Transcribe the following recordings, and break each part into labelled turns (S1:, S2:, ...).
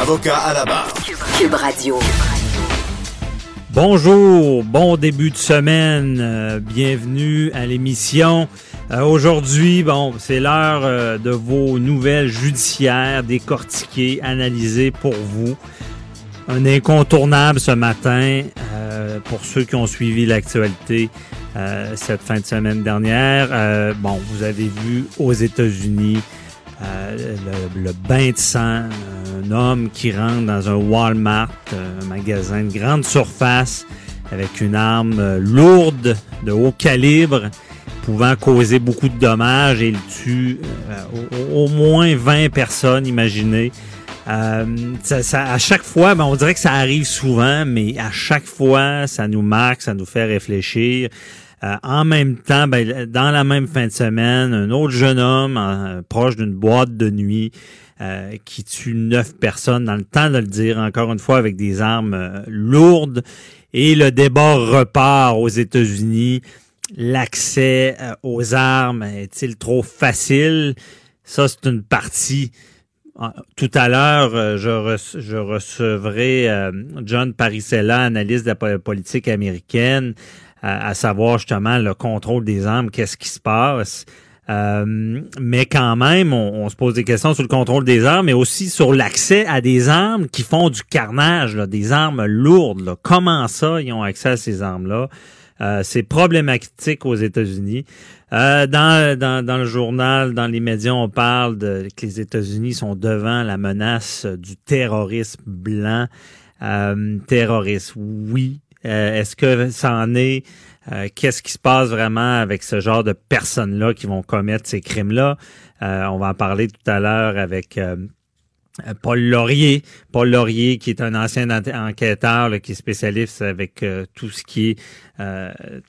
S1: Avocat à la barre.
S2: Cube Radio.
S3: Bonjour, bon début de semaine, euh, bienvenue à l'émission. Euh, Aujourd'hui, bon, c'est l'heure euh, de vos nouvelles judiciaires décortiquées, analysées pour vous. Un incontournable ce matin euh, pour ceux qui ont suivi l'actualité euh, cette fin de semaine dernière. Euh, bon, vous avez vu aux États-Unis euh, le, le bain de sang, un homme qui rentre dans un Walmart, un magasin de grande surface, avec une arme euh, lourde de haut calibre, pouvant causer beaucoup de dommages et il tue euh, au, moins 20 personnes, imaginez. Euh, à chaque fois, ben, on dirait que ça arrive souvent, mais à chaque fois, ça nous marque, ça nous fait réfléchir. Euh, en même temps, ben, dans la même fin de semaine, un autre jeune homme euh, proche d'une boîte de nuit euh, qui tue neuf personnes dans le temps de le dire, encore une fois, avec des armes euh, lourdes. Et le débat repart aux États-Unis. L'accès aux armes est-il trop facile? Ça, c'est une partie. Ah, Tout à l'heure, je, je recevrai John Parisella, analyste de la po- politique américaine, à, savoir justement le contrôle des armes, qu'est-ce qui se passe. Euh, mais quand même, on, on se pose des questions sur le contrôle des armes, mais aussi sur l'accès à des armes qui font du carnage, là, des armes lourdes. là. Comment ça, ils ont accès à ces armes-là? Euh, c'est problématique aux États-Unis. Euh, dans, dans, dans le journal, dans les médias, on parle de, que les États-Unis sont devant la menace du terrorisme blanc. Euh, terrorisme, oui. Euh, Est-ce que ça en est? Euh, Qu'est-ce qui se passe vraiment avec ce genre de personnes-là qui vont commettre ces crimes-là? Euh, on va en parler tout à l'heure avec euh, Paul Laurier. Paul Laurier, qui est un ancien enquêteur là, qui est spécialiste avec tout ce qui est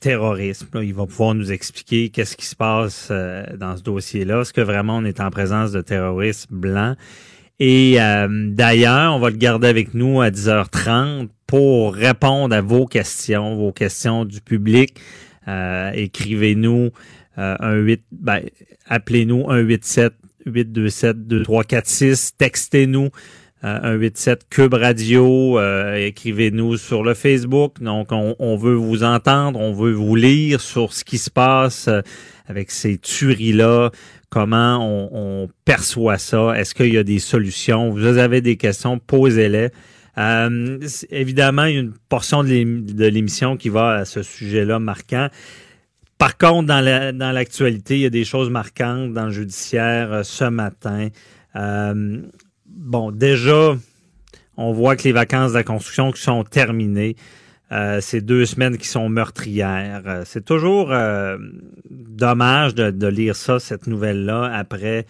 S3: terrorisme. Il va pouvoir nous expliquer qu'est-ce qui se passe dans ce dossier-là. Est-ce que vraiment on est en présence de terroristes blancs? Et euh, d'ailleurs, on va le garder avec nous à 10h30 pour répondre à vos questions, vos questions du public. Euh, écrivez-nous euh, un 8, ben, appelez-nous 187 827 2346, textez-nous euh, 187 Cube Radio, euh, écrivez-nous sur le Facebook. Donc, on, on veut vous entendre, on veut vous lire sur ce qui se passe euh, avec ces tueries-là, comment on, perçoit ça, est-ce qu'il y a des solutions? Vous avez des questions, posez-les. Euh, évidemment, il y a une portion de l'ém- de l'émission qui va à ce sujet-là marquant. Par contre, dans l'actualité, il y a des choses marquantes dans le judiciaire euh, ce matin. Euh, bon, déjà, on voit que les vacances de la construction qui sont terminées. Euh, c'est deux semaines qui sont meurtrières. Euh, c'est toujours euh, dommage de, de lire ça, cette nouvelle-là, après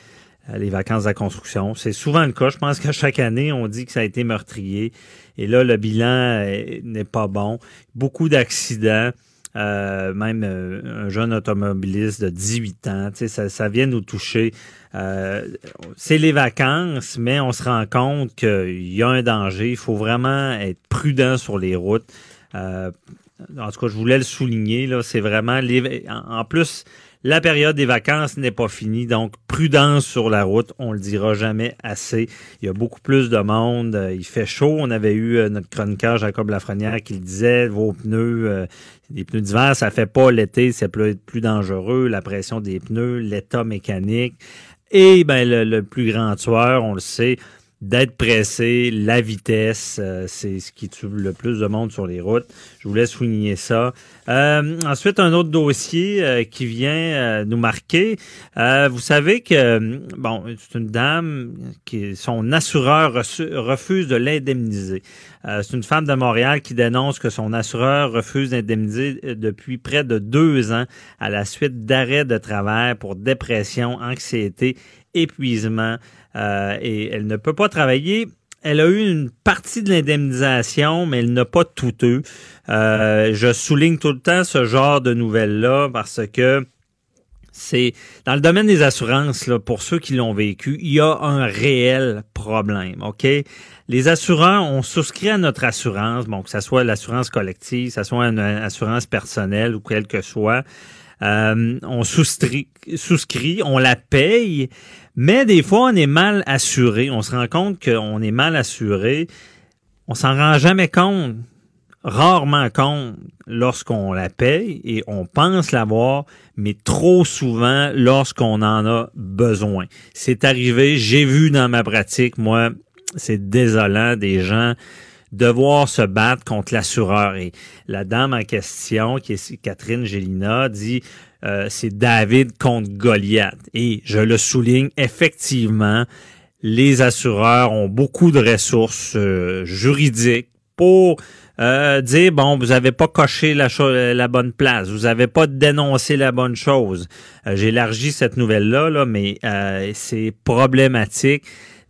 S3: euh, les vacances de la construction. C'est souvent le cas. Je pense qu'à chaque année, on dit que ça a été meurtrier. Et là, le bilan n'est pas bon. Beaucoup d'accidents. Euh, même un jeune automobiliste de 18 ans, ça, ça vient nous toucher. Euh, c'est les vacances, mais on se rend compte qu'il y a un danger. Il faut vraiment être prudent sur les routes. Euh, en tout cas, je voulais le souligner. Là, c'est vraiment en, plus la période des vacances n'est pas finie, donc prudence sur la route, on le dira jamais assez. Il y a beaucoup plus de monde, euh, il fait chaud. On avait eu euh, notre chroniqueur Jacob Lafrenière qui le disait, vos pneus, les pneus d'hiver, ça fait pas l'été, c'est plus, plus dangereux, la pression des pneus, l'état mécanique. Et ben le, le plus grand tueur, on le sait, d'être pressé, la vitesse, euh, c'est ce qui tue le plus de monde sur les routes. Je voulais souligner ça. Euh, ensuite, un autre dossier euh, qui vient nous marquer. Vous savez que, bon, c'est une dame qui, son assureur refuse de l'indemniser. C'est une femme de Montréal qui dénonce que son assureur refuse d'indemniser depuis près de deux ans à la suite d'arrêts de travail pour dépression, anxiété, épuisement. Euh, et elle ne peut pas travailler elle a eu une partie de l'indemnisation, mais elle n'a pas tout eu. Euh, je souligne tout le temps ce genre de nouvelles-là parce que c'est dans le domaine des assurances, là, pour ceux qui l'ont vécu, il y a un réel problème. OK? Les assureurs ont souscrit à notre assurance, bon, que ce soit l'assurance collective, que ce soit une assurance personnelle ou quelle que soit. Euh, on souscrit, souscrit, on la paye, mais des fois, on est mal assuré. On se rend compte qu'on est mal assuré. On s'en rend jamais compte, rarement compte lorsqu'on la paye et on pense l'avoir, mais trop souvent lorsqu'on en a besoin. C'est arrivé, j'ai vu dans ma pratique, moi, c'est désolant des gens devoir se battre contre l'assureur. Et la dame en question, qui est Catherine Gélina, dit euh, c'est David contre Goliath. Et je le souligne, effectivement, les assureurs ont beaucoup de ressources euh, juridiques pour euh, dire bon, vous avez pas coché la, la bonne place, vous avez pas dénoncé la bonne chose. J'élargis cette nouvelle là, là mais c'est problématique.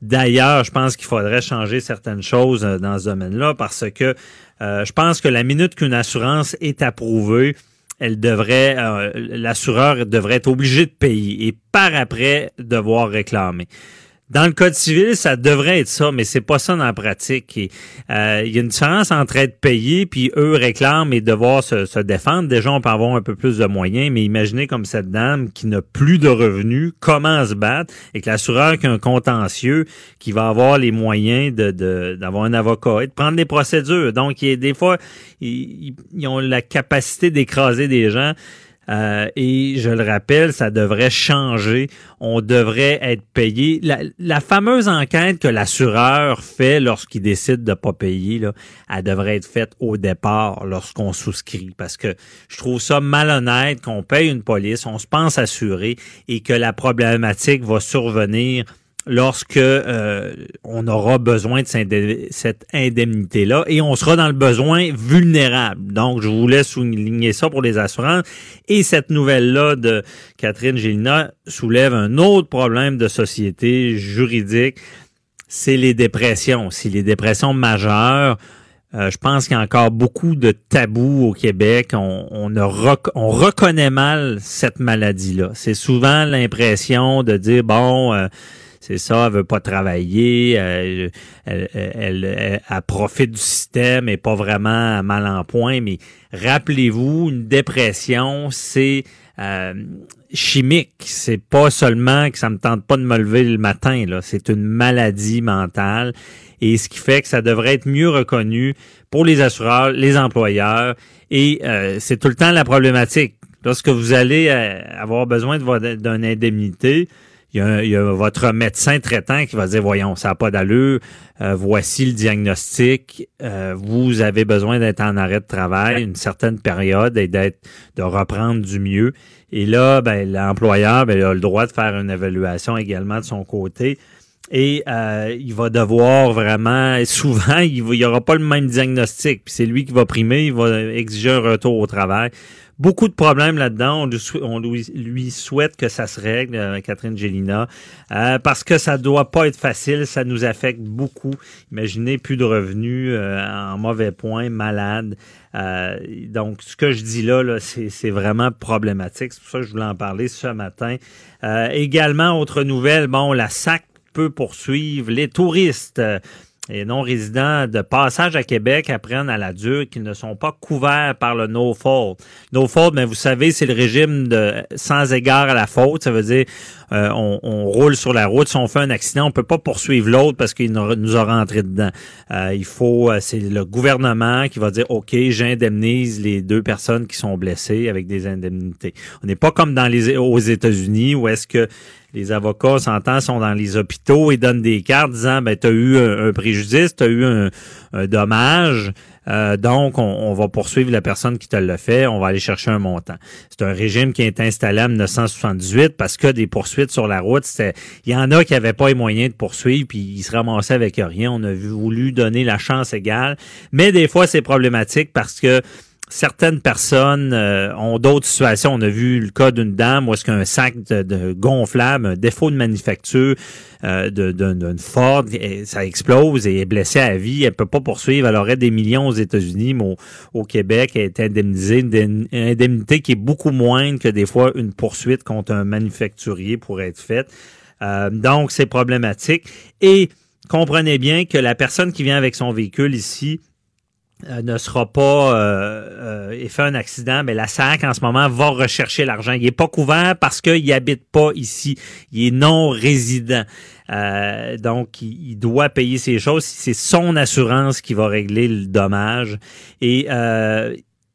S3: D'ailleurs, je pense qu'il faudrait changer certaines choses euh, dans ce domaine-là parce que euh, je pense que la minute qu'une assurance est approuvée, elle devrait, euh, l'assureur devrait être obligé de payer et par après devoir réclamer. Dans le code civil, ça devrait être ça, mais c'est pas ça dans la pratique. Euh, il y a une différence entre être payé puis eux réclament et devoir se, défendre. Déjà, on peut avoir un peu plus de moyens, mais imaginez comme cette dame qui n'a plus de revenus, comment se battre, et que l'assureur qui a un contentieux, qui va avoir les moyens d'avoir un avocat et de prendre des procédures. Donc, des fois, ils ont la capacité d'écraser des gens. Euh, et je le rappelle, ça devrait changer. On devrait être payé. La, fameuse enquête que l'assureur fait lorsqu'il décide de pas payer, là, elle devrait être faite au départ lorsqu'on souscrit. Parce que je trouve ça malhonnête qu'on paye une police, on se pense assuré et que la problématique va survenir lorsque euh, on aura besoin de cette indemnité-là et on sera dans le besoin vulnérable. Donc, je voulais souligner ça pour les assurances. Et cette nouvelle-là de Catherine Gélina soulève un autre problème de société juridique, c'est les dépressions. Si les dépressions majeures, euh, je pense qu'il y a encore beaucoup de tabous au Québec. On, on, on reconnaît mal cette maladie-là. C'est souvent l'impression de dire, bon... Euh, c'est ça, elle veut pas travailler, elle, elle, elle, profite du système et pas vraiment mal en point. Mais rappelez-vous, une dépression, c'est euh, chimique. C'est pas seulement que ça me tente pas de me lever le matin. Là, c'est une maladie mentale et ce qui fait que ça devrait être mieux reconnu pour les assureurs, les employeurs et euh, c'est tout le temps la problématique. Lorsque vous allez euh, avoir besoin d'une indemnité, il y, a, votre médecin traitant qui va dire voyons, ça n'a pas d'allure, euh, voici le diagnostic, euh, vous avez besoin d'être en arrêt de travail une certaine période et d'être de reprendre du mieux. Et là, ben, l'employeur ben, a le droit de faire une évaluation également de son côté. Et euh, il va devoir vraiment, souvent, il n'y aura pas le même diagnostic. Puis c'est lui qui va primer, il va exiger un retour au travail beaucoup de problèmes là-dedans. On, lui, souhaite que ça se règle, euh, Catherine Gélina, euh, parce que ça doit pas être facile. Ça nous affecte beaucoup. Imaginez plus de revenus, euh, en mauvais point, malade. donc, ce que je dis là, là c'est vraiment problématique. C'est pour ça que je voulais en parler ce matin. également, autre nouvelle, bon, la SAC peut poursuivre les touristes et non-résidents de passage à Québec apprennent à la dure qu'ils ne sont pas couverts par le no-fault. No-fault, mais vous savez, c'est le régime de sans égard à la faute. Ça veut dire euh, on, on, roule sur la route. Si on fait un accident, on peut pas poursuivre l'autre parce qu'il nous a rentré dedans. Euh, il faut, euh, c'est le gouvernement qui va dire, OK, j'indemnise les deux personnes qui sont blessées avec des indemnités. On n'est pas comme dans les aux États-Unis où est-ce que les avocats, s'entend, sont dans les hôpitaux et donnent des cartes disant, ben, tu as eu un, préjudice, tu as eu un, dommage, euh, donc on, va poursuivre la personne qui te l'a fait, on va aller chercher un montant. C'est un régime qui est installé en 1978 parce que des poursuites sur la route, c'était, il y en a qui n'avaient pas les moyens de poursuivre, puis ils se ramassaient avec rien. On a voulu donner la chance égale, mais des fois c'est problématique parce que certaines personnes euh, ont d'autres situations. On a vu le cas d'une dame où est-ce qu'un sac de, gonflable, un défaut de manufacture euh, d'une Ford, ça explose et est blessée à vie. Elle peut pas poursuivre. Elle aurait des millions aux États-Unis, mais au, Québec, elle est indemnisée. Une indemnité qui est beaucoup moindre que des fois une poursuite contre un manufacturier pourrait être faite. Euh, donc, c'est problématique. Et comprenez bien que la personne qui vient avec son véhicule ici, ne sera pas euh, euh, et fait un accident, mais la SAC en ce moment va rechercher l'argent. Il n'est pas couvert parce qu'il n'habite pas ici. Il est non résident. donc, il, doit payer ses choses. C'est son assurance qui va régler le dommage. Et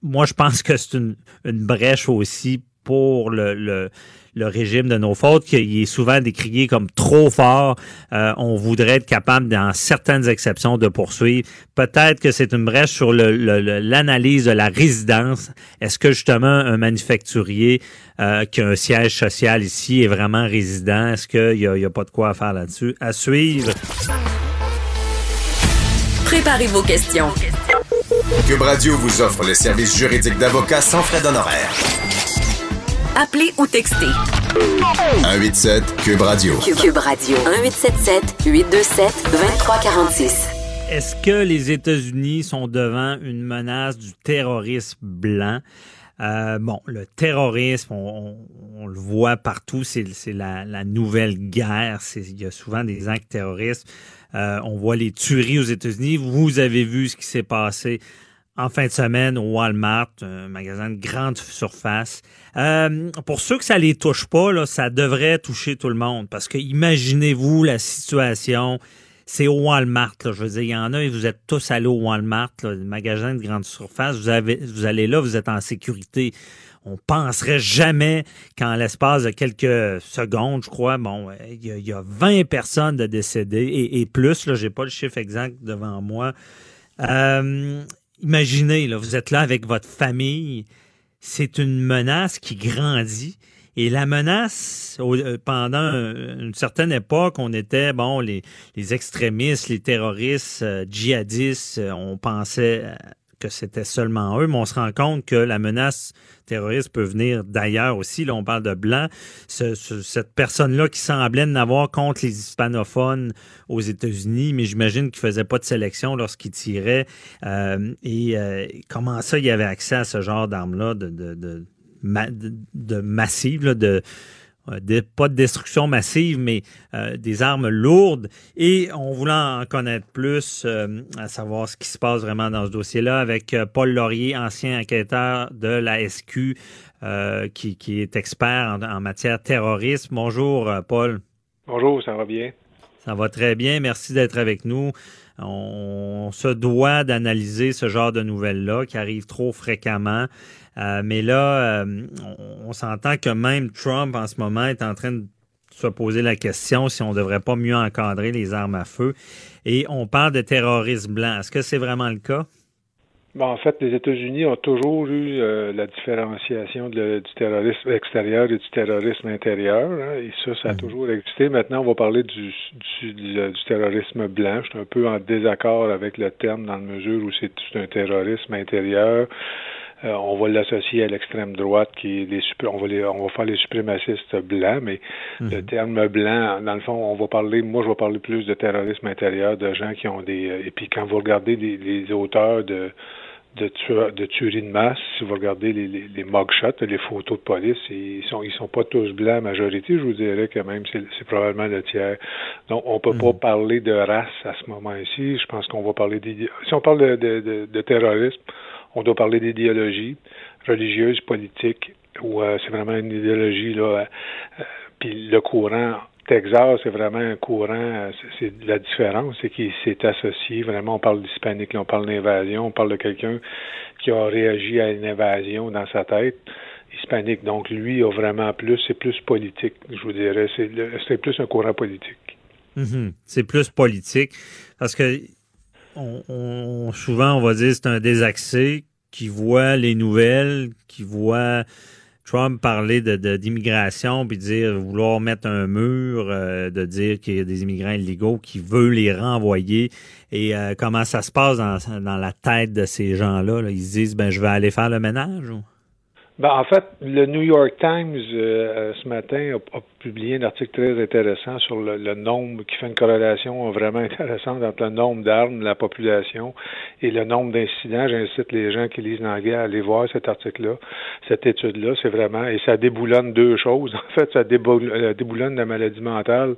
S3: moi, je pense que c'est une, une brèche aussi pour le le régime de nos fautes, qui est souvent décrié comme trop fort. Euh, on voudrait être capable, dans certaines exceptions, de poursuivre. Peut-être que c'est une brèche sur l'analyse de la résidence. Est-ce que justement un manufacturier euh, qui a un siège social ici est vraiment résident? Est-ce qu'il n'y a, a, pas de quoi à faire là-dessus? À suivre.
S2: Préparez vos questions.
S1: Cube Radio vous offre les services juridiques d'avocats sans frais d'honoraires.
S2: Appelez ou textez.
S1: 187 Cube Radio.
S2: Cube Radio. 1877 827 2346.
S3: Est-ce que les États-Unis sont devant une menace du terrorisme blanc? Euh, bon, le terrorisme, on, le voit partout, c'est la, nouvelle guerre. Il y a souvent des actes terroristes. Euh, on voit les tueries aux États-Unis. Vous avez vu ce qui s'est passé en fin de semaine au Walmart, un magasin de grande surface. Euh, pour ceux que ça les touche pas, là, ça devrait toucher tout le monde parce que imaginez-vous la situation. C'est au Walmart, là, je veux dire, il y en a et vous êtes tous allés au Walmart, là, le magasin de grande surface. Vous, avez, vous allez là, vous êtes en sécurité. On penserait jamais qu'en l'espace de quelques secondes, je crois, bon, il y, a, 20 personnes de décédées et, et plus. Là, j'ai pas le chiffre exact devant moi. Euh, imaginez, là, vous êtes là avec votre famille, c'est une menace qui grandit. Et la menace, euh, pendant une certaine époque, on était, bon, les, extrémistes, les terroristes, euh, djihadistes, euh, on pensait que c'était seulement eux, mais on se rend compte que la menace terroriste peut venir d'ailleurs aussi. Là, on parle de blanc. cette personne-là qui semblait n'avoir contre les hispanophones aux États-Unis, mais j'imagine qu'il faisait pas de sélection lorsqu'il tirait. Euh, et euh, comment ça, il avait accès à ce genre d'armes-là de, de, massive, de euh, pas de destruction massive, mais euh, des armes lourdes. Et on voulait en connaître plus, euh, à savoir ce qui se passe vraiment dans ce dossier-là, avec Paul Laurier, ancien enquêteur de la SQ, qui, est expert en, en matière terrorisme. Bonjour, Paul.
S4: Bonjour, ça va bien?
S3: Ça va très bien. Merci d'être avec nous. On se doit d'analyser ce genre de nouvelles-là qui arrivent trop fréquemment. Euh, mais là, euh, on, s'entend que même Trump en ce moment est en train de se poser la question si on ne devrait pas mieux encadrer les armes à feu. Et on parle de terrorisme blanc. Est-ce que c'est vraiment le cas?
S4: Bon, en fait, les États-Unis ont toujours eu euh, la différenciation du terrorisme extérieur et du terrorisme intérieur. Hein, et ça, ça a mhm. toujours existé. Maintenant, on va parler du, du, terrorisme blanc. Je suis un peu en désaccord avec le terme dans la mesure où c'est un terrorisme intérieur. Euh, on va l'associer à l'extrême droite qui est les on va les, on va faire les suprémacistes blancs, mais le terme blanc, dans le fond, on va parler, moi je vais parler plus de terrorisme intérieur, de gens qui ont des euh, et puis quand vous regardez les, auteurs de de, tuerie de tueries de masse, si vous regardez les, les, les mugshots, les photos de police, ils sont ils sont pas tous blancs majorité, je vous dirais que même c'est probablement le tiers. Donc on peut pas mhm. parler de race à ce moment-ci. Je pense qu'on va parler des si on parle de, de, de terrorisme, on doit parler d'idéologie religieuse, politique, ou euh, c'est vraiment une idéologie là. Euh, euh, puis le courant Texas, c'est vraiment un courant, c'est la différence, c'est qu'il s'est associé, vraiment, on parle d'hispanique, on parle d'invasion, on parle de quelqu'un qui a réagi à une invasion dans sa tête hispanique. Donc, lui a vraiment plus, c'est plus politique, je vous dirais, c'est plus un courant politique.
S3: Mm-hmm. C'est plus politique, parce que on, souvent, on va dire c'est un désaxé qui voit les nouvelles, qui voit Trump parler de, d'immigration, puis dire vouloir mettre un mur, euh, de dire qu'il y a des immigrants illégaux qui veulent les renvoyer. Et euh, comment ça se passe dans, dans, la tête de ces gens-là? Ils se disent, ben je vais aller faire le ménage? Ou?
S4: Ben, en fait, le New York Times, euh, ce matin, a, publié un article très intéressant sur le, nombre, qui fait une corrélation vraiment intéressante entre le nombre d'armes, la population et le nombre d'incidents. J'incite les gens qui lisent l'anglais à aller voir cet article-là, cette étude-là. C'est vraiment, et ça déboulonne deux choses. En fait, ça euh, déboulonne la maladie mentale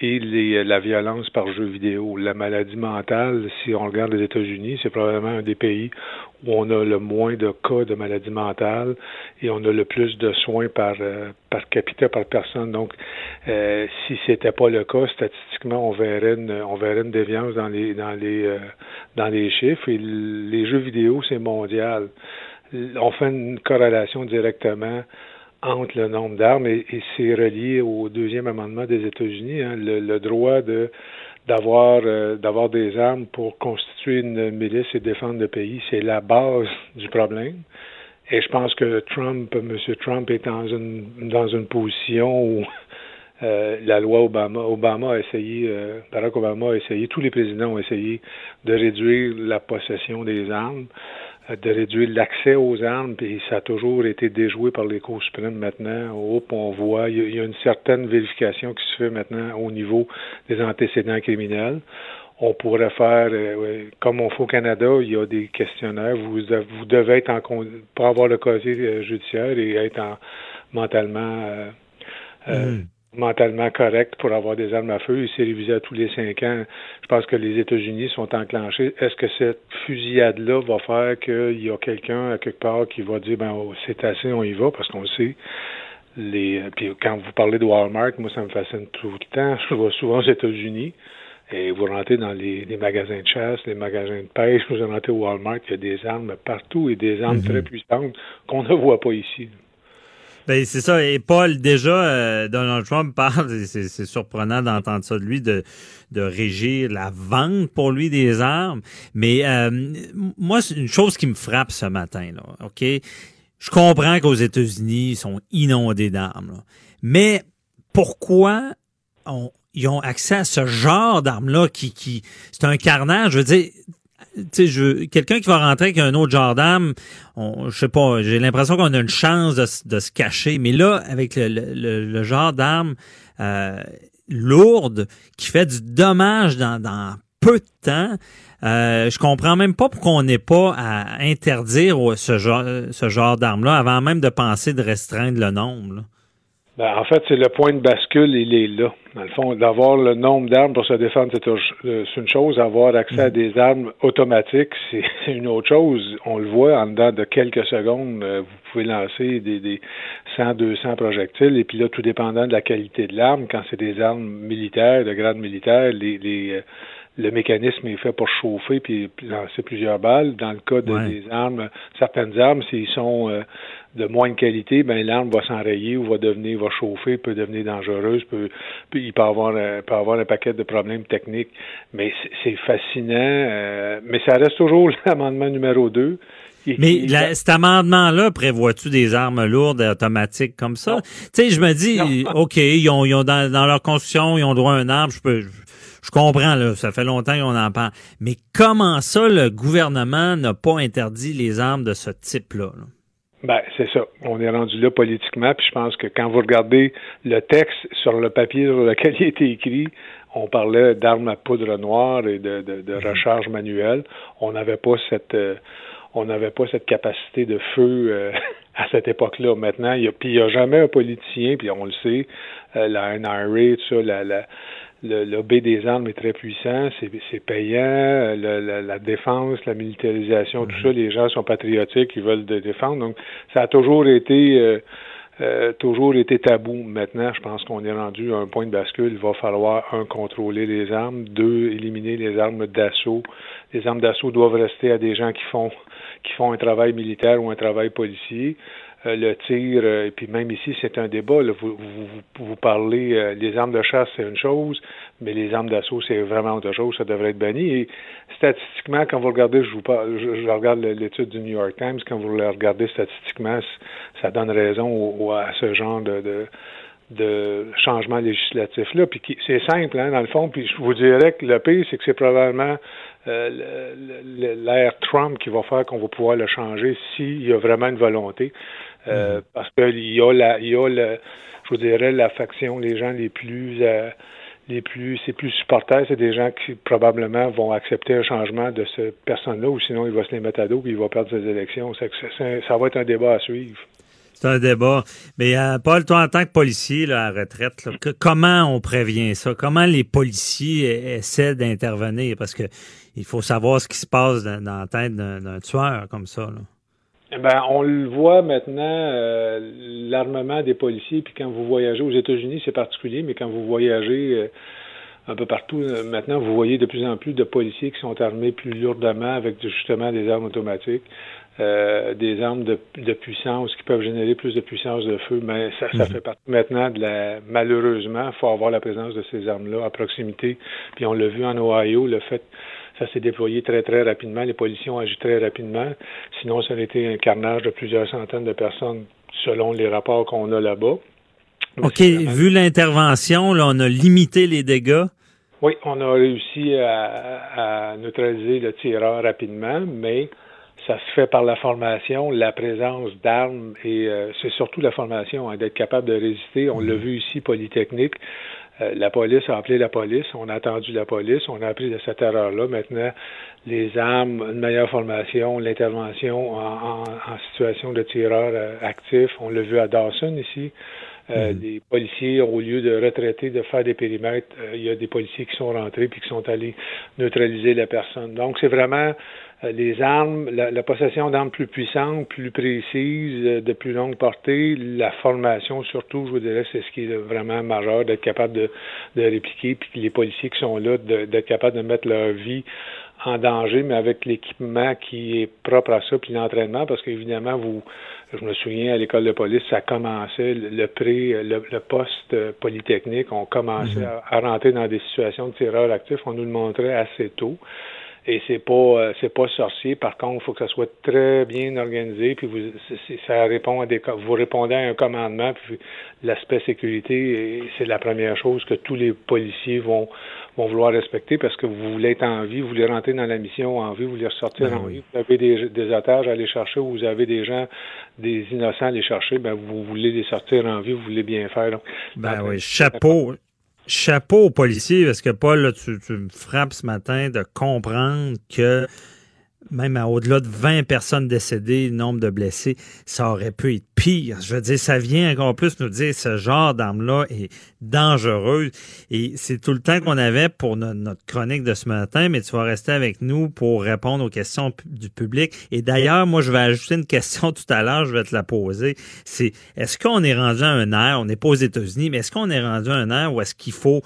S4: et les, la violence par jeu vidéo. La maladie mentale, si on regarde les États-Unis, c'est probablement un des pays où on a le moins de cas de maladie mentale et on a le plus de soins par euh, par capita par personne. Donc, euh, si c'était pas le cas, statistiquement, on verrait une, on verrait une déviance dans les dans les euh, dans les chiffres. Et les jeux vidéo, c'est mondial. On fait une corrélation directement entre le nombre d'armes et, c'est relié au deuxième amendement des États-Unis, hein, le, droit euh, d'avoir des armes pour constituer une milice et défendre le pays, c'est la base du problème. Et je pense que Trump, M. Trump est dans une dans une position où euh, la loi Obama, Obama a essayé, euh, Barack Obama a essayé, tous les présidents ont essayé de réduire la possession des armes de réduire l'accès aux armes, puis ça a toujours été déjoué par les cours suprêmes maintenant. on voit, il y, a une certaine vérification qui se fait maintenant au niveau des antécédents criminels. On pourrait faire, euh, comme on fait au Canada, il y a des questionnaires. Vous, vous devez être en pour avoir le casier euh, judiciaire et être en, mentalement euh, mm mentalement correct pour avoir des armes à feu. Il s'est révisé à tous les cinq ans. Je pense que les États-Unis sont enclenchés. Est-ce que cette fusillade-là va faire qu'il y a quelqu'un à quelque part qui va dire ben oh, c'est assez, on y va, parce qu'on sait. Les, puis quand vous parlez de Walmart, moi ça me fascine tout le temps. Je vois souvent aux États-Unis. Et vous rentrez dans les, magasins de chasse, les magasins de pêche, vous rentrez au Walmart, il y a des armes partout et des armes mm-hmm. très puissantes qu'on ne voit pas ici.
S3: Ben, c'est ça. Et Paul, déjà, euh, Donald Trump parle, c'est surprenant d'entendre ça de lui, de, de régir la vente pour lui des armes. Mais euh, moi, c'est une chose qui me frappe ce matin, là, OK? Je comprends qu'aux États-Unis, ils sont inondés d'armes. Mais pourquoi on, ils ont accès à ce genre d'armes-là qui, qui c'est un carnage? Je veux dire, tu sais, quelqu'un qui va rentrer avec un autre genre d'arme, je sais pas, j'ai l'impression qu'on a une chance de, se cacher. Mais là, avec le, genre d'arme euh, lourde qui fait du dommage dans, peu de temps, euh, je comprends même pas pourquoi on n'est pas à interdire ce genre, ce genre d'arme-là avant même de penser de restreindre le nombre.
S4: Ben, en fait, c'est le point de bascule, il est là. Dans le fond, d'avoir le nombre d'armes pour se défendre, c'est euh, une chose. Avoir accès à mhm. des armes automatiques, c'est une autre chose. On le voit en dedans de quelques secondes. Euh, vous pouvez lancer des, des 100, 200 projectiles. Et puis là, tout dépendant de la qualité de l'arme, quand c'est des armes militaires, de grade militaire, les, les euh, le mécanisme est fait pour chauffer puis lancer plusieurs balles. Dans le cas de, des armes, certaines armes, s'ils sont euh, de moindre qualité, ben l'arme va s'enrayer ou va devenir, va chauffer, peut devenir dangereuse, peut, il peut avoir, euh, peut avoir un paquet de problèmes techniques. Mais c'est fascinant. Euh, mais ça reste toujours l'amendement numéro 2.
S3: Mais cet amendement-là, prévoit-tu des armes lourdes et automatiques comme ça? Tu sais, je me dis, OK, ils ont, ils ont dans, dans, leur constitution, ils ont droit à un arme, je peux je comprends, là, ça fait longtemps qu'on en parle. Mais comment ça, le gouvernement n'a pas interdit les armes de ce type-là?
S4: Ben, c'est ça. On est rendu là politiquement, puis je pense que quand vous regardez le texte sur le papier sur lequel il a été écrit, on parlait d'armes à poudre noire et de, de, de mhm. recharge manuelle. On n'avait pas cette euh, on n'avait pas cette capacité de feu euh, à cette époque-là. Maintenant, il y a, puis il n'y a jamais un politicien, puis on le sait, euh, la NRA, tout ça, la, la, le lobby des armes est très puissant, c'est payant, la, défense, la militarisation, tout mhm. ça, les gens sont patriotiques, ils veulent de défendre. Donc, ça a toujours été euh, euh, toujours été tabou. Maintenant, je pense qu'on est rendu à un point de bascule. Il va falloir, un, contrôler les armes, deux, éliminer les armes d'assaut. Les armes d'assaut doivent rester à des gens qui font qui font un travail militaire ou un travail policier. Le tir, et puis même ici, c'est un débat. vous, vous, vous, parlez, les armes de chasse, c'est une chose, mais les armes d'assaut, c'est vraiment autre chose, ça devrait être banni. Et statistiquement, quand vous regardez, je vous parle, je, regarde l'étude du New York Times, quand vous le regardez statistiquement, ça donne raison à ce genre de de changement législatif là. Puis c'est simple, hein, dans le fond. Puis je vous dirais que le pire, c'est que c'est probablement euh, l'ère Trump qui va faire qu'on va pouvoir le changer s'il y a vraiment une volonté. Euh, mm-hmm. Parce qu'il y a la, il y a le, je vous dirais la faction, les gens les plus euh, les plus c'est plus supporters, c'est des gens qui probablement vont accepter un changement de cette personne-là, ou sinon il va se les mettre à dos et il va perdre ses élections. Ça, ça va être un débat à suivre.
S3: C'est un débat. Mais euh, Paul, toi, en tant que policier à la retraite, comment on prévient ça? Comment les policiers essaient d'intervenir? Parce que il faut savoir ce qui se passe dans, la tête d'un tueur comme ça.
S4: Eh ben, on le voit maintenant, euh, l'armement des policiers, puis quand vous voyagez aux États-Unis, c'est particulier, mais quand vous voyagez euh, un peu partout, maintenant, vous voyez de plus en plus de policiers qui sont armés plus lourdement avec justement des armes automatiques. Euh, des armes de, de, puissance qui peuvent générer plus de puissance de feu, mais ça, ça mhm. fait partie maintenant de la. Malheureusement, il faut avoir la présence de ces armes-là à proximité. Puis on l'a vu en Ohio, le fait ça s'est déployé très, très rapidement. Les policiers ont agi très rapidement. Sinon, ça aurait été un carnage de plusieurs centaines de personnes selon les rapports qu'on a là-bas.
S3: OK. Vu l'intervention, là, on a limité les dégâts.
S4: Oui, on a réussi à, à neutraliser le tireur rapidement, mais ça se fait par la formation, la présence d'armes et euh, c'est surtout la formation, hein, d'être capable de résister. On l'a mhm. vu ici, Polytechnique. Euh, la police a appelé la police, on a attendu la police, on a appris de cette erreur-là. Maintenant, les armes, une meilleure formation, l'intervention en, situation de tireur euh, actif. On l'a vu à Dawson ici. Euh, Les mhm. policiers, au lieu de retraiter, de faire des périmètres, il y a des policiers qui sont rentrés puis qui sont allés neutraliser la personne. Donc, c'est vraiment euh, les armes, la, possession d'armes plus puissantes, plus précises, euh, de plus longue portée, la formation surtout, je vous dirais, c'est ce qui est vraiment majeur, d'être capable de, de répliquer, puis les policiers qui sont là, d'être capable de mettre leur vie en danger, mais avec l'équipement qui est propre à ça, puis l'entraînement, parce qu'évidemment, vous, je me souviens à l'école de police, ça commençait le pré, le, poste polytechnique, on commençait à, à, rentrer dans des situations de tireurs actifs, on nous le montrait assez tôt et c'est pas euh, c'est pas sorcier. Par contre, il faut que ça soit très bien organisé. Puis vous, ça répond à des vous répondez à un commandement. Puis l'aspect sécurité, c'est la première chose que tous les policiers vont vont vouloir respecter parce que vous voulez être en vie, vous voulez rentrer dans la mission en vie, vous voulez ressortir ben en vie. Vous avez des, des otages à aller chercher ou vous avez des gens, des innocents à aller chercher, ben vous voulez les sortir en vie, vous voulez bien faire.
S3: ben oui, chapeau chapeau aux policiers, parce que Paul, tu, tu, me frappes ce matin de comprendre que même à au-delà de 20 personnes décédées, nombre de blessés, ça aurait pu être pire. Je veux dire, ça vient encore plus nous dire ce genre d'arme-là est dangereuse. Et c'est tout le temps qu'on avait pour notre chronique de ce matin, mais tu vas rester avec nous pour répondre aux questions du public. Et d'ailleurs, moi, je vais ajouter une question tout à l'heure, je vais te la poser. C'est, est-ce qu'on est rendu à un air, on n'est pas aux États-Unis, mais est-ce qu'on est rendu à un air où est-ce qu'il faut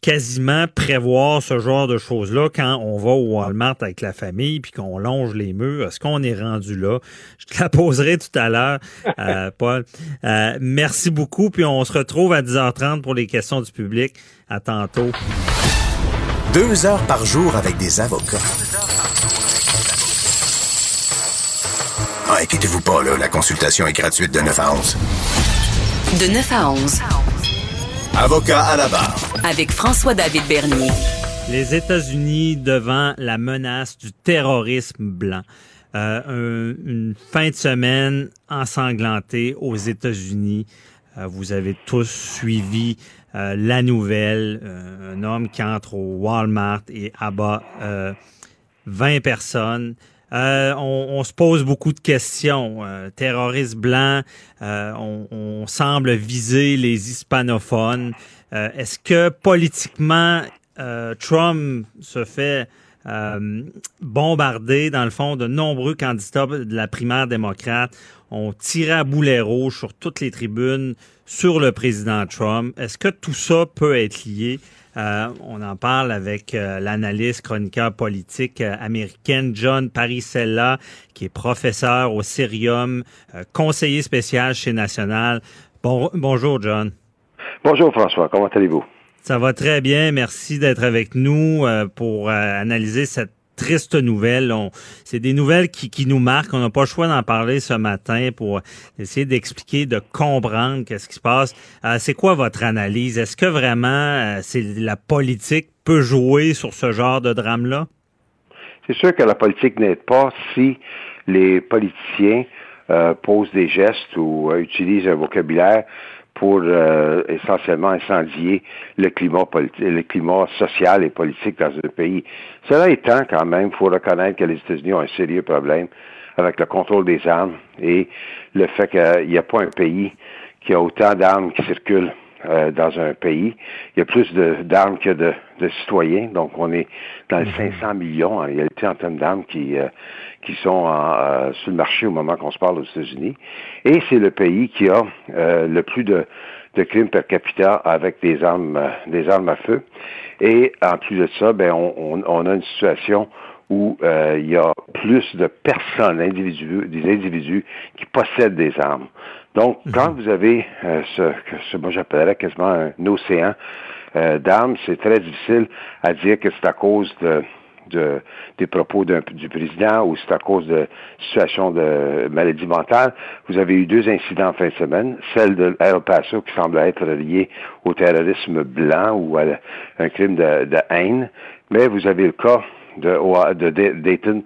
S3: quasiment prévoir ce genre de choses-là quand on va au Walmart avec la famille puis qu'on longe les murs. Est-ce qu'on est rendu là? Je te la poserai tout à l'heure, euh, Paul. Euh, merci beaucoup, puis on se retrouve à 10h30 pour les questions du public. À tantôt.
S1: Deux heures par jour avec des avocats. Ah, inquiétez-vous pas, là, la consultation est gratuite de 9 à 11.
S2: De 9 à 11.
S1: Avocat à la barre.
S2: Avec François-David Bernier.
S3: Les États-Unis devant la menace du terrorisme blanc. Euh, une fin de semaine ensanglantée aux États-Unis. Euh, vous avez tous suivi euh, la nouvelle. un homme qui entre au Walmart et abat 20 personnes. Euh, on, se pose beaucoup de questions. Euh, terroristes blancs, euh, on, semble viser les hispanophones. Est-ce que politiquement, Trump se fait bombardé, dans le fond, de nombreux candidats de la primaire démocrate? Ont tiré à boulet rouge sur toutes les tribunes sur le président Trump. Est-ce que tout ça peut être lié? Euh, on en parle avec euh, l'analyste chroniqueur politique euh, américaine John Parisella, qui est professeur au Cerium, conseiller spécial chez National. Bon, bonjour, John.
S5: Bonjour, François. Comment allez-vous?
S3: Ça va très bien. Merci d'être avec nous pour analyser cette triste nouvelle. C'est des nouvelles qui, nous marquent. On n'a pas le choix d'en parler ce matin pour essayer d'expliquer, de comprendre qu'est-ce qui se passe. Euh, c'est quoi votre analyse? Est-ce que vraiment euh, la politique peut jouer sur ce genre de drame-là?
S5: C'est sûr que la politique n'aide pas si les politiciens euh, posent des gestes ou utilisent un vocabulaire pour euh, essentiellement incendier le climat politique, le climat social et politique dans un pays. Cela étant, quand même, il faut reconnaître que les États-Unis ont un sérieux problème avec le contrôle des armes et le fait qu'il n'y a pas un pays qui a autant d'armes qui circulent euh, dans un pays. Il y a plus d'armes que de, citoyens, donc on est dans les 500 mhm. millions en réalité en termes d'armes qui, euh, qui sont euh, sur le marché au moment qu'on se parle aux États-Unis. Et c'est le pays qui a le plus de, de crimes per capita avec des armes, des armes à feu. Et en plus de ça, ben on, on, a une situation où il y a plus de personnes, individus, des individus qui possèdent des armes. Donc, mhm. quand vous avez euh, ce que moi j'appellerais quasiment un océan euh, d'armes, c'est très difficile à dire que c'est à cause de, de, des propos du président ou c'est à cause de situation de maladie mentale. Vous avez eu deux incidents en fin de semaine, celle de El Paso qui semble être liée au terrorisme blanc ou à un crime de, haine, mais vous avez le cas de, de Dayton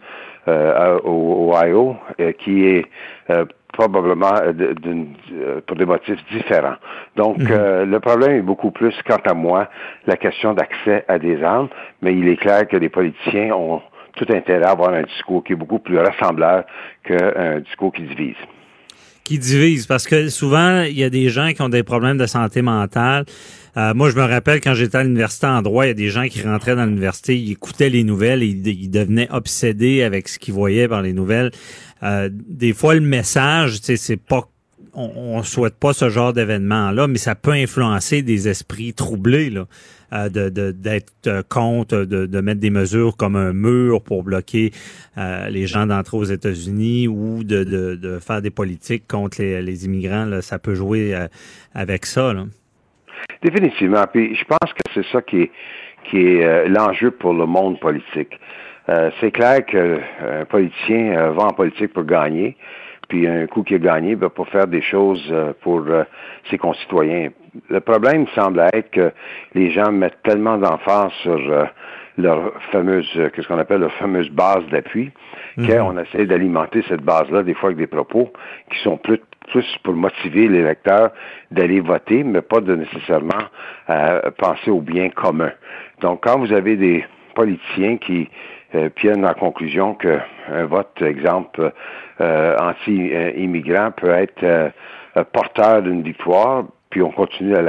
S5: euh, au Ohio qui est euh, euh, pour des motifs différents. Donc, mhm. euh, le problème est beaucoup plus, quant à moi, la question d'accès à des armes, mais il est clair que les politiciens ont tout intérêt à avoir un discours qui est beaucoup plus rassembleur qu'un discours qui divise
S3: qui divise parce que souvent il y a des gens qui ont des problèmes de santé mentale. Moi, je me rappelle quand j'étais à l'université en droit, il y a des gens qui rentraient dans l'université, ils écoutaient les nouvelles et ils devenaient obsédés avec ce qu'ils voyaient par les nouvelles. Euh, des fois, le message, c'est pas on, ne souhaite pas ce genre d'événement-là, mais ça peut influencer des esprits troublés, là, euh, de, d'être euh, contre, de, de, mettre des mesures comme un mur pour bloquer les gens d'entrer aux États-Unis ou de, de, faire des politiques contre les, les immigrants. Là, ça peut jouer avec ça. Là.
S5: Définitivement. Puis je pense que c'est ça qui est, qui est l'enjeu pour le monde politique. Euh, c'est clair qu'un politicien euh, va en politique pour gagner, puis un coup qu'il a gagné, ben, pour faire des choses euh, pour ses concitoyens. Le problème semble être que les gens mettent tellement d'emphase sur leur fameuse, qu'est-ce qu'on appelle leur fameuse base d'appui, mhm. qu'on essaie d'alimenter cette base-là, des fois avec des propos qui sont plus, plus pour motiver l'électeur d'aller voter, mais pas de nécessairement penser au bien commun. Donc, quand vous avez des politiciens qui euh, viennent à la conclusion qu'un vote, exemple, euh, anti-immigrant peut être euh, porteur d'une victoire, puis on continue à,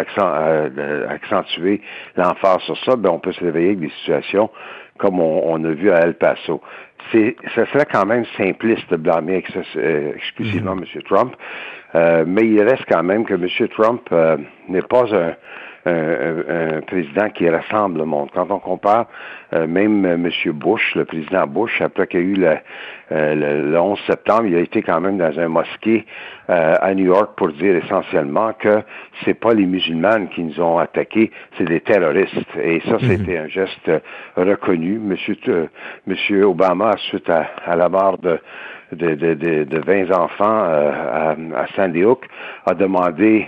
S5: accentuer l'emphase sur ça, ben on peut se réveiller avec des situations comme on, a vu à El Paso. C'est, ça serait quand même simpliste de blâmer exclusivement M. Mm-hmm. Trump, mais il reste quand même que M. Trump n'est pas un, un, président qui rassemble le monde. Quand on compare euh, même M. Bush, le président Bush, après qu'il y a eu le, euh, le, 11 septembre, il a été quand même dans un mosquée euh, à New York pour dire essentiellement que c'est pas les musulmans qui nous ont attaqués, c'est des terroristes. Et ça, mhm. c'était un geste reconnu. Monsieur, Monsieur Obama, suite à, à la mort de de, de, de, 20 enfants euh, à, Sandy Hook a demandé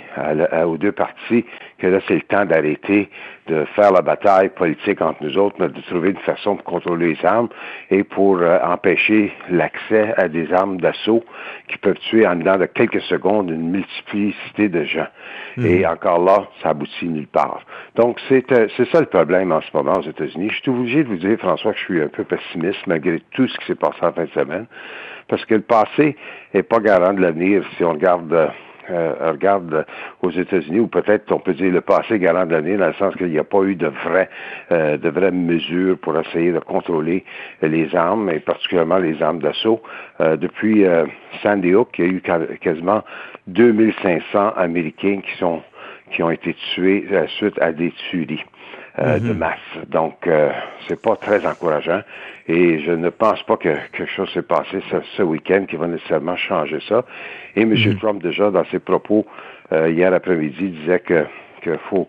S5: aux deux parties que là, c'est le temps d'arrêter de faire la bataille politique entre nous autres, mais de trouver une façon de contrôler les armes et pour euh, empêcher l'accès à des armes d'assaut qui peuvent tuer en dedans de quelques secondes une multiplicité de gens. Mhm. Et encore là, ça aboutit nulle part. Donc, c'est euh, c'est ça le problème en ce moment aux États-Unis. Je suis obligé de vous dire, François, que je suis un peu pessimiste malgré tout ce qui s'est passé en fin de semaine parce que le passé n'est pas garant de l'avenir si on regarde euh, regarde aux États-Unis, ou peut-être on peut dire le passé galant de l'année, dans le sens qu'il n'y a pas eu de vraies de vraies mesures pour essayer de contrôler les armes, et particulièrement les armes d'assaut. depuis Sandy Hook, il y a eu quasiment 2500 Américains qui sont qui ont été tués suite à des tueries. Euh, de mhm. masse. Donc, euh, c'est pas très encourageant. Et je ne pense pas que quelque chose s'est passé ce, week-end qui va nécessairement changer ça. Et M. Mhm. Trump, déjà, dans ses propos euh, hier après-midi, disait que qu'il faut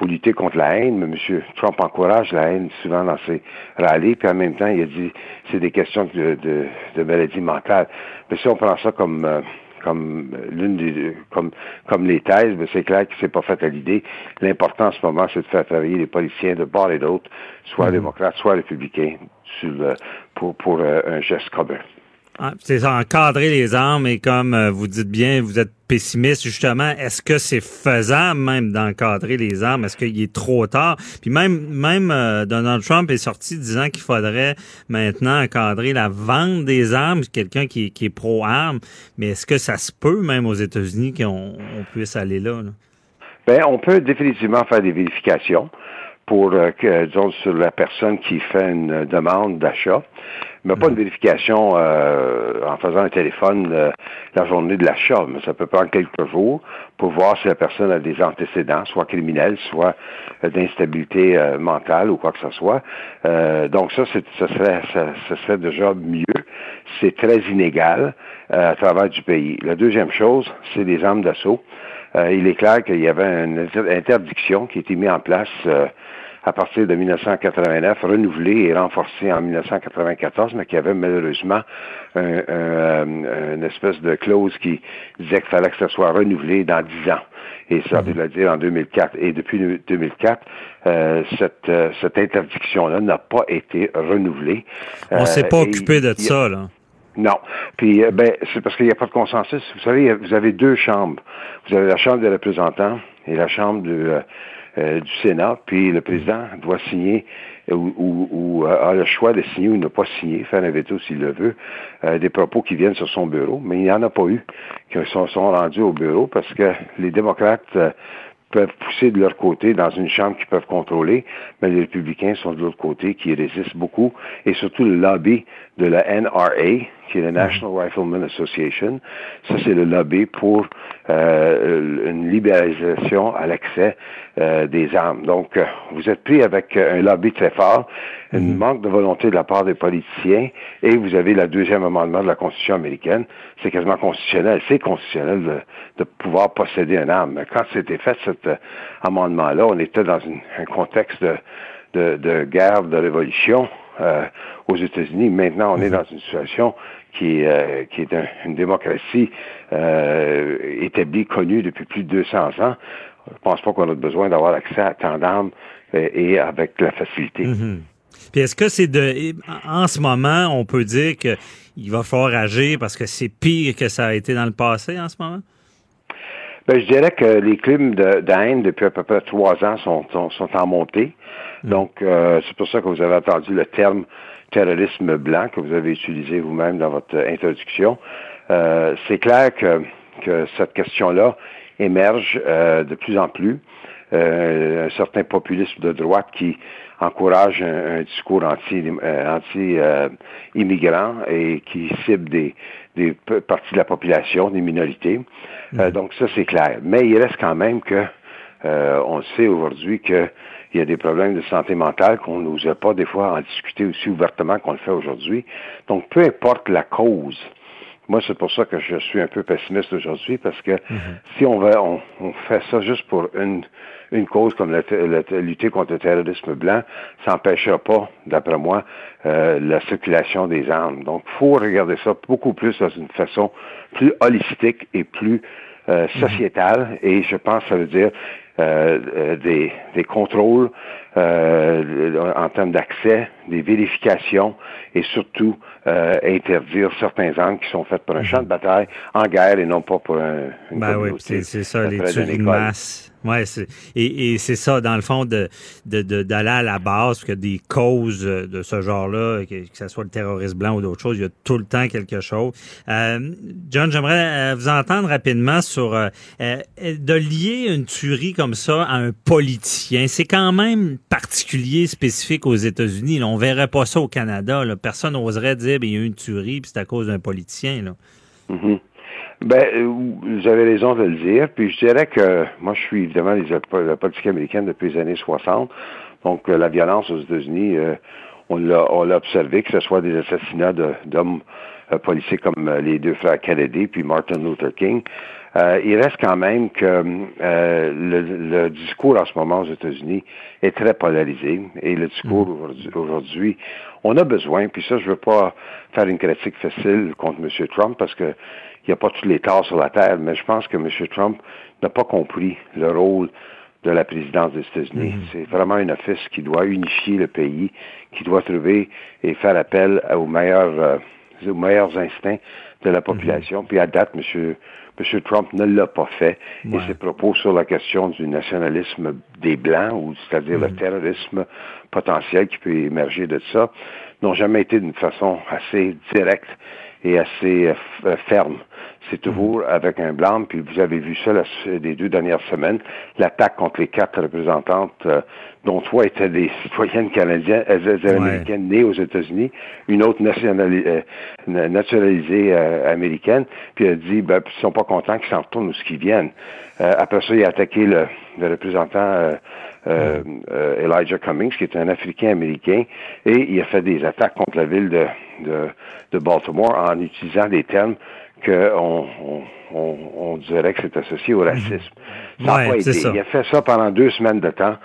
S5: faut lutter contre la haine, mais M. Trump encourage la haine souvent dans ses rallyes, puis en même temps, il a dit c'est des questions de, de, de maladie mentale. Mais si on prend ça comme euh, comme l'une des comme comme les thèses, mais c'est clair que c'est pas fait à l'idée. L'important en ce moment, c'est de faire travailler les policiers de part et d'autre, soit mhm. démocrates, soit républicains, sur pour pour euh, un geste commun.
S3: C'est encadrer les armes et comme euh, vous dites bien, vous êtes pessimiste justement. Est-ce que c'est faisable même d'encadrer les armes? Est-ce qu'il est trop tard? Puis même, même euh, Donald Trump est sorti disant qu'il faudrait maintenant encadrer la vente des armes, quelqu'un qui, qui, est pro-armes. Mais est-ce que ça se peut même aux États-Unis qu'on on puisse aller là? là?
S5: Ben, on peut définitivement faire des vérifications pour euh, que, disons, sur la personne qui fait une demande d'achat, mais pas une vérification euh, en faisant un téléphone euh, la journée de l'achat, mais ça peut prendre quelques jours pour voir si la personne a des antécédents, soit criminels, soit d'instabilité mentale ou quoi que ce soit. donc ça, ça, serait, ça, ça serait déjà mieux. C'est très inégal à travers du pays. La deuxième chose, c'est des armes d'assaut. il est clair qu'il y avait une interdiction qui a été mise en place à partir de 1989, renouvelé et renforcé en 1994, mais qui avait malheureusement une espèce de clause qui disait qu'il fallait que ce soit renouvelé dans dix ans. Et ça veut mhm. dire en 2004. Et depuis 2004, euh, cette, euh, cette interdiction-là n'a pas été renouvelée.
S3: On s'est pas euh, occupé de ça, là.
S5: Non. Puis, ben, c'est parce qu'il n'y a pas de consensus. Vous savez, vous avez deux chambres. Vous avez la Chambre des représentants et la Chambre de, euh, du Sénat, puis le président doit signer ou, ou, a le choix de signer ou ne pas signer, faire un veto s'il le veut, euh, des propos qui viennent sur son bureau, mais il n'y en a pas eu qui sont, sont rendus au bureau parce que les démocrates euh, peuvent pousser de leur côté dans une chambre qu'ils peuvent contrôler, mais les républicains sont de l'autre côté qui résistent beaucoup, et surtout le lobby de la NRA, qui est la National Rifleman Association. Ça, c'est le lobby pour euh, une libéralisation à l'accès euh, des armes. Donc, euh, vous êtes pris avec un lobby très fort, un mhm. manque de volonté de la part des politiciens, et vous avez le deuxième amendement de la Constitution américaine. C'est quasiment constitutionnel. C'est constitutionnel de, de, pouvoir posséder une arme. Mais quand c'était fait, cet amendement-là, on était dans un contexte de, de, de guerre, de révolution. Euh, aux États-Unis. Maintenant, on est mhm. dans une situation qui est, euh, qui est une démocratie euh, établie, connue depuis plus de 200 ans. Je pense pas qu'on a besoin d'avoir accès à tant d'armes et avec la facilité.
S3: Mhm. Puis est-ce que c'est de en ce moment, on peut dire qu'il va falloir agir parce que c'est pire que ça a été dans le passé en ce moment?
S5: Ben, je dirais que les crimes de, haine depuis à peu près trois ans sont, sont, en montée. Donc, euh, c'est pour ça que vous avez entendu le terme terrorisme blanc que vous avez utilisé vous-même dans votre introduction. Euh, c'est clair que, que cette question-là émerge euh, de plus en plus. un certain populisme de droite qui encourage un, discours anti-immigrant anti, immigrant et qui cible des, des parties de la population, des minorités. Euh, mhm. donc ça, c'est clair. Mais il reste quand même que euh, on sait aujourd'hui qu'il y a des problèmes de santé mentale qu'on n'ose pas des fois en discuter aussi ouvertement qu'on le fait aujourd'hui. Donc, peu importe la cause, moi, c'est pour ça que je suis un peu pessimiste aujourd'hui, parce que mhm. si on, va, on, fait ça juste pour une, une cause comme la, lutter contre le terrorisme blanc, ça n'empêchera pas, d'après moi, euh, la circulation des armes. Donc, il faut regarder ça beaucoup plus dans une façon plus holistique et plus euh, mhm. sociétale. Et je pense que ça veut dire des, des, contrôles euh, en termes d'accès, des vérifications et surtout euh, interdire certains angles qui sont faits pour un champ de bataille en guerre et non pas pour un, une
S3: ben oui, c'est ça, les tueries de masse. Ouais, et, et c'est ça, dans le fond, de d'aller de, d'aller à la base, que des causes de ce genre-là, que, que ce soit le terrorisme blanc ou d'autres choses, il y a tout le temps quelque chose. Euh, John, j'aimerais euh, vous entendre rapidement sur euh, euh, de lier une tuerie comme ça à un politicien. C'est quand même particulier, spécifique aux États-Unis. On verrait pas ça au Canada. Personne n'oserait dire, ben, il y a eu une tuerie, puis c'est à cause d'un politicien. Là.
S5: Mm-hmm. Ben, euh, vous avez raison de le dire. Puis je dirais que moi, je suis évidemment la politique américaine depuis les années 60. Donc, euh, la violence aux États-Unis, euh, on l'a observé, que ce soit des assassinats d'hommes politiques comme les deux frères Kennedy puis Martin Luther King. Il reste quand même que le, discours en ce moment aux États-Unis est très polarisé. Et le discours mm. aujourd'hui, on a besoin, puis ça, je veux pas faire une critique facile contre M. Trump parce que il n'y a pas tous les torts sur la terre, mais je pense que M. Trump n'a pas compris le rôle de la présidence des États-Unis. Mhm. C'est vraiment un office qui doit unifier le pays, qui doit trouver et faire appel aux meilleurs, euh, aux meilleurs instincts de la population. Mhm. Puis à date, M. M. Trump ne l'a pas fait. Et ses propos sur la question du nationalisme des Blancs, ou c'est-à-dire le mhm. terrorisme potentiel qui peut émerger de ça, n'ont jamais été d'une façon assez directe et assez euh, euh, ferme. C'est toujours avec un blanc, puis vous avez vu ça les deux dernières semaines, l'attaque contre les quatre représentantes, euh, dont trois étaient des citoyennes canadiennes, américaines nées aux États-Unis, une autre nationalisée, nationalisée américaine, puis elle a dit, ben, ils sont pas contents qu'ils s'en retournent où ce qu'ils viennent. après ça, il a attaqué le, le représentant euh, euh, Elijah Cummings, qui est un Africain américain, et il a fait des attaques contre la ville de, de, de Baltimore en utilisant des termes qu'on on, on, dirait que c'est associé au racisme. Ça a pas été. Il a fait ça pendant deux semaines de temps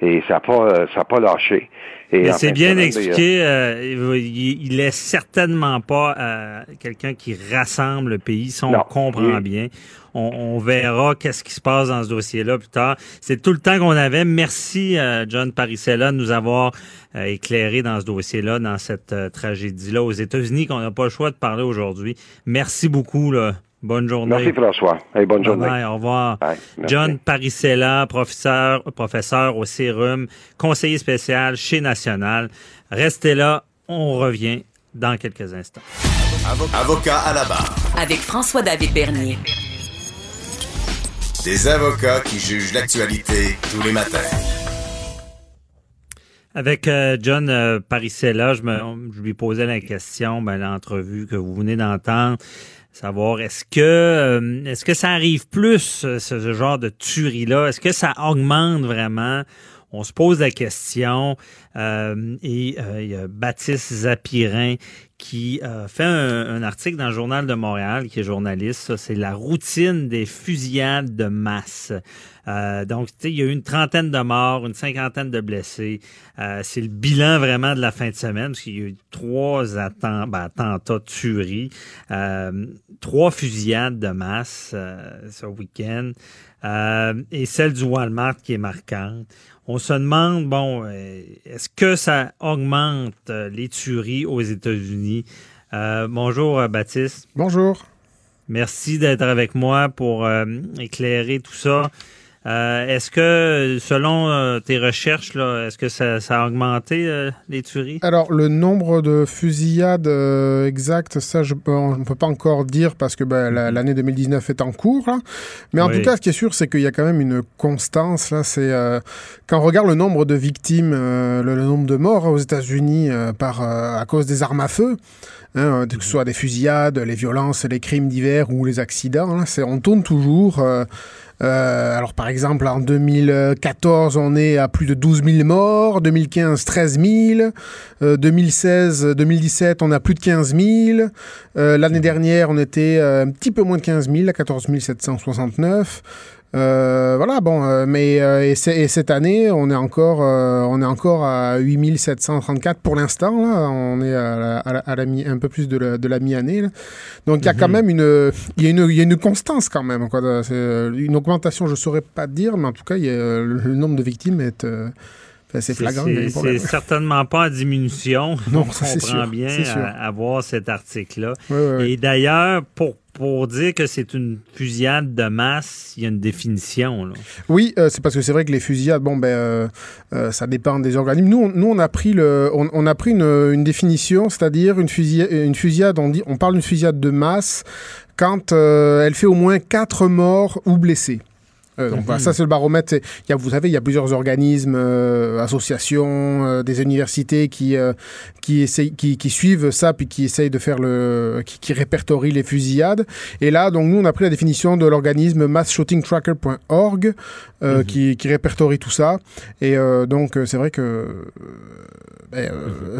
S5: et ça n'a pas, ça a pas lâché.
S3: Et c'est bien expliqué. Euh, il, est certainement pas euh, quelqu'un qui rassemble le pays, si on comprend bien. On, on verra qu'est-ce qui se passe dans ce dossier-là plus tard. C'est tout le temps qu'on avait. Merci, euh, John Parisella, de nous avoir éclairé dans ce dossier-là, dans cette tragédie-là aux États-Unis qu'on n'a pas le choix de parler aujourd'hui. Merci beaucoup. Là. Bonne journée.
S5: Merci François. Et bonne journée.
S3: au revoir. John Parisella, professeur, professeur au Sérum, conseiller spécial chez National. Restez là, on revient dans quelques instants.
S1: Avocat à la barre.
S2: Avec François-David Bernier.
S1: Des avocats qui jugent l'actualité tous les matins.
S3: Avec euh, John euh, Parisella, je, lui posais la question, ben, l'entrevue que vous venez d'entendre savoir est-ce que euh, est-ce que ça arrive plus ce, genre de tuerie là est-ce que ça augmente vraiment on se pose la question euh, et il y a Baptiste Zapirin qui fait un, article dans le journal de Montréal, qui est journaliste. c'est la routine des fusillades de masse. Euh, donc, il y a eu une trentaine de morts, une cinquantaine de blessés. Euh, c'est le bilan vraiment de la fin de semaine, parce qu'il y a eu trois ben, attentats, tueries, euh, trois fusillades de masse ce week-end, et celle du Walmart qui est marquante. On se demande, bon, est-ce que ça augmente les tueries aux États-Unis? bonjour, Baptiste.
S6: Bonjour.
S3: Merci d'être avec moi pour éclairer tout ça. Euh, est-ce que, selon euh, tes recherches, là, est-ce que ça, a augmenté euh, les tueries?
S6: Alors, le nombre de fusillades exact, ça, je, on ne peut pas encore dire parce que ben, mhm. l'année 2019 est en cours. Mais en tout cas, ce qui est sûr, c'est qu'il y a quand même une constance. Là, c'est quand on regarde le nombre de victimes, le, nombre de morts aux États-Unis par à cause des armes à feu. Hein, que ce soit des fusillades, les violences, les crimes divers ou les accidents, là, on tourne toujours euh, alors par exemple, en 2014, on est à plus de 12 000 morts, 2015, 13 000, 2016, 2017, on a plus de 15 000, euh, l'année dernière, on était euh, un petit peu moins de 15 000, à 14 769. Euh, voilà, bon, euh, mais euh, et, cette année, on est encore, on est encore à 8734 pour l'instant. on est à, la, un peu plus de la, mi-année. Donc il y a quand mhm. même une, il y a une, y a une constance quand même. Quoi. Une augmentation, je saurais pas dire, mais en tout cas, il y a, le nombre de victimes est c'est flagrant.
S3: C'est certainement pas en diminution. Non, on comprend bien à, voir cet article-là. Et d'ailleurs, pour pour dire que c'est une fusillade de masse, il y a une définition.
S6: Oui, euh, c'est parce que c'est vrai que les fusillades, bon, ben, euh, euh, ça dépend des organismes. Nous, on, nous, on a pris, le, on, a pris une, définition, c'est-à-dire une fusillade, une fusillade on, dit, on parle d'une fusillade de masse quand elle fait au moins quatre morts ou blessés. Euh, donc voilà, ça c'est le baromètre. Il y a, vous savez, il y a plusieurs organismes, euh, associations, euh, des universités qui qui, essayent, qui, qui suivent ça puis qui essayent de faire le, qui, qui, répertorient les fusillades. Et là, donc nous on a pris la définition de l'organisme massshootingtracker.org mhm. qui, qui répertorie tout ça. Et donc c'est vrai que ben,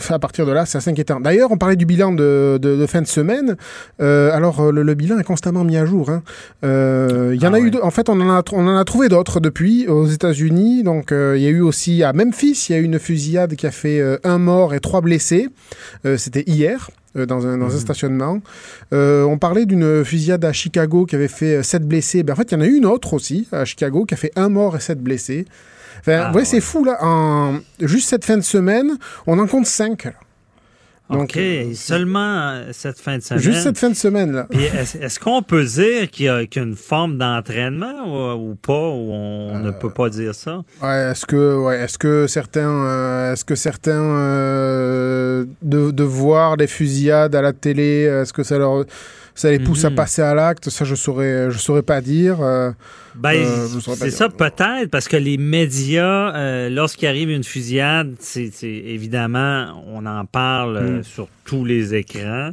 S6: à partir de là, c'est assez inquiétant. D'ailleurs, on parlait du bilan de, de, fin de semaine. alors, le, bilan est constamment mis à jour. Hein. Il y en ah a eu, en fait, on en a, on en a trouvé d'autres depuis aux États-Unis. Donc, euh, il y a eu aussi à Memphis, il y a eu une fusillade qui a fait euh, un mort et trois blessés. Euh, c'était hier. Dans un, dans un, mhm. stationnement. on parlait d'une fusillade à Chicago qui avait fait sept blessés. Ben, en fait, il y en a eu une autre aussi à Chicago qui a fait un mort et sept blessés. Enfin, ah, c'est fou, là. En... Juste cette fin de semaine, on en compte cinq.
S3: OK, euh, seulement euh, cette fin de semaine.
S6: Juste cette fin de semaine, là.
S3: Est-ce qu'on peut dire qu'il y, a une forme d'entraînement ou, pas, ou on ne peut pas dire ça?
S6: Ouais, est-ce que, ouais, est-ce que certains, euh, est-ce que certains de, de, voir des fusillades à la télé, est-ce que ça leur ça les pousse à mhm. passer à l'acte, ça je saurais, je saurais pas dire. Euh,
S3: ben, euh, c'est ça peut-être parce que les médias, euh, lorsqu'il arrive une fusillade, c'est évidemment on en parle mm. sur tous les écrans.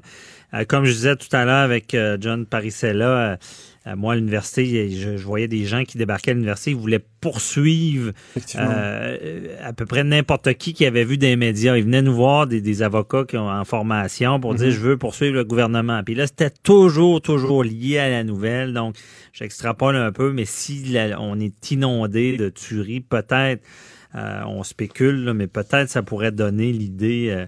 S3: comme je disais tout à l'heure avec John Parisella moi, à l'université, je, voyais des gens qui débarquaient à l'université, ils voulaient poursuivre euh, à peu près n'importe qui qui avait vu des médias. Ils venaient nous voir, des, avocats qui ont en formation, pour dire, mhm. je veux poursuivre le gouvernement. Puis là, c'était toujours, toujours lié à la nouvelle. Donc, j'extrapole un peu, mais si on est inondé de tueries, peut-être, euh, on spécule, mais peut-être ça pourrait donner l'idée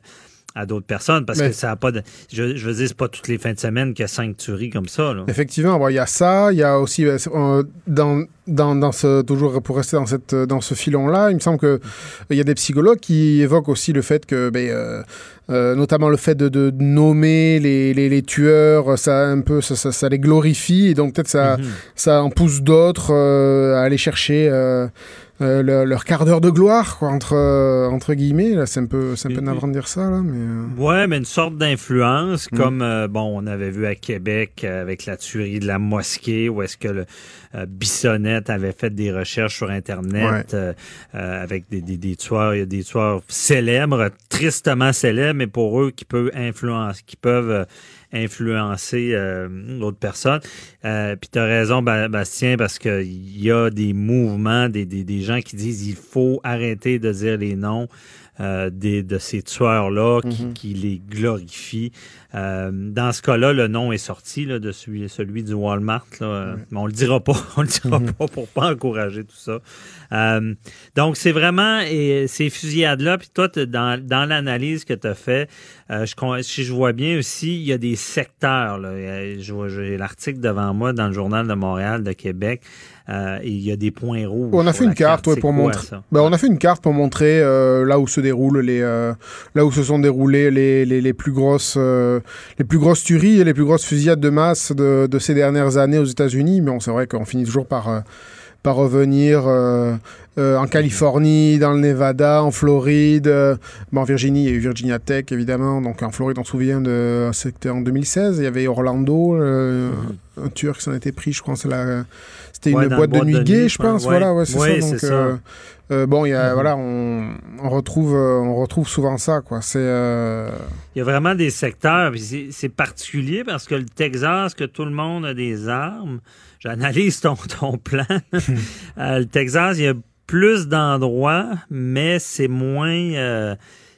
S3: à d'autres personnes parce que ça a pas de. Je, je veux dire, c'est pas toutes les fins de semaine qu'il y a cinq tueries comme ça. Là.
S6: Effectivement, il y a ça, il y a aussi euh, dans, dans, dans, ce toujours pour rester dans cette dans ce filon là, il me semble que il y a des psychologues qui évoquent aussi le fait que ben, euh, euh, notamment le fait de, de nommer les, les, les, tueurs, ça un peu ça, ça, ça, les glorifie et donc peut-être ça mhm. ça en pousse d'autres à aller chercher euh, leur quart d'heure de gloire, quoi, entre, euh, entre guillemets. Là, c'est un peu, c'est un peu navrant de dire ça, là, mais.
S3: Euh. Ouais, mais une sorte d'influence, mm. comme, bon, on avait vu à Québec avec la tuerie de la mosquée, où est-ce que le Bissonnette avait fait des recherches sur Internet avec des, des, des tueurs, il y a des tueurs célèbres, tristement célèbres, mais pour eux qui peuvent influencer, qui peuvent influencer euh, d'autres personnes. Euh, Puis tu as raison, Bastien, parce qu'il y a des mouvements, des, des, des gens qui disent il faut arrêter de dire les noms. Euh, des, de ces tueurs-là qui, mhm. qui, les glorifient. Euh, dans ce cas-là, le nom est sorti là, de celui, celui du Walmart. Là, Mais on le dira pas. On le dira mhm. pas pour pas encourager tout ça. Euh, donc, c'est vraiment et, ces fusillades-là. Puis toi, dans, dans l'analyse que tu as fait, euh, je, si je vois bien aussi, il y a des secteurs. J'ai l'article devant moi dans le Journal de Montréal, de Québec. Euh, il y a des points rouges.
S6: On a fait une carte, pour montrer. Ben, on a fait une carte pour montrer euh, là où se déroulent les, euh, là où se sont déroulées les, les, les plus grosses, les plus grosses tueries et les plus grosses fusillades de masse de, de ces dernières années aux États-Unis. Mais c'est vrai qu'on finit toujours par par revenir en Californie, dans le Nevada, en Floride. bon, en Virginie, il y a eu Virginia Tech, évidemment. Donc en Floride, on se souvient de. C'était en 2016. Il y avait Orlando, mm-hmm. un qui s'en était pris, je crois. C'est la c'était une boîte, de nuit gay, je pense. Voilà, ouais, c'est ça. Donc, euh, euh, bon, y a, voilà, on, on, retrouve, euh, on retrouve souvent ça, quoi. C'est.
S3: Il y a vraiment des secteurs, c'est particulier parce que le Texas, que tout le monde a des armes. J'analyse ton, ton plan. le Texas, il y a plus d'endroits, mais c'est moins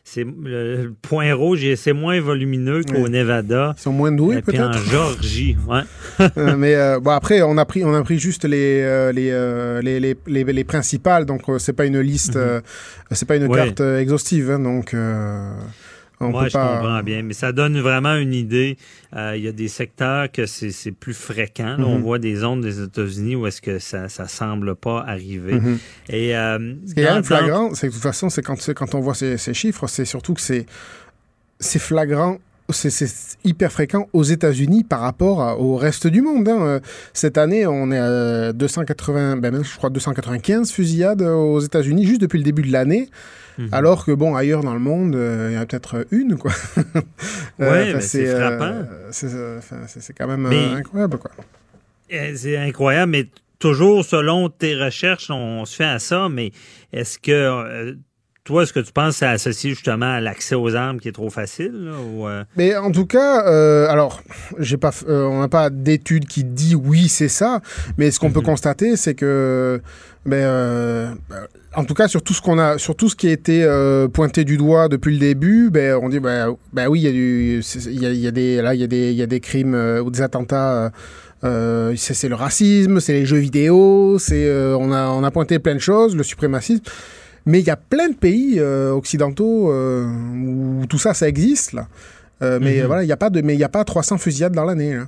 S3: c'est le point rouge, c'est moins volumineux qu'au Nevada.
S6: Ils sont moins doués peut-être.
S3: En Georgie, ouais.
S6: Euh, mais euh, bon après on a pris on a pris juste les euh, les, les, les, les, principales donc c'est pas une liste mhm. c'est pas une carte exhaustive hein, donc
S3: Moi, je comprends bien, mais ça donne vraiment une idée. Euh, il y a des secteurs que c'est plus fréquent. On mhm. voit des zones des États-Unis où est-ce que ça ne semble pas arriver.
S6: Mhm. Et euh, Ce qui est flagrant, c'est que de toute façon, c'est quand, quand on voit ces, ces chiffres, c'est surtout que c'est flagrant c'est hyper fréquent aux États-Unis par rapport au reste du monde. Hein. Euh, cette année, on est à 280, ben je crois 295 fusillades aux États-Unis juste depuis le début de l'année. Mhm. Alors que bon, ailleurs dans le monde, euh, il y en a peut-être une, quoi.
S3: Euh, oui, c'est frappant.
S6: c'est quand même incroyable, quoi.
S3: C'est incroyable, mais toujours selon tes recherches, on se fait à ça, mais est-ce que toi, est-ce que tu penses que c'est associé justement à l'accès aux armes qui est trop facile? Euh?
S6: Mais en tout cas, euh, alors, j'ai pas, euh, on n'a pas d'étude qui dit oui, c'est ça, mais ce qu'on peut mhm. constater, c'est que, ben, en tout cas, sur tout ce qu'on a, sur tout ce qui a été pointé du doigt depuis le début, ben, on dit, ben, ben oui, il y a du, il y a, des, là, il y a des, il y a des crimes ou des attentats. c'est le racisme, c'est les jeux vidéo, c'est on a on a pointé plein de choses, le suprémacisme. Mais il y a plein de pays euh, occidentaux euh, où tout ça, ça existe, là. Euh, mais mhm. voilà, il n'y a pas de, mais il a pas 300 fusillades dans l'année.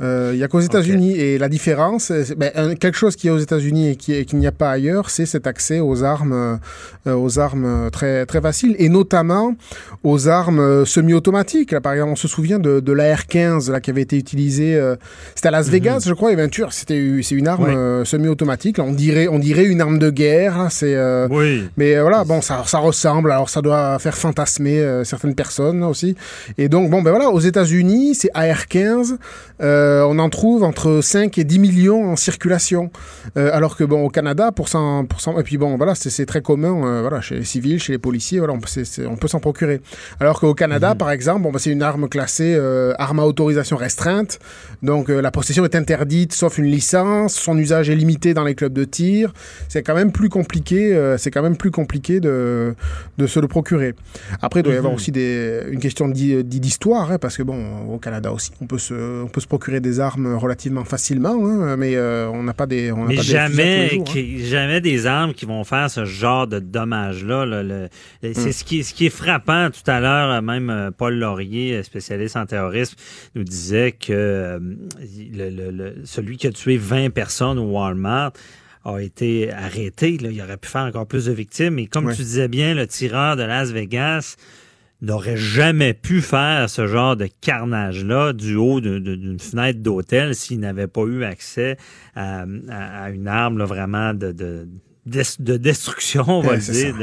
S6: Il euh, n'y a qu'aux États-Unis. Et la différence, ben, quelque chose qui est aux États-Unis et qui, qu'il n'y a pas ailleurs, c'est cet accès aux armes, euh, aux armes très, très faciles, et notamment aux armes semi-automatiques. par exemple, on se souvient de, de l'AR-15 là, qui avait été utilisée. Euh, c'était à Las mhm. Vegas, je crois, Venture. C'était, c'est une arme semi-automatique. on dirait, on dirait une arme de guerre. c'est,
S3: oui.
S6: Mais voilà, bon, ça, ça ressemble. Alors, ça doit faire fantasmer certaines personnes aussi. Et donc, bon, ben voilà, aux États-Unis, c'est AR-15. Euh, on en trouve entre 5 et 10 millions en circulation. Euh, alors que, bon, au Canada, pour 100, et puis bon, voilà, c'est très commun, euh, voilà, chez les civils, chez les policiers, voilà, on, on peut s'en procurer. Alors qu'au Canada, mhm. par exemple, bon, bah, c'est une arme classée arme à autorisation restreinte. Donc, la possession est interdite, sauf une licence. Son usage est limité dans les clubs de tir. C'est quand même plus compliqué, c'est quand même plus compliqué de, de se le procurer. Après, il doit y avoir mhm. aussi des, une question d'histoire, hein, parce que, bon, au Canada aussi, on peut se, on peut se procurer des armes relativement facilement, hein, mais euh, on n'a pas des.
S3: On mais
S6: pas
S3: jamais, hein. jamais des armes qui vont faire ce genre de dommages-là. c'est hmm. ce, qui, ce qui est frappant. Tout à l'heure, même euh, Paul Laurier, spécialiste en terrorisme, nous disait que euh, le, celui qui a tué 20 personnes au Walmart a été arrêté. Là. Il aurait pu faire encore plus de victimes. Et comme tu disais bien, le tireur de Las Vegas n'aurait jamais pu faire ce genre de carnage-là du haut d'une fenêtre d'hôtel s'il n'avait pas eu accès à, une arme vraiment de, de de destruction, on va dire.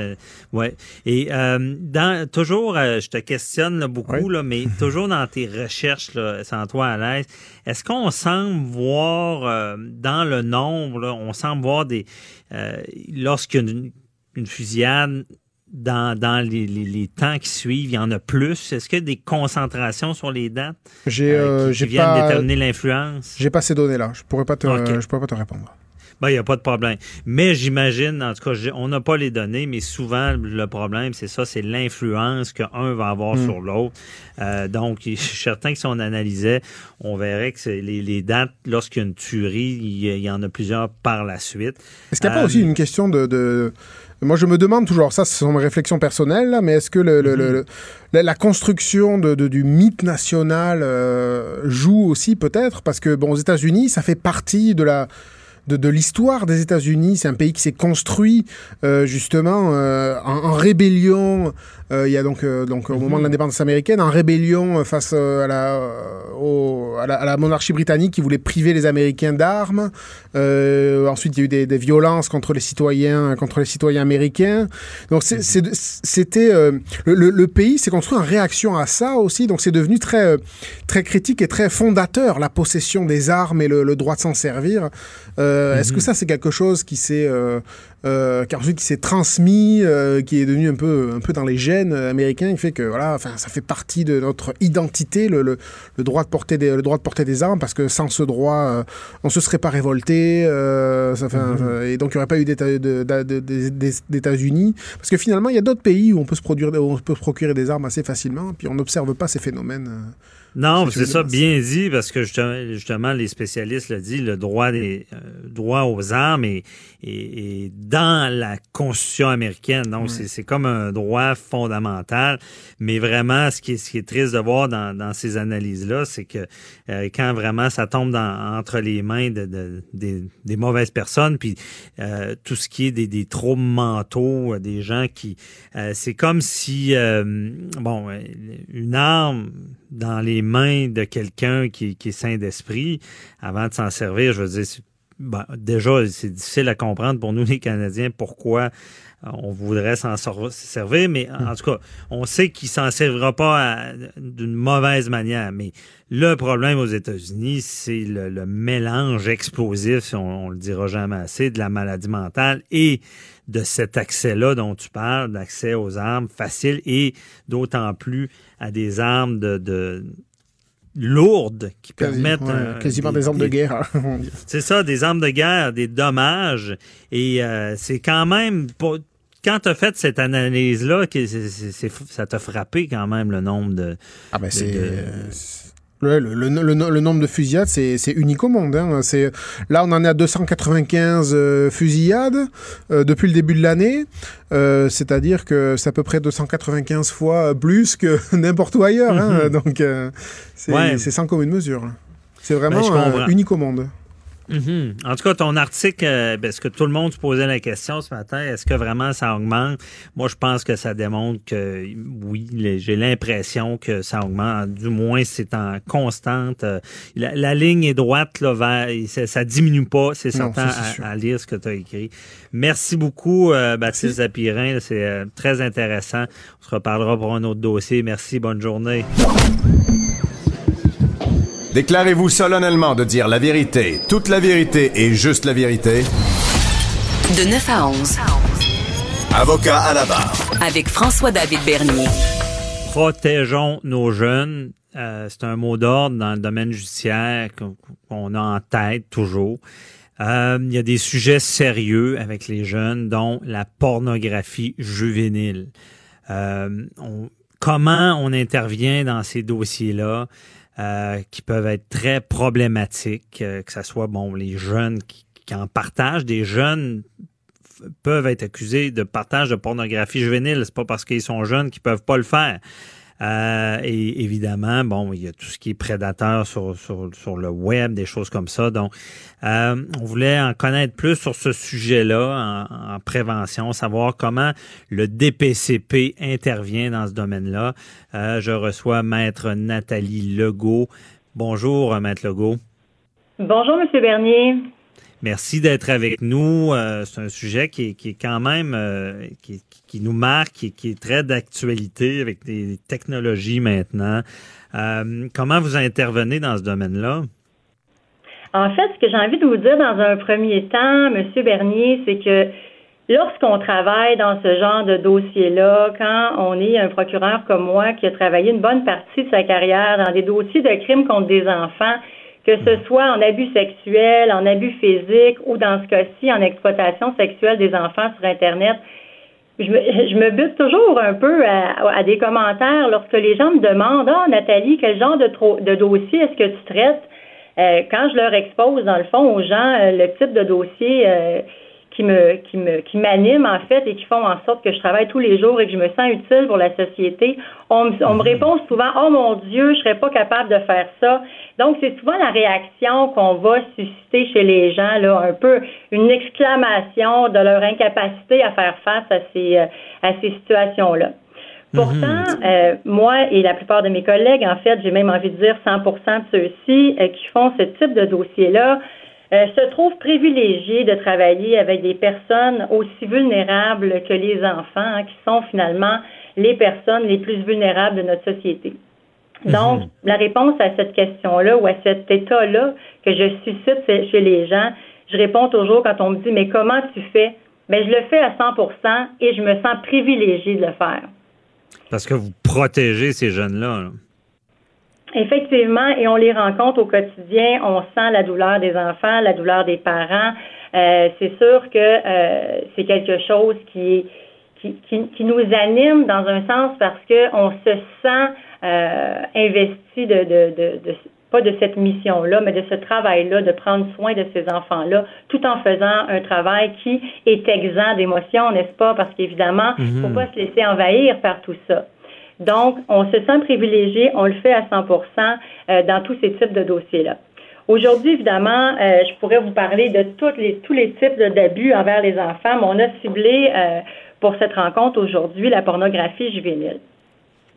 S3: ouais. Et euh, dans, toujours, euh, je te questionne beaucoup, là, mais toujours dans tes recherches, là, sans toi à l'aise, est-ce qu'on semble voir euh, dans le nombre, on semble voir des lorsqu'il y a une, une fusillade, dans, dans les, les, temps qui suivent, il y en a plus? Est-ce qu'il y a des concentrations sur les dates
S6: j'ai, euh,
S3: qui, viennent déterminer l'influence?
S6: J'ai pas ces données-là. Je pourrais pas te, je pourrais pas te répondre.
S3: Ben, il n'y a pas de problème. Mais j'imagine, en tout cas, on n'a pas les données, mais souvent, le problème, c'est ça, c'est l'influence qu'un va avoir hmm. sur l'autre. Euh, donc, je suis certain que si on analysait, on verrait que les, les, dates, lorsqu'il y a une tuerie, il y, en a plusieurs par la suite.
S6: Est-ce qu'il n'y a pas aussi euh, une question de moi, je me demande toujours, ça, ce sont mes réflexions personnelles, mais est-ce que la, construction du mythe national euh, joue aussi peut-être? Parce que, bon, aux États-Unis, ça fait partie de la de, l'histoire des États-Unis. C'est un pays qui s'est construit euh, justement euh, en, rébellion. Euh, il y a donc, donc au moment de mhm. l'indépendance américaine, en rébellion face à la, à, la, monarchie britannique qui voulait priver les Américains d'armes. ensuite, il y a eu des, violences contre les citoyens, contre les citoyens américains. Donc c'était le, le, pays s'est construit en réaction à ça aussi. Donc c'est devenu très très critique et très fondateur la possession des armes et le, droit de s'en servir. Euh, est-ce que mhm. ça, c'est quelque chose qui s'est euh, euh, qui s'est transmis, qui est devenu un peu, un peu dans les gènes américains, qui fait que voilà, enfin, ça fait partie de notre identité, le, le, droit de porter des, le droit de porter des armes, parce que sans ce droit, on se serait pas révolté, ça fait, mhm. et donc il n'y aurait pas eu d'États-Unis, parce que finalement, il y a d'autres pays où on peut se produire, on peut procurer des armes assez facilement, puis on n'observe pas ces phénomènes.
S3: Non, c'est ça, bien dit, parce que justement, les spécialistes le disent, le droit, des, euh, droit aux armes est, dans la Constitution américaine. Donc, c'est comme un droit fondamental. Mais vraiment, ce qui est, ce qui est triste de voir dans, dans ces analyses-là, c'est que euh, quand vraiment ça tombe dans, entre les mains de, de des, des, mauvaises personnes, puis euh, tout ce qui est des, des troubles mentaux, des gens qui... c'est comme si, bon, une arme dans les mains de quelqu'un qui, qui est sain d'esprit, avant de s'en servir, je veux dire, ben, déjà, c'est difficile à comprendre pour nous, les Canadiens, pourquoi euh, on voudrait s'en servir, mais en tout cas, on sait qu'il s'en servira pas d'une mauvaise manière. Mais le problème aux États-Unis, c'est le, mélange explosif, on, on le dira jamais assez, de la maladie mentale et de cet accès-là dont tu parles, d'accès aux armes faciles et d'autant plus à des armes de lourdes qui permettent...
S6: quasiment des, armes de guerre.
S3: c'est ça, des armes de guerre, des dommages. Et euh, c'est quand même... quand tu as fait cette analyse-là, ça t'a frappé quand même le nombre de...
S6: Ah ben c'est... Le, le, nombre de fusillades, c'est unique au monde. Hein. Là, on en est à 295 euh, fusillades euh, depuis le début de l'année. Euh, c'est-à-dire que c'est à peu près 295 fois plus que n'importe où ailleurs. Hein. Mhm. Donc, c'est sans commune mesure. C'est vraiment ben, unique au monde.
S3: Mhm. En tout cas, ton article, euh, parce que tout le monde se posait la question ce matin, est-ce que vraiment ça augmente? Moi, je pense que ça démontre que oui, j'ai l'impression que ça augmente. Du moins, c'est en constante. Euh, la, ligne est droite, là, vers, ça, diminue pas, c'est certain à, lire ce que tu as écrit. Merci beaucoup, euh, Baptiste Zapirin. C'est très intéressant. On se reparlera pour un autre dossier. Merci, bonne journée.
S1: Déclarez-vous solennellement de dire la vérité, toute la vérité et juste la vérité.
S2: De 9 à 11.
S1: Avocat à la barre.
S2: Avec François-David Bernier.
S3: Protégeons nos jeunes. Euh, c'est un mot d'ordre dans le domaine judiciaire qu'on a en tête toujours. Euh, il y a des sujets sérieux avec les jeunes, dont la pornographie juvénile. Euh, comment on intervient dans ces dossiers-là? Euh, qui peuvent être très problématiques, euh, que ce soit bon les jeunes qui, qui, en partagent, des jeunes peuvent être accusés de partage de pornographie juvénile. C'est pas parce qu'ils sont jeunes qu'ils peuvent pas le faire. Euh, et évidemment, bon, il y a tout ce qui est prédateur sur, sur, sur le web, des choses comme ça. Donc, euh, on voulait en connaître plus sur ce sujet-là en, en, prévention, savoir comment le DPCP intervient dans ce domaine-là. Euh, je reçois Maître Nathalie Legault. Bonjour, Maître Legault.
S7: Bonjour, Monsieur Bernier.
S3: Merci d'être avec nous. Euh, c'est un sujet qui est, qui est quand même euh, qui, qui, nous marque et qui est très d'actualité avec des technologies maintenant. Euh, comment vous intervenez dans ce domaine-là?
S7: En fait, ce que j'ai envie de vous dire dans un premier temps, Monsieur Bernier, c'est que lorsqu'on travaille dans ce genre de dossier-là, quand on est un procureur comme moi qui a travaillé une bonne partie de sa carrière dans des dossiers de crimes contre des enfants, que ce soit en abus sexuel, en abus physique ou dans ce cas-ci en exploitation sexuelle des enfants sur Internet. Je me, je me bute toujours un peu à, des commentaires lorsque les gens me demandent Ah, Nathalie, quel genre de, de dossier est-ce que tu traites? Euh, quand je leur expose, dans le fond, aux gens euh, le type de dossier euh, qui me qui me qui m'animent en fait et qui font en sorte que je travaille tous les jours et que je me sens utile pour la société. On, me, on me mhm. répond souvent oh mon Dieu, je serais pas capable de faire ça. Donc c'est souvent la réaction qu'on va susciter chez les gens là, un peu une exclamation de leur incapacité à faire face à ces euh, à ces situations là. Pourtant, mhm. euh, moi et la plupart de mes collègues, en fait, j'ai même envie de dire 100% de ceux-ci euh, qui font ce type de dossier-là, euh, se trouve privilégié de travailler avec des personnes aussi vulnérables que les enfants, hein, qui sont finalement les personnes les plus vulnérables de notre société. Mhm. Donc, la réponse à cette question-là ou à cet état-là que je suscite chez les gens, je réponds toujours quand on me dit mais comment tu fais Ben je le fais à 100% et je me sens privilégié de le faire.
S3: Parce que vous protégez ces jeunes-là. là
S7: Effectivement, et on les rencontre au quotidien, on sent la douleur des enfants, la douleur des parents. Euh, c'est sûr que euh, c'est quelque chose qui, qui, qui, nous anime dans un sens parce qu'on se sent euh, investi de, de, de, pas de cette mission-là, mais de ce travail-là, de prendre soin de ces enfants-là, tout en faisant un travail qui est exempt d'émotions, n'est-ce pas? Parce qu'évidemment, il ne faut pas se laisser envahir par tout ça. Donc, on se sent privilégié, on le fait à 100% euh, dans tous ces types de dossiers-là. Aujourd'hui, évidemment, euh, je pourrais vous parler de tous les, tous les types d'abus envers les enfants, mais on a ciblé euh, pour cette rencontre aujourd'hui la pornographie juvénile.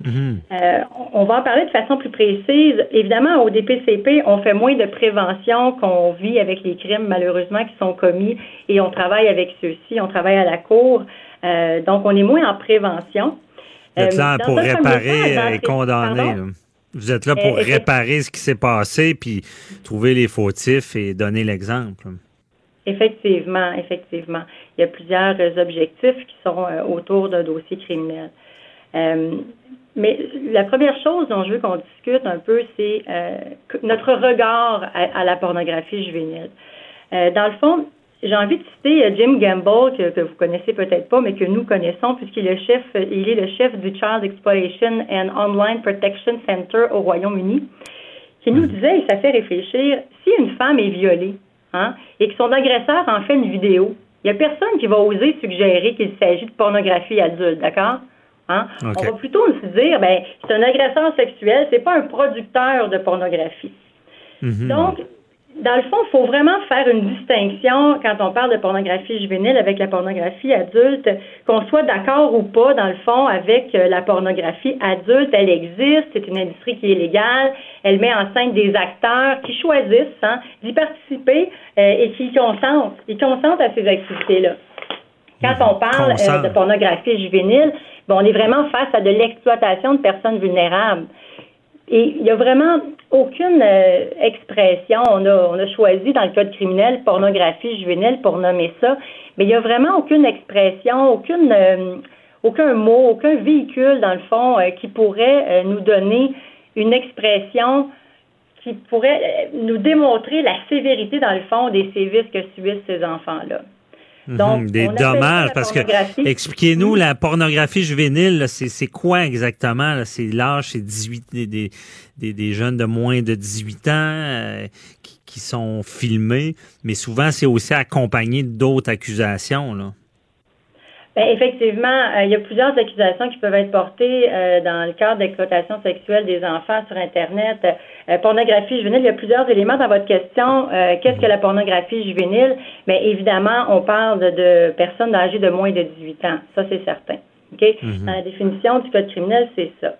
S7: Mhm. Euh, on va en parler de façon plus précise. Évidemment, au DPCP, on fait moins de prévention qu'on vit avec les crimes, malheureusement, qui sont commis et on travaille avec ceux-ci. On travaille à la cour. Euh, donc, on est moins en prévention.
S3: Vous êtes là pour réparer et condamner. Vous êtes là pour réparer ce qui s'est passé, puis trouver les fautifs et donner l'exemple.
S7: Effectivement, effectivement. Il y a plusieurs objectifs qui sont euh, autour d'un dossier criminel. Mais la première chose dont je veux qu'on discute un peu, c'est euh, notre regard à, la pornographie juvénile. Euh, dans le fond, j'ai envie de citer euh, Jim Gamble, que, que vous connaissez peut-être pas, mais que nous connaissons, puisqu'il est le chef, il est le chef du Child Exploitation and Online Protection Center au Royaume-Uni, qui nous disait, et ça fait réfléchir, si une femme est violée, hein, et que son agresseur en fait une vidéo, il n'y a personne qui va oser suggérer qu'il s'agit de pornographie adulte, d'accord? Hein? On va plutôt se dire, ben, c'est un agresseur sexuel, c'est pas un producteur de pornographie. Mhm. Donc, dans le fond, il faut vraiment faire une distinction quand on parle de pornographie juvénile avec la pornographie adulte, qu'on soit d'accord ou pas, dans le fond, avec euh, la pornographie adulte. Elle existe, c'est une industrie qui est légale, elle met en scène des acteurs qui choisissent hein, d'y participer euh, et qui consentent, à ces activités-là. Quand on parle euh, de pornographie juvénile, on est vraiment face à de l'exploitation de personnes vulnérables. Et il n'y a vraiment aucune euh, expression. On a, on choisi dans le code criminel pornographie juvénile pour nommer ça, mais il n'y a vraiment aucune expression, euh, aucun mot, aucun véhicule, dans le fond, qui pourrait nous donner une expression qui pourrait nous démontrer la sévérité, dans le fond, des sévices que subissent ces enfants-là.
S3: Mhm. Donc, des dommages, parce que expliquez-nous, la pornographie juvénile, c'est quoi exactement? C'est l'âge, c'est 18 des, des, des, jeunes de moins de 18 ans euh, qui, qui, sont filmés, mais souvent c'est aussi accompagné d'autres accusations. Là.
S7: Bien, effectivement, euh, il y a plusieurs accusations qui peuvent être portées euh, dans le cadre d'exploitation sexuelle des enfants sur Internet. Euh, pornographie juvénile, il y a plusieurs éléments dans votre question. Qu'est-ce que la pornographie juvénile? Bien, évidemment, on parle de, personnes âgées de moins de 18 ans. Ça, c'est certain. OK? Mm-hmm. Dans la définition du code criminel, c'est ça.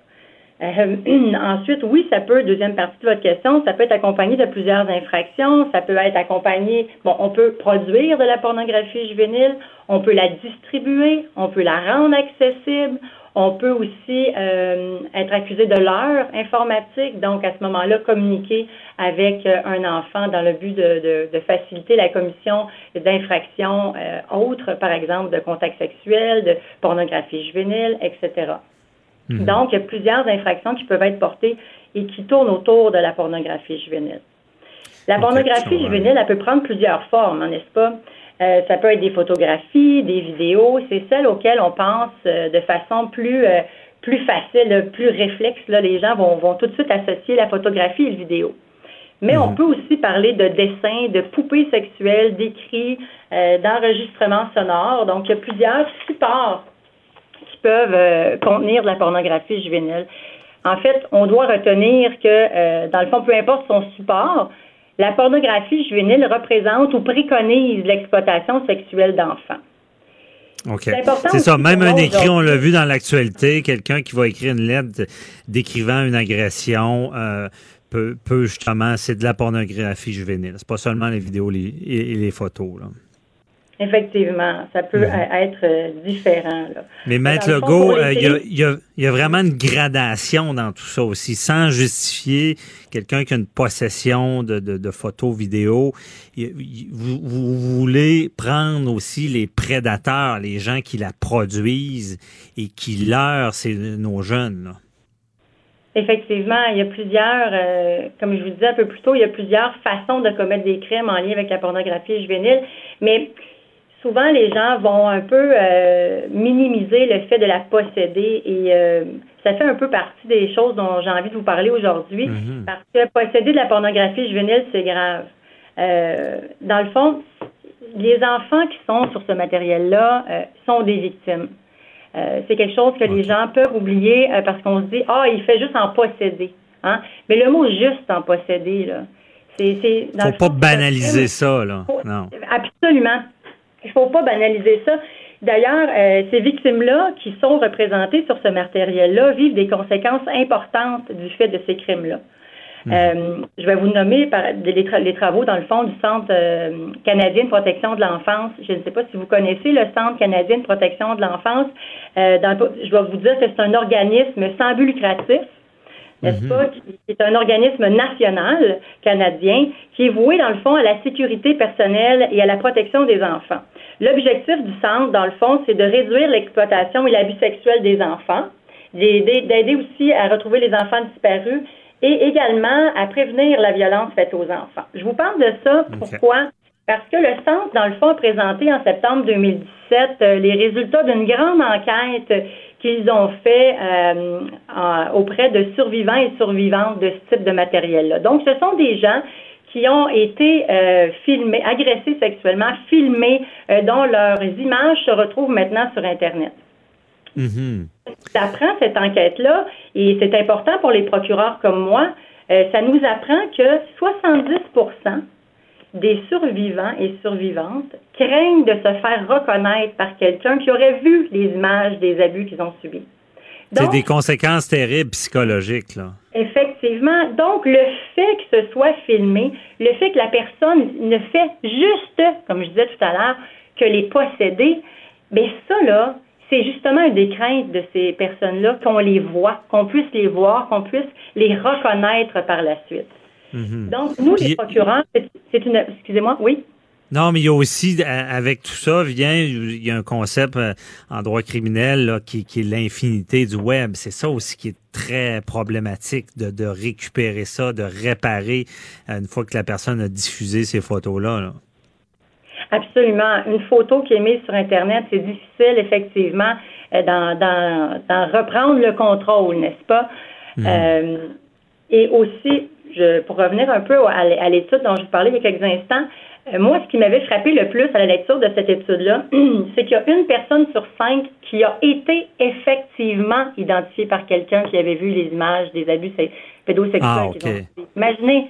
S7: Ensuite, oui, ça peut, deuxième partie de votre question, ça peut être accompagné de plusieurs infractions, ça peut être accompagné, bon, on peut produire de la pornographie juvénile, on peut la distribuer, on peut la rendre accessible, on peut aussi euh, être accusé de l'heure informatique, donc à ce moment-là, communiquer avec euh, un enfant dans le but de, de, faciliter la commission d'infractions autres, par exemple de contact sexuel, de pornographie juvénile, etc. Mhm. Donc, il y a plusieurs infractions qui peuvent être portées et qui tournent autour de la pornographie juvénile. La pornographie juvénile, elle peut prendre plusieurs formes, hein, n'est-ce pas? Euh, ça peut être des photographies, des vidéos. C'est celles auxquelles on pense euh, de façon plus, euh, plus facile, plus réflexe. Là, les gens vont, vont tout de suite associer la photographie et le vidéo. Mais on mhm. peut aussi parler de dessins, de poupées sexuelles, d'écrits, d'enregistrements sonores. Donc, il y a plusieurs supports peuvent euh, contenir de la pornographie juvénile. En fait, on doit retenir que, dans le fond, peu importe son support, la pornographie juvénile représente ou préconise l'exploitation sexuelle d'enfants.
S3: OK. C'est ça. Même un écrit, on l'a vu dans l'actualité, quelqu'un qui va écrire une lettre décrivant une agression euh, peut, justement, c'est de la pornographie juvénile. C'est pas seulement les vidéos et les photos. Là.
S7: Effectivement, ça peut être euh, différent.
S3: Mais Maître Legault, euh, il y, a, vraiment une gradation dans tout ça aussi, sans justifier quelqu'un qui a une possession de, photos, vidéos. Vous, voulez prendre aussi les prédateurs, les gens qui la produisent et qui leurrent nos jeunes.
S7: Effectivement, il y a plusieurs, euh, comme je vous disais un peu plus tôt, il y a plusieurs façons de commettre des crimes en lien avec la pornographie juvénile, mais souvent les gens vont un peu euh, minimiser le fait de la posséder et euh, ça fait un peu partie des choses dont j'ai envie de vous parler aujourd'hui
S3: Mhm.
S7: parce que posséder de la pornographie juvénile, c'est grave. Euh, dans le fond, les enfants qui sont sur ce matériel-là euh, sont des victimes. Euh, c'est quelque chose que les gens peuvent oublier euh, parce qu'on se dit ah il fait juste en posséder, hein. Mais le mot juste en posséder là, c'est c'est dans
S3: Faut
S7: le
S3: pas
S7: fond,
S3: banaliser
S7: c'est-
S3: ça, là. Non.
S7: Absolument. Il faut pas banaliser ça. D'ailleurs, euh, ces victimes-là qui sont représentées sur ce matériel-là vivent des conséquences importantes du fait de ces crimes-là. Euh, je vais vous nommer par, les, tra- les travaux, dans le fond, du Centre euh, canadien de protection de l'enfance. Je ne sais pas si vous connaissez le Centre canadien de protection de l'enfance. Euh, je vais vous dire que c'est un organisme sans but lucratif n'est-ce pas, qui est un organisme national canadien qui est voué, dans le fond, à la sécurité personnelle et à la protection des enfants. L'objectif du centre, dans le fond, c'est de réduire l'exploitation et l'abus sexuel des enfants, d'aider d'aider aussi à retrouver les enfants disparus et également à prévenir la violence faite aux enfants. Je vous parle de ça, pourquoi? Parce que le centre, dans le fond, a présenté en septembre 2017 euh, les résultats d'une grande enquête qu'ils ont fait euh, en- auprès de survivants et survivantes de ce type de matériel-là. Donc, ce sont des gens qui ont été euh, filmés, agressés sexuellement, filmés, euh, dont leurs images se retrouvent maintenant sur Internet.
S3: Mhm.
S7: Ça apprend cette enquête-là, et c'est important pour les procureurs comme moi, ça nous apprend que 70 des survivants et survivantes craignent de se faire reconnaître par quelqu'un qui aurait vu les images des abus qu'ils ont subis.
S3: C'est des conséquences terribles psychologiques, là.
S7: Effectivement. Donc, le fait que ce soit filmé, le fait que la personne ne fait juste, comme je disais tout à l'heure, que les posséder, ben ça, là, c'est justement une des craintes de ces personnes-là, qu'on les voit, qu'on puisse les voir, qu'on puisse les reconnaître par la suite.
S3: Mhm.
S7: Donc, nous, les procureurs, c'est c'est une... Excusez-moi, oui?
S3: Non, mais il y a aussi, à- avec tout ça, vient, il y a un concept euh, en droit criminel là, qui, qui est l'infinité du web. C'est ça aussi qui est très problématique de, de récupérer ça, de réparer euh, une fois que la personne a diffusé ces photos-là. là.
S7: Absolument. Une photo qui est mise sur Internet, c'est difficile, effectivement, euh, d'en, d'en- d'en reprendre le contrôle, n'est-ce pas? Euh, et aussi, je, pour revenir un peu à, l'é- à l'étude dont je vous parlais il y a quelques instants, euh, moi, ce qui m'avait frappé le plus à la lecture de cette étude-là, c'est qu'il y a une personne sur cinq qui a été effectivement identifiée par quelqu'un qui avait vu les images des abus pédosexuels
S3: Ah,
S7: ont. Imaginez,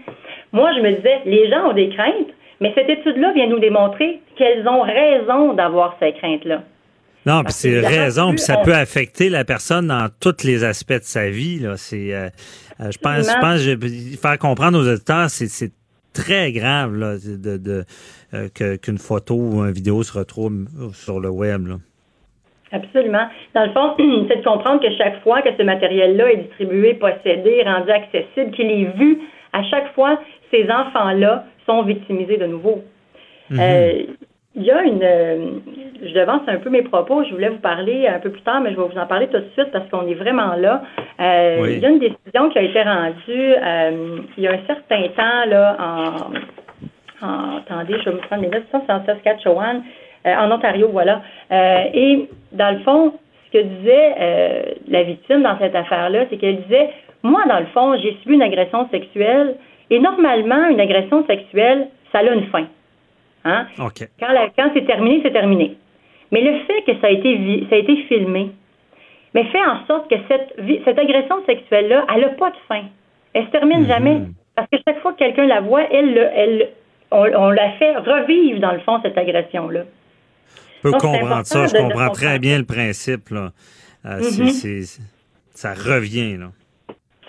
S7: moi, je me disais, les gens ont des craintes, mais cette étude-là vient nous démontrer qu'elles ont raison d'avoir ces craintes-là.
S3: Non, puis c'est raison, puis ça peut affecter la personne dans tous les aspects de sa vie. Là. C'est, euh, euh, je pense, je pense, je- faire comprendre aux auditeurs, c'est, c'est très grave là, de, de, euh, que- qu'une photo ou une vidéo se retrouve sur le web. Là.
S7: Absolument. Dans le fond, c'est de comprendre que chaque fois que ce matériel-là est distribué, possédé, rendu accessible, qu'il est vu, à chaque fois, ces enfants-là sont victimisés de nouveau. Euh, Il y a une. euh, je devance un peu mes propos. Je voulais vous parler un peu plus tard, mais je vais vous en parler tout de suite parce qu'on est vraiment là. Euh,
S3: Oui.
S7: Il y a une décision qui a été rendue euh, il y a un certain temps là en, en- attendez, je vais me prendre mes notes. C'est en Saskatchewan, euh, en Ontario, voilà. Euh, et dans le fond, ce que disait euh, la victime dans cette affaire-là, c'est qu'elle disait Moi, dans le fond, j'ai subi une agression sexuelle et normalement, une agression sexuelle, ça a une fin. Hein? Quand, c'est terminé, c'est terminé. Mais le fait que ça a été, vi- ça a été filmé, mais fait en sorte que cette, cette agression sexuelle-là, elle n'a pas de fin. Elle se termine jamais. Parce que chaque fois que quelqu'un la voit, elle, le- elle, on, on la fait revivre, dans le fond, cette agression-là.
S3: Je peux
S7: Donc,
S3: comprendre ça. Je comprends très bien le principe. Là. Euh,
S7: Mhm.
S3: ça revient. Là.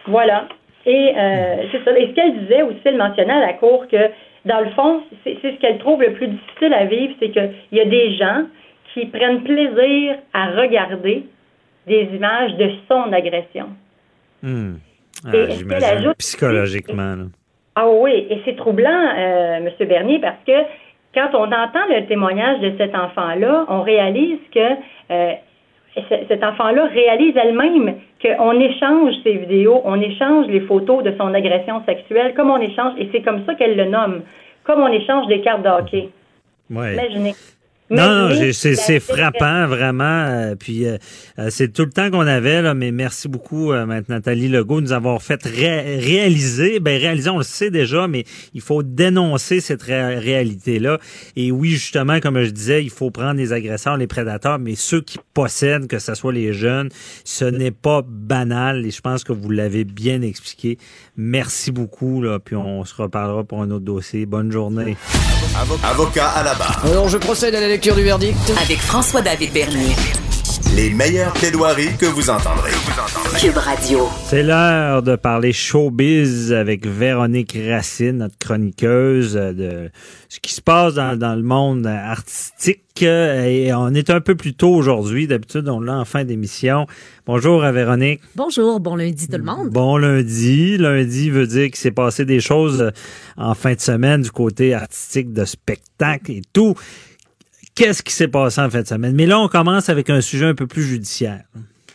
S7: Voilà. Et euh, c'est ça. Et ce qu'elle disait aussi, elle mentionnait à la cour que, dans le fond, c'est ce qu'elle trouve le plus difficile à vivre, c'est qu'il y a des gens qui prennent plaisir à regarder des images de son agression.
S3: Hmm. Ah, J'imagine psychologiquement. là.
S7: Ah oui, et c'est troublant, euh, M. Bernier, parce que quand on entend le témoignage de cet enfant-là, on réalise que euh, cet enfant-là réalise elle-même qu'on échange ses vidéos, on échange les photos de son agression sexuelle, comme on échange, et c'est comme ça qu'elle le nomme, comme on échange des cartes de hockey.
S3: Ouais.
S7: Imaginez.
S3: Non, non, c'est frappant, vraiment. Euh, puis euh, euh, c'est tout le temps qu'on avait, là, mais merci beaucoup, euh, Nathalie Legault, de nous avoir fait réaliser. Ben réaliser, on le sait déjà, mais il faut dénoncer cette réalité-là. Et oui, justement, comme je disais, il faut prendre les agresseurs, les prédateurs, mais ceux qui possèdent, que ce soit les jeunes, ce n'est pas banal. Et je pense que vous l'avez bien expliqué. Merci beaucoup, là, puis on se reparlera pour un autre dossier. Bonne journée.
S1: Avocat à la barre.
S8: Alors, je procède à la lecture du verdict.
S2: Avec François-David Bernier.
S1: Les meilleures plaidoiries que vous entendrez.
S2: Cube Radio.
S3: C'est l'heure de parler showbiz avec Véronique Racine, notre chroniqueuse de ce qui se passe dans, le monde artistique. Et on est un peu plus tôt aujourd'hui. D'habitude, on l'a en fin d'émission. Bonjour à Véronique.
S9: Bonjour, bon lundi tout le monde.
S3: Bon lundi. Lundi veut dire qu'il s'est passé des choses en fin de semaine du côté artistique de spectacle et tout qu'est-ce qui s'est passé en fin de semaine. Mais là, on commence avec un sujet un peu plus judiciaire.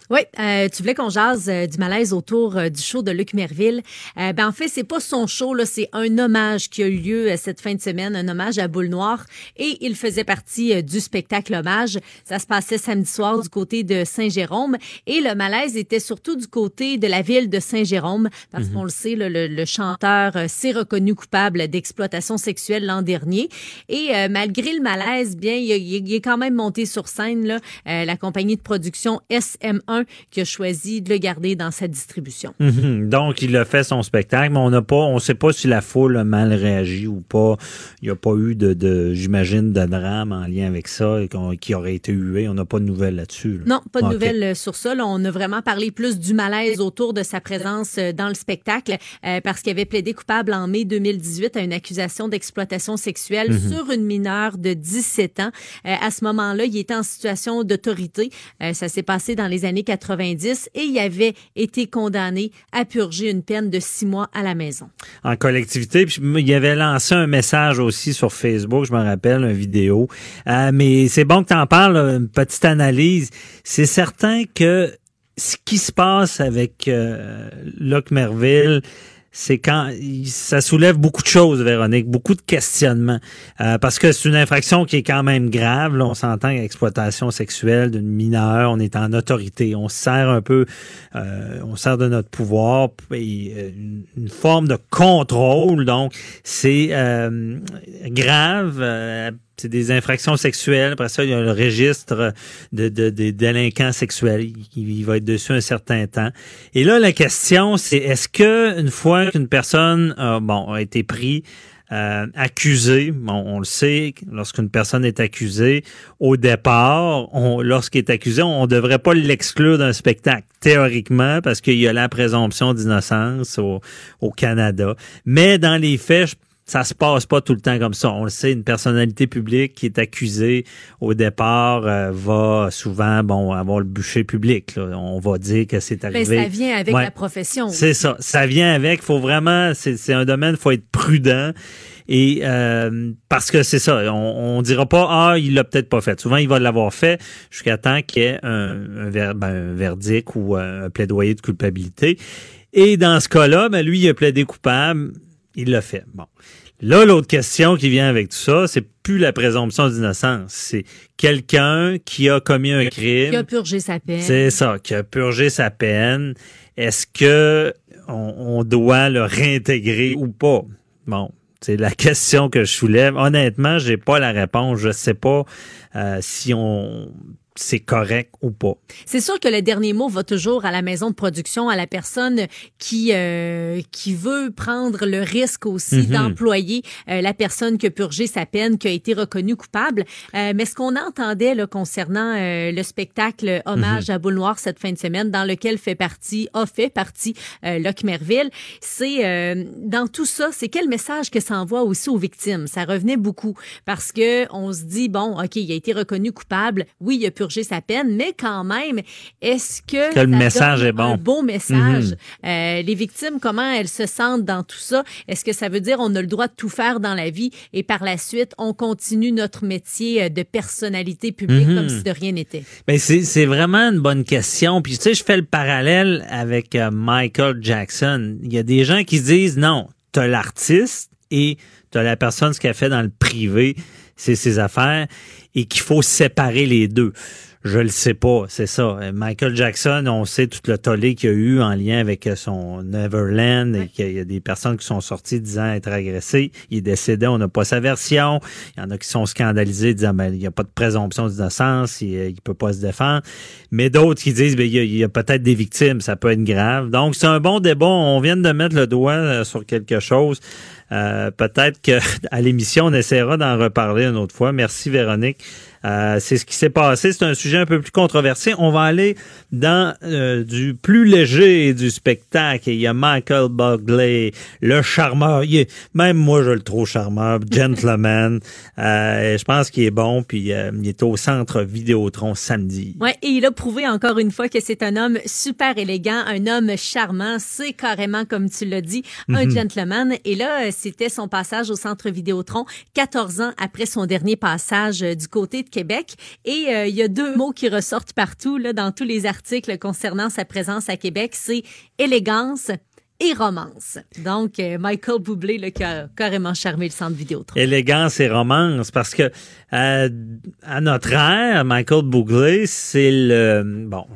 S9: Oui, euh, tu voulais qu'on jase euh, du malaise autour euh, du show de Luc Merville. ben en fait, c'est pas son show là, c'est un hommage qui a eu lieu cette fin de semaine, un hommage à Boule Noire, et il faisait partie du spectacle hommage. Ça se passait samedi soir du côté de Saint-Jérôme, et le malaise était surtout du côté de la ville de Saint-Jérôme, parce mhm. qu'on le sait, le, chanteur s'est reconnu coupable d'exploitation sexuelle l'an dernier, et malgré le malaise, bien, il, il, est quand même monté sur scène là, la compagnie de production SM1 qui a choisi de le garder dans sa distribution.
S3: Mhm. Donc, il a fait son spectacle, mais on n'a pas, on sait pas si la foule a mal réagi ou pas. Il n'y a pas eu de, j'imagine, de drame en lien avec ça qui aurait été hué. On n'a pas de nouvelles là-dessus.
S9: Non, pas de nouvelles euh, sur ça. on a vraiment parlé plus du malaise autour de sa présence euh, dans le spectacle euh, parce qu'il avait plaidé coupable en mai 2018 à une accusation d'exploitation sexuelle mhm. sur une mineure de 17 ans. à ce moment-là, il était en situation d'autorité. ça s'est passé dans les années 90 et il avait été condamné à purger une peine de six mois à la maison.
S3: En collectivité, puis il avait lancé un message aussi sur Facebook, je me rappelle, une vidéo. Euh, mais c'est bon que tu en parles, une petite analyse. C'est certain que ce qui se passe avec euh, Locke Merville, c'est quand ça soulève beaucoup de choses, Véronique, beaucoup de questionnements. Euh, parce que c'est une infraction qui est quand même grave. Là, on s'entend l'exploitation sexuelle d'une mineure, on est en autorité, on sert un peu, euh, on sert de notre pouvoir euh, une, forme de contrôle. Donc, c'est grave c'est des infractions sexuelles. Après ça, il y a le registre de, des délinquants sexuels. Il, va être dessus un certain temps. Et là, la question, c'est est-ce que une fois qu'une personne a, bon, a été pris euh, accusé, bon, on le sait, lorsqu'une personne est accusée, au départ, lorsqu'il est accusé, on ne devrait pas l'exclure d'un spectacle, théoriquement, parce qu'il y a la présomption d'innocence au, au Canada. Mais dans les faits, je ça se passe pas tout le temps comme ça. On le sait, une personnalité publique qui est accusée au départ euh, va souvent bon avoir le bûcher public. On va dire que c'est ben, arrivé.
S9: Mais ça vient avec la profession.
S3: C'est ça. Ça vient avec. Faut vraiment. C'est un domaine. Faut être prudent. Et euh, parce que c'est ça, on, on dira pas ah il l'a peut-être pas fait. Souvent il va l'avoir fait jusqu'à temps qu'il y ait un, un, ben, un, verdict ou un plaidoyer de culpabilité. Et dans ce cas-là, ben lui il a plaidé coupable il l'a fait. Bon. Là, l'autre question qui vient avec tout ça, c'est plus la présomption d'innocence. C'est quelqu'un qui a commis un crime.
S9: Qui a purgé sa peine.
S3: C'est ça, qui a purgé sa peine. Est-ce que on, doit le réintégrer ou pas? Bon, c'est la question que je soulève. Honnêtement, j'ai pas la réponse. Je sais pas euh, si on c'est correct ou pas.
S9: C'est sûr que le dernier mot va toujours à la maison de production, à la personne qui euh, qui veut prendre le risque aussi mhm. d'employer euh, la personne qui a purgé sa peine, qui a été reconnue coupable. Euh, mais ce qu'on entendait là, concernant le spectacle Hommage mhm. à Boule Noire cette fin de semaine, dans lequel fait partie, a fait partie Locke Merville, c'est dans tout ça, c'est quel message que ça envoie aussi aux victimes? Ça revenait beaucoup parce que on se dit bon, ok, il a été reconnu coupable, oui, il a purgé sa peine, mais quand même, est-ce que,
S3: le message est bon?
S9: Un beau message? Mhm. Euh, les victimes, comment elles se sentent dans tout ça? Est-ce que ça veut dire on a le droit de tout faire dans la vie et par la suite, on continue notre métier euh, de personnalité publique comme mhm. si de rien n'était?
S3: Ben c'est vraiment une bonne question. Puis tu sais, je fais le parallèle avec euh, Michael Jackson. Il y a des gens qui disent non, tu as l'artiste et tu as la personne ce qu'elle fait dans le privé c'est ses affaires et qu'il faut séparer les deux. Je le sais pas, c'est ça. Michael Jackson, on sait tout le tollé qu'il y a eu en lien avec son Neverland et qu'il y a des personnes qui sont sorties disant être agressées. Il est décédé, on n'a pas sa version. Il y en a qui sont scandalisés disant ben, il n'y a pas de présomption d'innocence, il ne peut pas se défendre. Mais d'autres qui disent ben, il y a, peut-être des victimes, ça peut être grave. Donc c'est un bon débat. On vient de mettre le doigt euh, sur quelque chose. Euh, peut-être qu'à l'émission, on essaiera d'en reparler une autre fois. Merci Véronique. Euh, c'est ce qui s'est passé. C'est un sujet un peu plus controversé. On va aller dans euh, du plus léger du spectacle. Il y a Michael Bugley, le charmeur. même moi, je le trouve charmeur, gentleman. Euh, je pense qu'il est bon. Puis il est au centre Vidéotron samedi.
S9: Ouais, et il a prouvé encore une fois que c'est un homme super élégant, un homme charmant. C'est carrément comme tu l'as dit, un mhm. gentleman. Et là, c'était son passage au centre Vidéotron, 14 ans après son dernier passage du côté de Québec. Et euh, il y a deux mots qui ressortent partout là, dans tous les articles concernant sa présence à Québec. C'est élégance et romance. Donc, euh, Michael Bublé, là, qui a carrément charmé le centre vidéo.
S3: Élégance et romance, parce que euh, à notre ère, Michael Bublé, c'est le... Bon,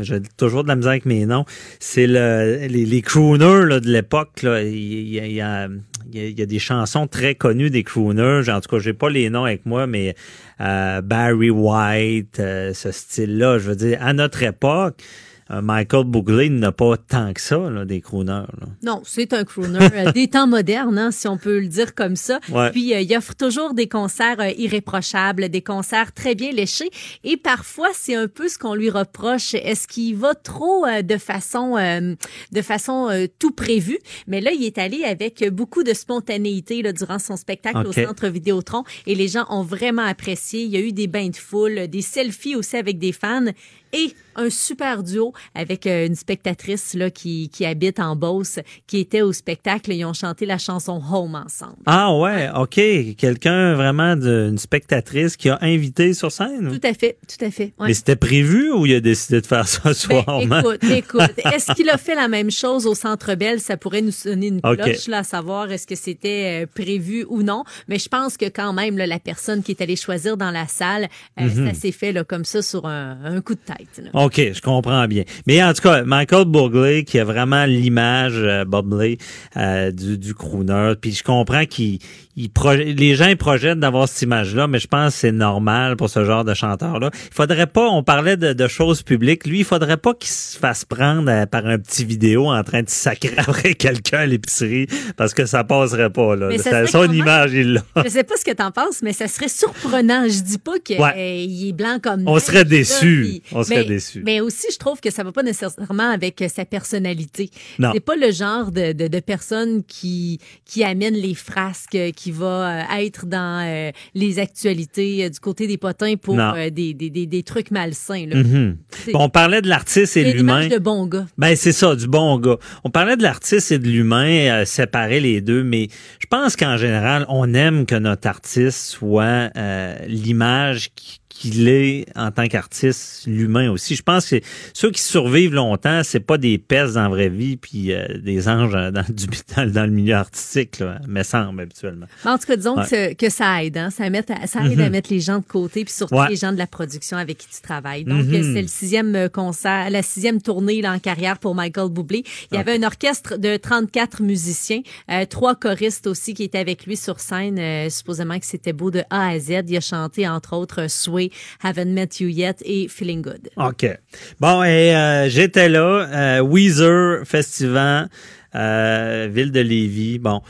S3: j'ai toujours de la misère avec mes noms. C'est le les, crooners là, de l'époque. Il, il, il, y a, il a des chansons très connues des crooners. En tout cas, j'ai pas les noms avec moi, mais euh, Barry White, euh, ce style-là, je veux dire, à notre époque, Michael Buglé n'a pas tant que ça, là, des crooners.
S9: Non, c'est un crooner euh, des temps modernes, hein, si on peut le dire comme ça. Puis euh, il offre toujours des concerts irréprochables, des concerts très bien léchés. Et parfois, c'est un peu ce qu'on lui reproche. Est-ce qu'il va trop de façon, de façon tout prévu? Mais là, il est allé avec beaucoup de spontanéité là, durant son spectacle au Centre Vidéotron. Et les gens ont vraiment apprécié. Il y a eu des bains de foule, des selfies aussi avec des fans et un super duo avec euh, une spectatrice là, qui, qui habite en Beauce, qui était au spectacle. Ils ont chanté la chanson Home ensemble.
S3: Ah ouais, OK. Quelqu'un vraiment d'une spectatrice qui a invité sur scène?
S9: Tout à fait, tout à fait.
S3: Mais c'était prévu ou il a décidé de faire ça ce ben, soir?
S9: écoute, écoute. Est-ce qu'il a fait la même chose au Centre Bell? Ça pourrait nous sonner une cloche, là, à savoir est-ce que c'était euh, prévu ou non. Mais je pense que quand même, là, la personne qui est allée choisir dans la salle, euh, mhm. ça s'est fait là, comme ça sur un, un coup de tête.
S3: OK, je comprends bien. Mais en tout cas, Michael Bublé, qui a vraiment l'image, euh, euh, du, du crooner, puis je comprends qu'il les gens ils projettent d'avoir cette image-là, mais je pense que c'est normal pour ce genre de chanteur-là. Il faudrait pas, on parlait de, choses publiques, lui, il faudrait pas qu'il se fasse prendre euh, par un petit vidéo en train de sacrer quelqu'un à l'épicerie, parce que ça passerait pas, là. C'est son image, il l'a.
S9: Je sais pas ce que t'en penses, mais ça serait surprenant. Je dis pas qu'il est blanc comme
S3: On serait déçus. On serait déçus.
S9: Mais aussi, je trouve que ça va pas nécessairement avec sa personnalité. C'est pas le genre de, de, de personne qui, qui amène les frasques, qui qui va euh, être dans euh, les actualités euh, du côté des potins pour des, des, des, trucs malsains. Là.
S3: Mm-hmm. On parlait de l'artiste et de l'humain.
S9: de bon gars.
S3: Ben c'est ça, du bon gars. On parlait de l'artiste et de l'humain, séparer les deux, mais je pense qu'en général, on aime que notre artiste soit l'image qui qu'il est en tant qu'artiste, l'humain aussi. Je pense que ceux qui survivent longtemps, c'est pas des pestes dans la vraie vie puis euh, des anges dans, du, dans, le milieu artistique, là, mais semble habituellement.
S9: En tout cas, disons que, ça aide, hein? ça, met, ça aide à mhm. mettre les gens de côté puis surtout les gens de la production avec qui tu travailles. Donc, mhm. c'est le sixième euh, concert, la sixième tournée là, en carrière pour Michael Bublé. Il y avait un orchestre de 34 musiciens, euh, trois choristes aussi qui étaient avec lui sur scène. supposément que c'était beau de A à Z. Il a chanté entre autres Sway Haven't Met You Yet et Feeling Good.
S3: OK. Bon, et euh, j'étais là, euh, Weezer Festival, euh, Ville de Lévis. Bon,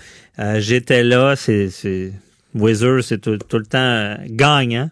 S3: j'étais là, c'est... Weezer, c'est tout, tout, le temps gagnant.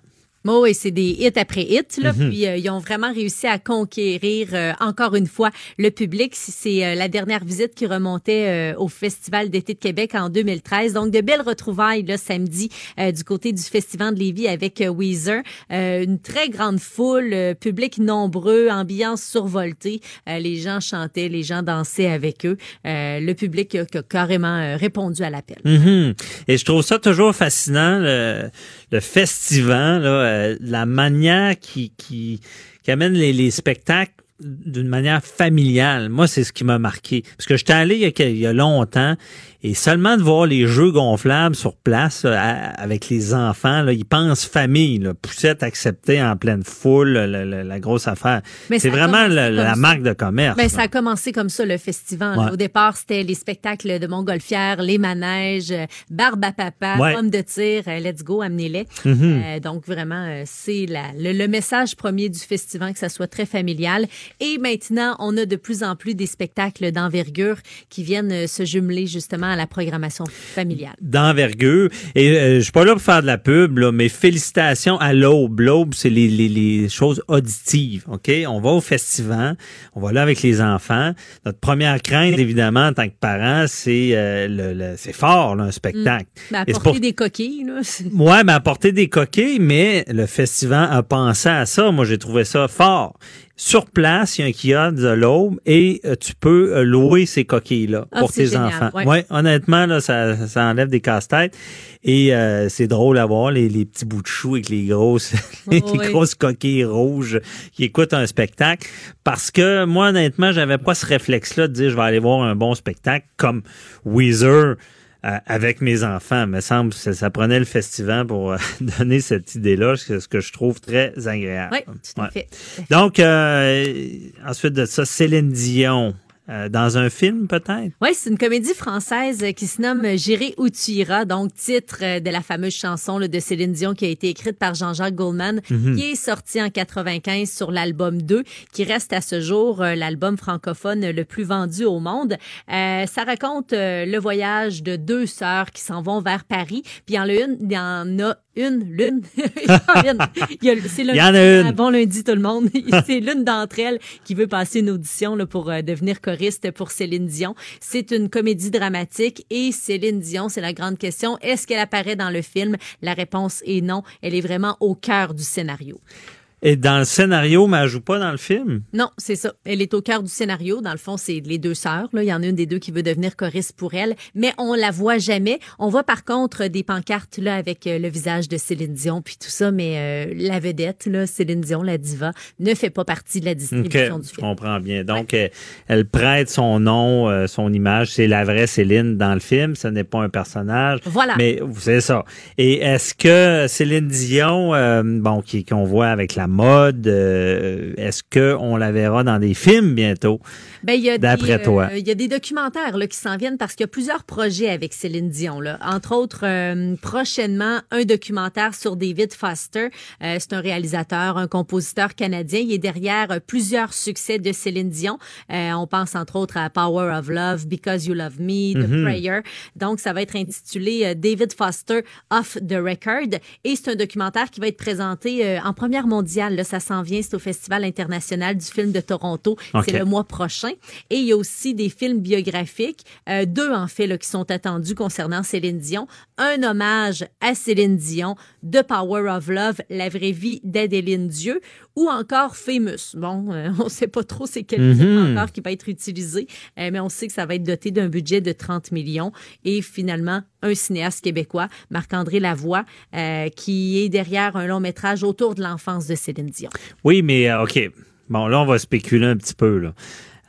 S9: Oui, c'est des hits après hits, là. Mhm. Puis euh, ils ont vraiment réussi à conquérir euh, encore une fois le public. C'est euh, la dernière visite qui remontait au Festival d'été de Québec en 2013. Donc de belles retrouvailles là samedi du côté du Festival de Lévis avec Weezer. une très grande foule, public nombreux, ambiance survoltée. les gens chantaient, les gens dansaient avec eux. le public a, carrément répondu à l'appel.
S3: Mhm. Et je trouve ça toujours fascinant le, le festival là euh, la manière qui, amène les, les spectacles d'une manière familiale. Moi, c'est ce qui m'a marqué. Parce que j'étais allé il y, il y, a, longtemps et seulement de voir les jeux gonflables sur place euh, avec les enfants, là, ils pensent famille, là, poussette acceptée en pleine foule, la, la, la grosse affaire. C'est vraiment la, marque de commerce.
S9: Ben, ça a commencé comme ça, le festival. Au départ, c'était les spectacles de montgolfière, les manèges, euh, barbe à papa, ouais. de tir, euh, let's go, amenez-les. Mm-hmm. euh, donc, vraiment, c'est le, le message premier du festival, que ça soit très familial. Et maintenant, on a de plus en plus des spectacles d'envergure qui viennent se jumeler justement à la programmation familiale.
S3: D'envergure. Et euh, je suis pas là pour faire de la pub, là, mais félicitations à l'Aube. L'Aube, c'est les, les, les, choses auditives. OK? On va au festival, on va là avec les enfants. Notre première crainte, évidemment, en tant que parent, c'est euh, le, le c'est fort, là, un spectacle.
S9: Mmh. Ben, apporter pour... des coquilles, là.
S3: Ouais, mais apporter des coquilles, mais le festival a pensé à ça. Moi, j'ai trouvé ça fort. Sur place, il y a un kiosque de l'aube et euh, tu peux euh, louer ces coquilles-là
S9: Ah,
S3: pour tes
S9: génial,
S3: enfants.
S9: ouais.
S3: Ouais, honnêtement, là, ça, ça enlève des casse-têtes. Et euh, c'est drôle à voir les, les petits bouts de chou avec les grosses, les
S9: oui.
S3: grosses coquilles rouges qui écoutent un spectacle. Parce que moi, honnêtement, j'avais pas ce réflexe-là de dire je vais aller voir un bon spectacle comme Weezer avec mes enfants. me semble que ça, prenait le festival pour euh, donner cette idée-là, ce que- je trouve très agréable.
S9: Oui, tout à
S3: Ouais.
S9: fait.
S3: Donc, euh, ensuite de ça, Céline Dion, euh, dans un film peut-être?
S9: Oui, c'est une comédie française euh, qui se nomme J'irai où tu iras, donc titre euh, de la fameuse chanson là, de Céline Dion qui a été écrite par Jean-Jacques Goldman,
S10: Mhm.
S9: qui est sortie en 95 sur l'album 2, qui reste à ce jour euh, l'album francophone le plus vendu au monde. Euh, ça raconte euh, le voyage de deux sœurs qui s'en vont vers Paris, puis il y en a une, il y en a une, l'une, il y en a une. Il y c'est
S3: en a une.
S9: Bon lundi tout le monde. C'est l'une d'entre elles qui veut passer une audition là, pour euh, devenir pour Céline Dion. C'est une comédie dramatique et Céline Dion, c'est la grande question. Est-ce qu'elle apparaît dans le film? La réponse est non. Elle est vraiment au cœur du scénario.
S3: Et dans le scénario, mais elle joue pas dans le film?
S9: Non, c'est ça. Elle est au cœur du scénario. Dans le fond, c'est les deux sœurs. Là. Il y en a une des deux qui veut devenir choriste pour elle, mais on la voit jamais. On voit par contre des pancartes là avec euh, le visage de Céline Dion puis tout ça, mais euh, la vedette, là, Céline Dion, la diva, ne fait pas partie de la distribution du
S3: je
S9: film.
S3: comprends bien. Donc, elle, elle prête son nom, euh, son image. C'est la vraie Céline dans le film. Ce n'est pas un personnage.
S9: Voilà.
S3: Mais c'est ça. Et est-ce que Céline Dion, euh, bon, qui- qu'on voit avec la mode, euh, est-ce qu'on la verra dans des films bientôt?
S9: Ben, il y a
S3: D'après
S9: des,
S3: toi.
S9: euh, il y a des documentaires là, qui s'en viennent parce qu'il y a plusieurs projets avec Céline Dion. Là. Entre autres, euh, prochainement, un documentaire sur David Foster. Euh, c'est un réalisateur, un compositeur canadien. Il est derrière plusieurs succès de Céline Dion. On pense entre autres à Power of Love, Because You Love Me, The
S10: Mhm.
S9: Prayer. Donc, ça va être intitulé David Foster Off the Record. Et c'est un documentaire qui va être présenté en première mondiale. Là, ça s'en vient, c'est au Festival international du film de Toronto. C'est le mois prochain. Et il y a aussi des films biographiques, euh, deux en fait, là, qui sont attendus concernant Céline Dion. Un hommage à Céline Dion, The Power of Love, la vraie vie d'Adéline Dieu, ou encore Famous. Bon, euh, on sait pas trop c'est quel
S10: Mhm.
S9: film encore qui va être utilisé, euh, mais on sait que ça va être doté d'un budget de 30 millions. Et finalement, un cinéaste québécois, Marc-André Lavoie, qui est derrière un long métrage autour de l'enfance de Céline Dion.
S3: Oui, mais OK. Bon, là, on va spéculer un petit peu, là.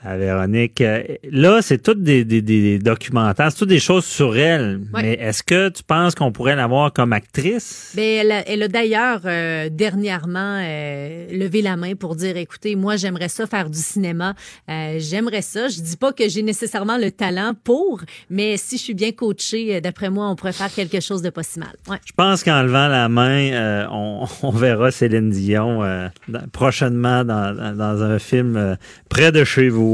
S3: À Véronique. Euh, Là, c'est toutes des, des, des documentaires, c'est toutes des choses sur elle. Mais est-ce que tu penses qu'on pourrait l'avoir comme actrice?
S9: Ben, elle, a, elle a d'ailleurs euh, dernièrement euh, levé la main pour dire écoutez, moi j'aimerais ça faire du cinéma, Euh, j'aimerais ça. Je dis pas que j'ai nécessairement le talent pour, mais si je suis bien coachée, d'après moi, on pourrait faire quelque chose de pas si mal. Ouais.
S3: Je pense qu'en levant la main, on, on verra Céline Dion prochainement dans, dans- un film près de chez vous.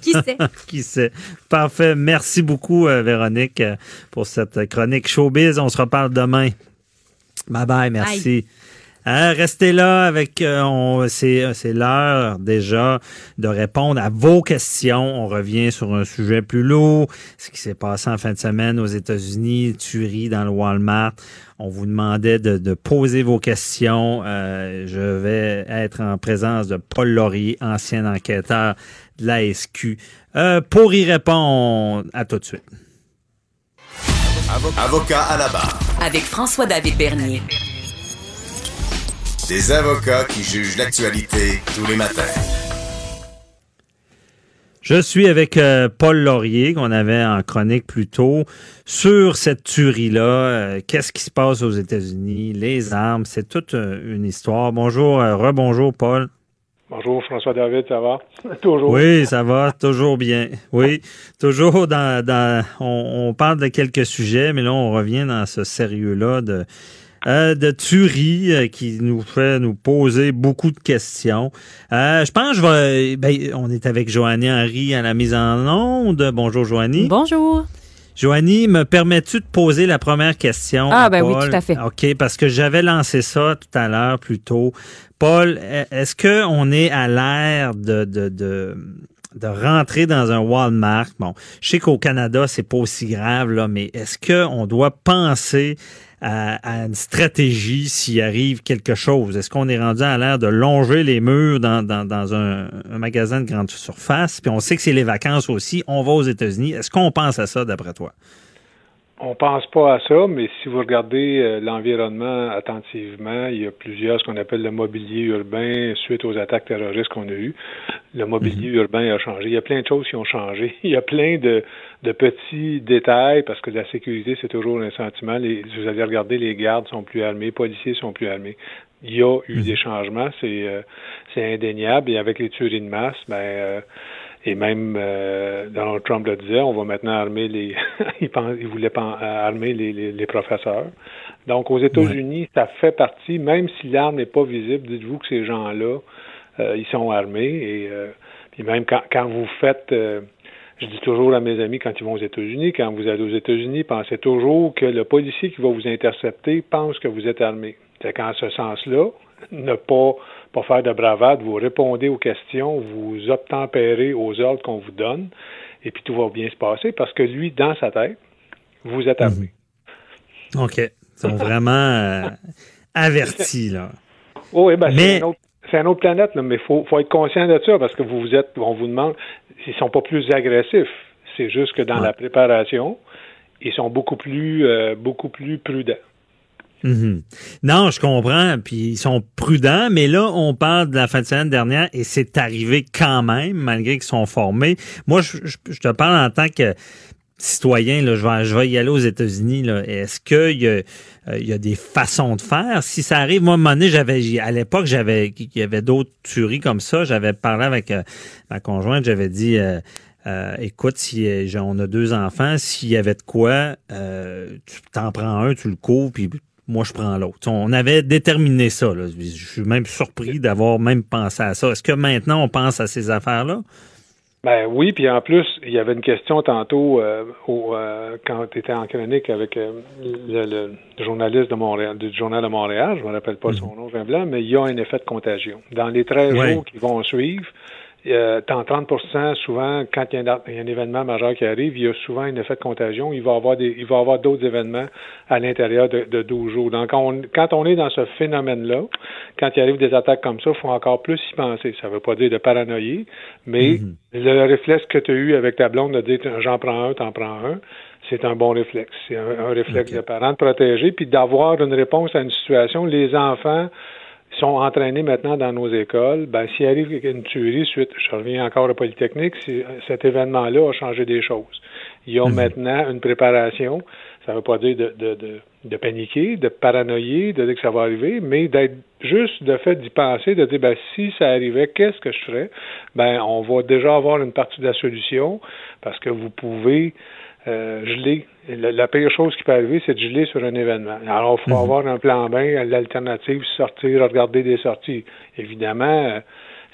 S9: Qui sait?
S3: Qui sait? Parfait. Merci beaucoup, euh, Véronique, euh, pour cette chronique showbiz. On se reparle demain. Bye bye, merci. Hein, restez là avec euh, on- c'est c'est l'heure déjà de répondre à vos questions. On revient sur un sujet plus lourd, ce qui s'est passé en fin de semaine aux États-Unis, tuerie dans le Walmart. On vous demandait de, de poser vos questions. Euh, je vais être en présence de Paul Laurier, ancien enquêteur de la SQ, euh, pour y répondre. À tout de suite.
S1: Avocat à la barre.
S2: Avec François-David Bernier.
S1: Des avocats qui jugent l'actualité tous les matins.
S3: Je suis avec euh, Paul Laurier, qu'on avait en chronique plus tôt, sur cette tuerie-là. Euh, qu'est-ce qui se passe aux États-Unis? Les armes, c'est toute euh, une histoire. Bonjour, rebonjour, Paul.
S4: Bonjour, François David, ça va? toujours.
S3: Oui, ça va, toujours bien. Oui, toujours dans. dans on, on, parle de quelques sujets, mais là, on revient dans ce sérieux-là de euh, de tuerie euh, qui nous fait nous poser beaucoup de questions. Euh, je pense que je vais. Ben, on est avec Joanie Henry à la mise en onde. Bonjour, Joanie.
S10: Bonjour.
S3: Joanie, me permets-tu de poser la première question?
S10: Ah, ben oui, tout à fait.
S3: OK, parce que j'avais lancé ça tout à l'heure plus tôt. Paul, est-ce qu'on est à l'ère de, de, de, de rentrer dans un Walmart? Bon, je sais qu'au Canada, c'est pas aussi grave, là, mais est-ce qu'on doit penser à, une stratégie s'il arrive quelque chose? Est-ce qu'on est rendu à l'air de longer les murs dans, dans, un, magasin de grande surface? Puis on sait que c'est les vacances aussi. On va aux États-Unis. Est-ce qu'on pense à ça d'après toi?
S4: On pense pas à ça, mais si vous regardez euh, l'environnement attentivement, il y a plusieurs, ce qu'on appelle le mobilier urbain suite aux attaques terroristes qu'on a eues. Le mobilier mhm. urbain a changé. Il y a plein de choses qui ont changé. Il y a plein de, petits détails parce que la sécurité, c'est toujours un sentiment. Les, vous allez regarder, les gardes sont plus armés, les policiers sont plus armés. Il y a eu mhm. des changements, c'est euh, c'est indéniable. Et avec les tueries de masse, ben euh, et même euh, Donald Trump le disait, on va maintenant armer les. il, pense, il voulait armer les, les, professeurs. Donc aux États-Unis, ça fait partie, même si l'arme n'est pas visible, dites-vous que ces gens-là, euh, ils sont armés. Et euh, puis même quand, quand vous faites euh, je dis toujours à mes amis quand ils vont aux États-Unis, quand vous allez aux États-Unis, pensez toujours que le policier qui va vous intercepter pense que vous êtes armé. C'est qu'en ce sens-là, ne pas pas faire de bravade, vous répondez aux questions, vous obtempérez aux ordres qu'on vous donne, et puis tout va bien se passer parce que lui, dans sa tête, vous êtes armé.
S3: Mhm. OK. Ils sont vraiment euh, avertis, là.
S4: Oui, ben, mais... c'est une autre planète, mais il faut, faut, être conscient de ça parce que vous, vous êtes, on vous demande, ils sont pas plus agressifs. C'est juste que dans la préparation, ils sont beaucoup plus, euh, beaucoup plus prudents.
S3: Mhm. Non, je comprends, puis ils sont prudents, mais là, on parle de la fin de semaine dernière et c'est arrivé quand même, malgré qu'ils sont formés. Moi, je, te parle en tant que citoyen, là, je, vais, je vais y aller aux États-Unis. Est-ce qu'il y, a, euh, y a des façons de faire? Si ça arrive, moi, à un moment donné, j'avais, à l'époque, j'avais, il y avait d'autres tueries comme ça. J'avais parlé avec euh, ma conjointe, j'avais dit, euh, écoute, si on a deux enfants, s'il y avait de quoi, tu t'en prends un, tu le couvres, puis moi je prends l'autre. On avait déterminé ça. Je suis même surpris d'avoir même pensé à ça. Est-ce que maintenant on pense à ces affaires-là?
S4: Ben oui, puis en plus, il y avait une question tantôt euh, euh, quand tu étais en chronique avec euh, le, journaliste de Montréal, du Journal de Montréal, je ne me rappelle pas son mhm. nom, blanc, mais il y a un effet de contagion. Dans les 13 jours qui vont suivre, euh, 30% souvent, quand il y, a un, événement majeur qui arrive, il y a souvent un effet de contagion. Il va y avoir des, il va avoir d'autres événements à l'intérieur de, de 12 jours. Donc, quand on est dans ce phénomène-là, quand il arrive des attaques comme ça, il faut encore plus y penser. Ça ne veut pas dire de paranoïer, mais mhm. le réflexe que tu as eu avec ta blonde de dire j'en prends un, t'en prends un, c'est un bon réflexe. C'est un, réflexe de parent de protéger, puis d'avoir une réponse à une situation. Les enfants sont entraînés maintenant dans nos écoles, ben, s'il arrive une tuerie suite, je reviens encore à Polytechnique, cet événement-là a changé des choses. Ils ont mhm. maintenant une préparation. Ça ne veut pas dire de, de, de, de, paniquer, de paranoïer, de dire que ça va arriver, mais d'être juste de fait d'y penser, de dire ben, si ça arrivait, qu'est-ce que je ferais? Ben, on va déjà avoir une partie de la solution parce que vous pouvez euh, geler. La, pire chose qui peut arriver, c'est de geler sur un événement. Alors, il faut mhm. avoir un plan B, l'alternative, sortir, regarder des sorties. Évidemment, euh,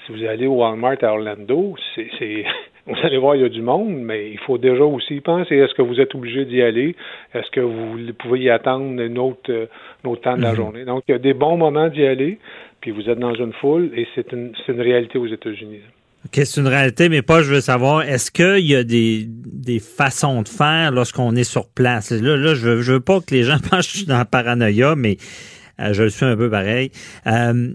S4: si vous allez au Walmart à Orlando, c'est vous allez voir, il y a du monde, mais il faut déjà aussi penser. Est-ce que vous êtes obligé d'y aller? Est-ce que vous pouvez y attendre une autre, euh, un autre temps de la mhm. journée? Donc, il y a des bons moments d'y aller, puis vous êtes dans une foule, et c'est une, une réalité aux États-Unis.
S3: OK, c'est une réalité, mais pas, je veux savoir, est-ce qu'il y a des, des façons de faire lorsqu'on est sur place? Là, là je, veux, je veux pas que les gens pensent que je suis dans la paranoïa, mais euh, je le suis un peu pareil. Euh,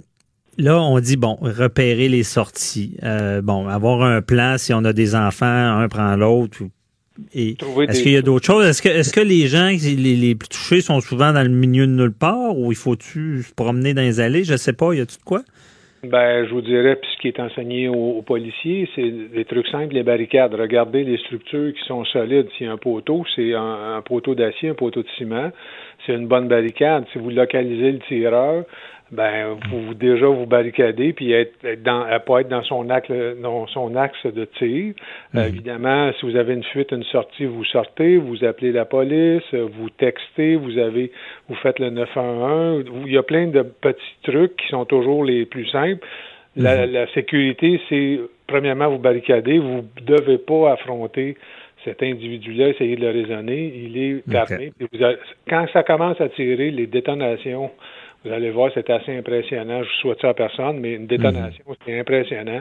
S3: là, on dit, bon, repérer les sorties. Euh, bon, avoir un plan si on a des enfants, un prend l'autre. Est-ce qu'il y a d'autres choses? Est-ce que, est-ce que les gens les, les, plus touchés sont souvent dans le milieu de nulle part ou il faut-tu se promener dans les allées? Je sais pas, y a-tu de quoi?
S4: Ben, je vous dirais, puis ce qui est enseigné aux, policiers, c'est des trucs simples, les barricades. Regardez les structures qui sont solides. S'il y a un poteau, c'est un, poteau d'acier, un poteau de ciment. C'est une bonne barricade. Si vous localisez le tireur, ben vous, déjà vous barricadez puis être, dans pas être dans son axe dans son axe de tir. Euh, mhm. évidemment, si vous avez une fuite, une sortie, vous sortez, vous appelez la police, vous textez, vous avez vous faites le 911. Il y a plein de petits trucs qui sont toujours les plus simples. La, mhm. sécurité, c'est premièrement vous barricader, vous devez pas affronter cet individu-là, essayer de le raisonner, il est armé. quand ça commence à tirer, les détonations vous allez voir, c'est assez impressionnant. Je ne souhaite ça à personne, mais une détonation, mhm. c'est impressionnant.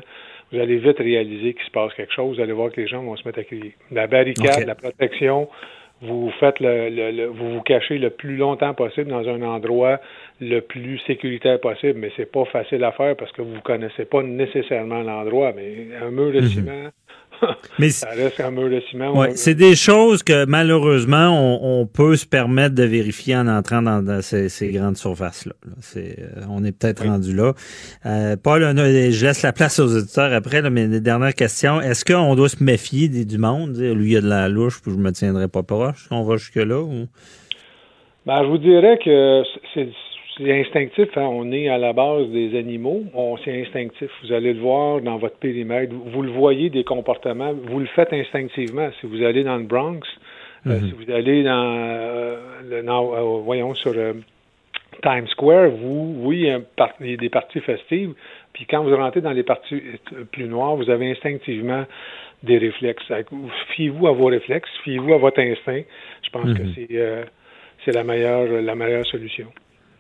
S4: Vous allez vite réaliser qu'il se passe quelque chose. Vous allez voir que les gens vont se mettre à crier. La barricade, la protection, vous faites le, vous vous cachez le plus longtemps possible dans un endroit le plus sécuritaire possible, mais c'est pas facile à faire parce que vous connaissez pas nécessairement l'endroit. Mais un mur de mhm. ciment, Mais ça reste un mur de ciment.
S3: Ouais, c'est des choses que malheureusement on, peut se permettre de vérifier en entrant dans, ces, grandes surfaces-là. C'est, euh, on est peut-être rendu là. Euh, Paul, je laisse la place aux auditeurs après, là, mais les dernières questions. Est-ce qu'on doit se méfier du monde? Lui, il y a de la louche, puis je me tiendrai pas proche. On va jusque-là? Ou...
S4: Ben, je vous dirais que c'est c'est instinctif, hein. on est à la base des animaux, on c'est instinctif. Vous allez le voir dans votre périmètre, vous, le voyez des comportements, vous le faites instinctivement. Si vous allez dans le Bronx, euh, mhm. si vous allez dans, euh, euh, voyons sur Times Square, vous, oui, il y a des parties festives, puis quand vous rentrez dans les parties plus noires, vous avez instinctivement des réflexes. Fiez-vous à vos réflexes, fiez-vous à votre instinct. Je pense que mhm. c'est c'est la meilleure la meilleure solution.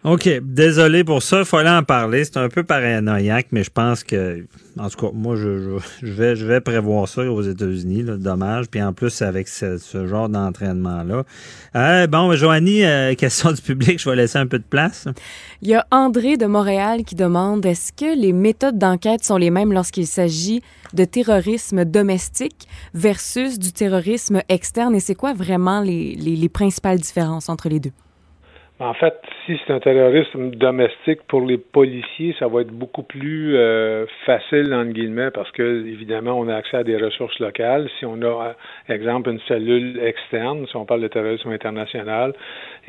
S3: OK. Désolé pour ça. Il fallait en parler. C'est un peu paranoïaque, mais je pense que, en tout cas, moi, je, vais, je vais prévoir ça aux États-Unis. Dommage. Puis en plus, avec ce, genre d'entraînement-là. Euh, bon, Joanie, euh, question du public. Je vais laisser un peu de place.
S10: Il y a André de Montréal qui demande est-ce que les méthodes d'enquête sont les mêmes lorsqu'il s'agit de terrorisme domestique versus du terrorisme externe? Et c'est quoi vraiment les principales différences entre les deux?
S4: En fait, si c'est un terrorisme domestique pour les policiers, ça va être beaucoup plus euh, facile, entre guillemets, parce que, évidemment, on a accès à des ressources locales. Si on a, exemple, une cellule externe, si on parle de terrorisme international,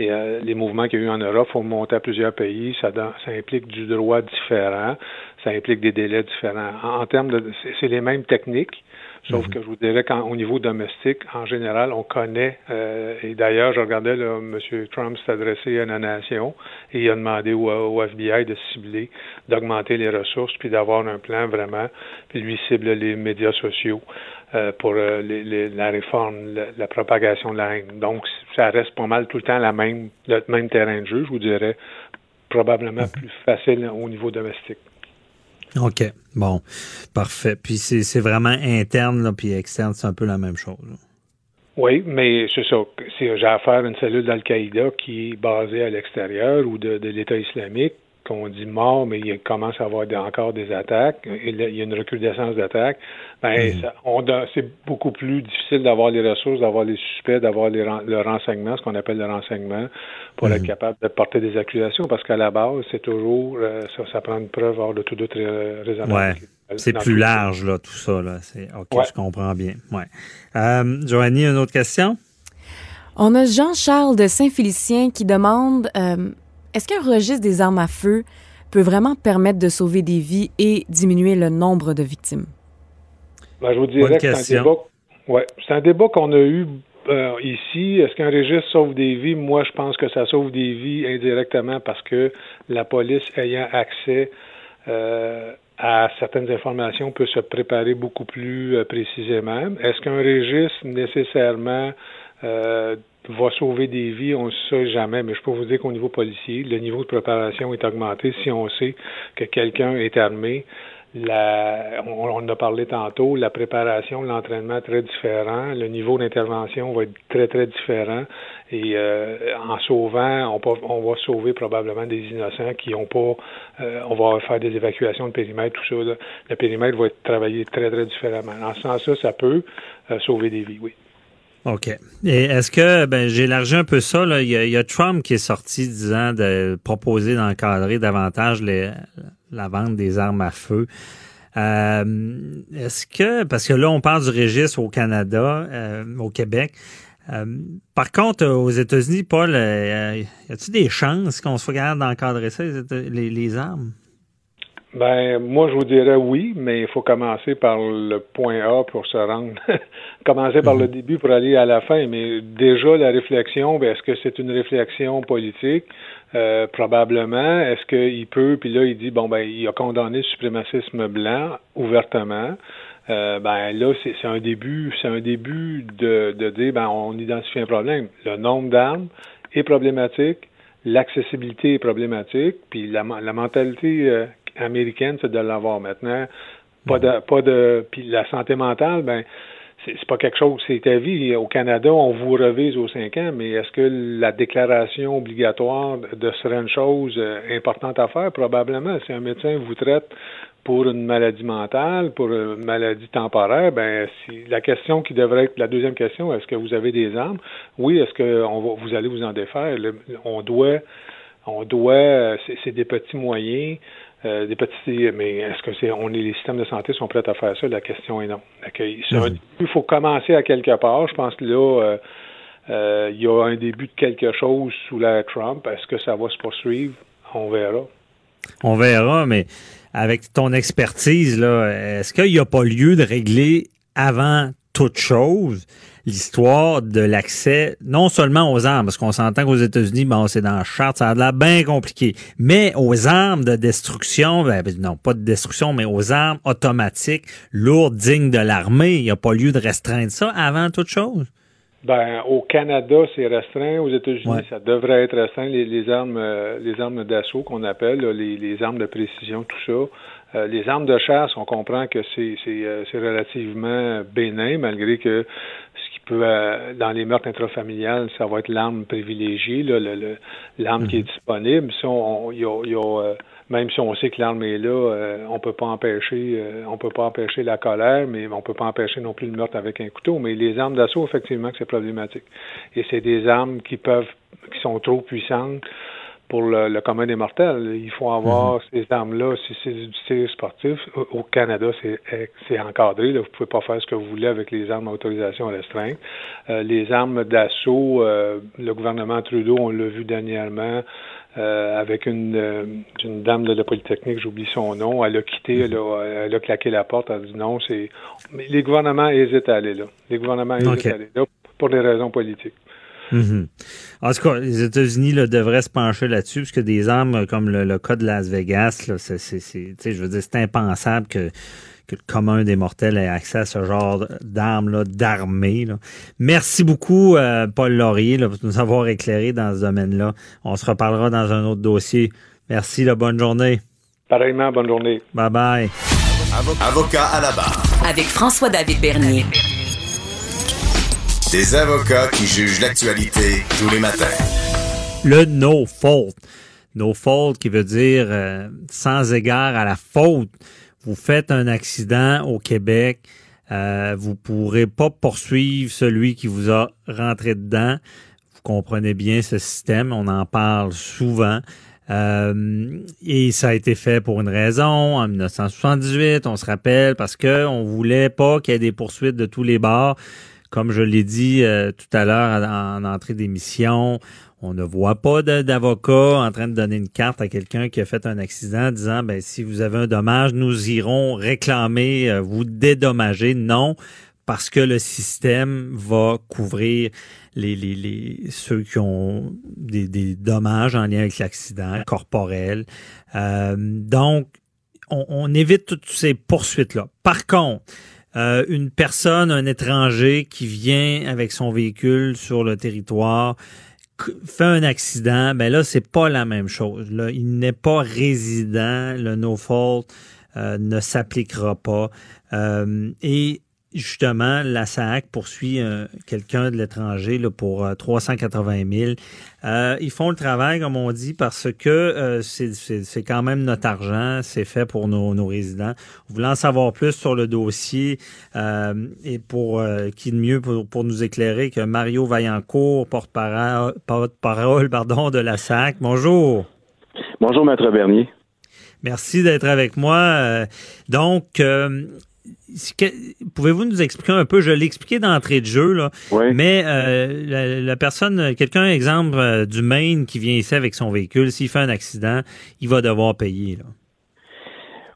S4: et euh, les mouvements qu'il y a eu en Europe, faut monter à plusieurs pays, ça, ça implique du droit différent, ça implique des délais différents. En, termes de, c'est les mêmes techniques, Sauf mhm. que je vous dirais qu'au niveau domestique, en général, on connaît, euh, et d'ailleurs, je regardais, là, M. Trump s'est adressé à la nation et il a demandé au, FBI de cibler, d'augmenter les ressources, puis d'avoir un plan vraiment, puis lui cible les médias sociaux euh, pour euh, la réforme, la, propagation de la haine. Donc, ça reste pas mal tout le temps la même, le même terrain de jeu, je vous dirais, probablement mhm. plus facile au niveau domestique.
S3: OK. Bon. Parfait. Puis c'est vraiment interne, là, puis externe, c'est un peu la même chose.
S4: Oui, mais c'est ça. J'ai affaire à une cellule d'Al-Qaïda qui est basée à l'extérieur ou de l'État islamique qu'on dit mort, mais il commence à avoir encore des attaques, il y a une recrudescence d'attaques, ben, mhm. c'est beaucoup plus difficile d'avoir les ressources, d'avoir les suspects, d'avoir le renseignement, ce qu'on appelle le renseignement, pour être mhm. capable de porter des accusations, parce qu'à la base, c'est toujours, euh, ça, ça prend une preuve hors de tout doute raisonnable.
S3: Ouais. C'est plus large, là, tout ça. Là. OK, je comprends bien. Ouais. Euh, Joanie, une autre question?
S10: On a Jean-Charles de Saint-Félicien qui demande euh, est-ce qu'un registre des armes à feu peut vraiment permettre de sauver des vies et diminuer le nombre de victimes?
S4: Ben, je vous dirais que c'est un débat, ouais, un débat qu'on a eu euh, ici. Est-ce qu'un registre sauve des vies? Moi, je pense que ça sauve des vies indirectement parce que la police ayant accès euh, à certaines informations peut se préparer beaucoup plus euh, précisément. Est-ce qu'un registre nécessairement va sauver des vies, on ne sait jamais, mais je peux vous dire qu'au niveau policier, le niveau de préparation est augmenté si on sait que quelqu'un est armé. La, on, en a parlé tantôt, la préparation, l'entraînement très différent, le niveau d'intervention va être très, très différent. Et euh, en sauvant, on, on, va sauver probablement des innocents qui n'ont pas, euh, on va faire des évacuations de périmètre, tout ça. Le périmètre va être travaillé très, très différemment. En ce sens-là, ça peut euh, sauver des vies, oui.
S3: OK. Et est-ce que, ben, j'ai élargi un peu ça, là. Il, y a, Trump qui est sorti disant de proposer d'encadrer davantage les, la vente des armes à feu. Est-ce que, parce que là, on parle du registre au Canada, au Québec, par contre, aux États-Unis, Paul, y a-t-il des chances qu'on soit capable d'encadrer ça, les, les armes?
S4: Ben, moi, je vous dirais oui, mais il faut commencer par le point A pour se rendre. Commencer par le mhm. début pour aller à la fin. Mais déjà, la réflexion, ben, est-ce que c'est une réflexion politique? Euh, probablement. Est-ce qu'il peut, puis là, il dit, bon, ben, il a condamné le suprémacisme blanc ouvertement. Euh, ben là, c'est un début, c'est un début de, de dire, ben, on identifie un problème. Le nombre d'armes est problématique, l'accessibilité est problématique, puis la, la mentalité euh, américaine, c'est de l'avoir maintenant. Pas de, pas de, puis la santé mentale, ben, c'est pas quelque chose, c'est ta vie. Au Canada, on vous revise aux cinq ans, mais est-ce que la déclaration obligatoire de serait une chose euh, importante à faire? Probablement. Si un médecin vous traite pour une maladie mentale, pour une maladie temporaire, ben si la question qui devrait être la deuxième question, est-ce que vous avez des armes? Oui, est-ce que on va, vous allez vous en défaire? on doit on doit c'est des petits moyens euh, des petits, mais est-ce que c'est, on est, les systèmes de santé sont prêts à faire ça? La question est non. Mhm. il faut commencer à quelque part. Je pense que là, euh, euh, il y a un début de quelque chose sous l'ère Trump. Est-ce que ça va se poursuivre? On verra.
S3: On verra, mais avec ton expertise, là, est-ce qu'il n'y a pas lieu de régler avant toute chose? L'histoire de l'accès non seulement aux armes, parce qu'on s'entend qu'aux États-Unis, bon, c'est dans la charte, ça a l'air bien compliqué, mais aux armes de destruction, ben, ben, non, pas de destruction, mais aux armes automatiques, lourdes, dignes de l'armée, il n'y a pas lieu de restreindre ça avant toute chose?
S4: Ben, au Canada, c'est restreint. Aux États-Unis, ça devrait être restreint. Les, armes, euh, les armes d'assaut qu'on appelle, les, les, armes de précision, tout ça. Euh, les armes de chasse, on comprend que c'est euh, relativement bénin, malgré que euh, dans les meurtres intrafamiliales, ça va être l'arme privilégiée, l'arme qui est mhm. disponible. Si on, euh, même si on sait que l'arme est là, euh, on peut pas empêcher, on peut pas empêcher la colère, mais on peut pas empêcher non plus le meurtre avec un couteau. Mais les armes d'assaut, effectivement, c'est problématique. Et c'est des armes qui peuvent, qui sont trop puissantes pour le, commun des mortels. Il faut avoir mhm. ces armes-là. Si c'est du tir sportif, au Canada, c'est encadré. Là. Vous pouvez pas faire ce que vous voulez avec les armes à autorisation restreinte. Euh, les armes d'assaut, euh, le gouvernement Trudeau, on l'a vu dernièrement, euh, avec une, une dame de la Polytechnique, j'oublie son nom, elle a quitté, elle a, elle a, claqué la porte, elle a dit non, c'est... Les gouvernements hésitent à aller là. Les gouvernements hésitent à aller là pour des raisons politiques.
S3: Mhm. En tout cas, les États-Unis devraient se pencher là-dessus, parce que des armes comme le, cas de Las Vegas, là, c'est, je veux dire, c'est impensable que, que, le commun des mortels ait accès à ce genre d'armes, d'armée. Merci beaucoup, euh, Paul Laurier, là, pour nous avoir éclairé dans ce domaine-là. On se reparlera dans un autre dossier. Merci, la bonne journée.
S4: Pareillement, bonne journée.
S3: Bye bye.
S1: Avocat à la barre.
S2: Avec François-David Bernier.
S1: Des avocats qui jugent l'actualité tous les matins.
S3: Le no fault. No fault qui veut dire euh, sans égard à la faute. Vous faites un accident au Québec, euh, vous pourrez pas poursuivre celui qui vous a rentré dedans. Vous comprenez bien ce système, on en parle souvent. Euh, et ça a été fait pour une raison. En 1978, on se rappelle, parce que on voulait pas qu'il y ait des poursuites de tous les bords. Comme je l'ai dit euh, tout à l'heure en, entrée d'émission, on ne voit pas d'avocat en train de donner une carte à quelqu'un qui a fait un accident disant ben si vous avez un dommage, nous irons réclamer, euh, vous dédommager. Non, parce que le système va couvrir les, ceux qui ont des, dommages en lien avec l'accident corporel. Euh, donc, on, on évite toutes ces poursuites-là. Par contre, euh, une personne, un étranger qui vient avec son véhicule sur le territoire fait un accident, ben là c'est pas la même chose. Là, il n'est pas résident, le no fault euh, ne s'appliquera pas. Euh, et justement, la SAC poursuit euh, quelqu'un de l'étranger pour 380 euh, 000. Euh, ils font le travail, comme on dit, parce que c'est quand même notre argent, c'est fait pour nos, nos, résidents. Voulant savoir plus sur le dossier et pour qui de mieux pour, nous éclairer que Mario Vaillancourt, porte-parole porte pardon, de la SAC. Bonjour.
S11: Bonjour, Maître Bernier.
S3: Merci d'être avec moi. Donc, Pouvez-vous nous expliquer un peu, je l'ai expliqué d'entrée de jeu, là, mais euh, la, personne, quelqu'un, exemple, du Maine qui vient ici avec son véhicule, s'il fait un accident, il va devoir payer. Là.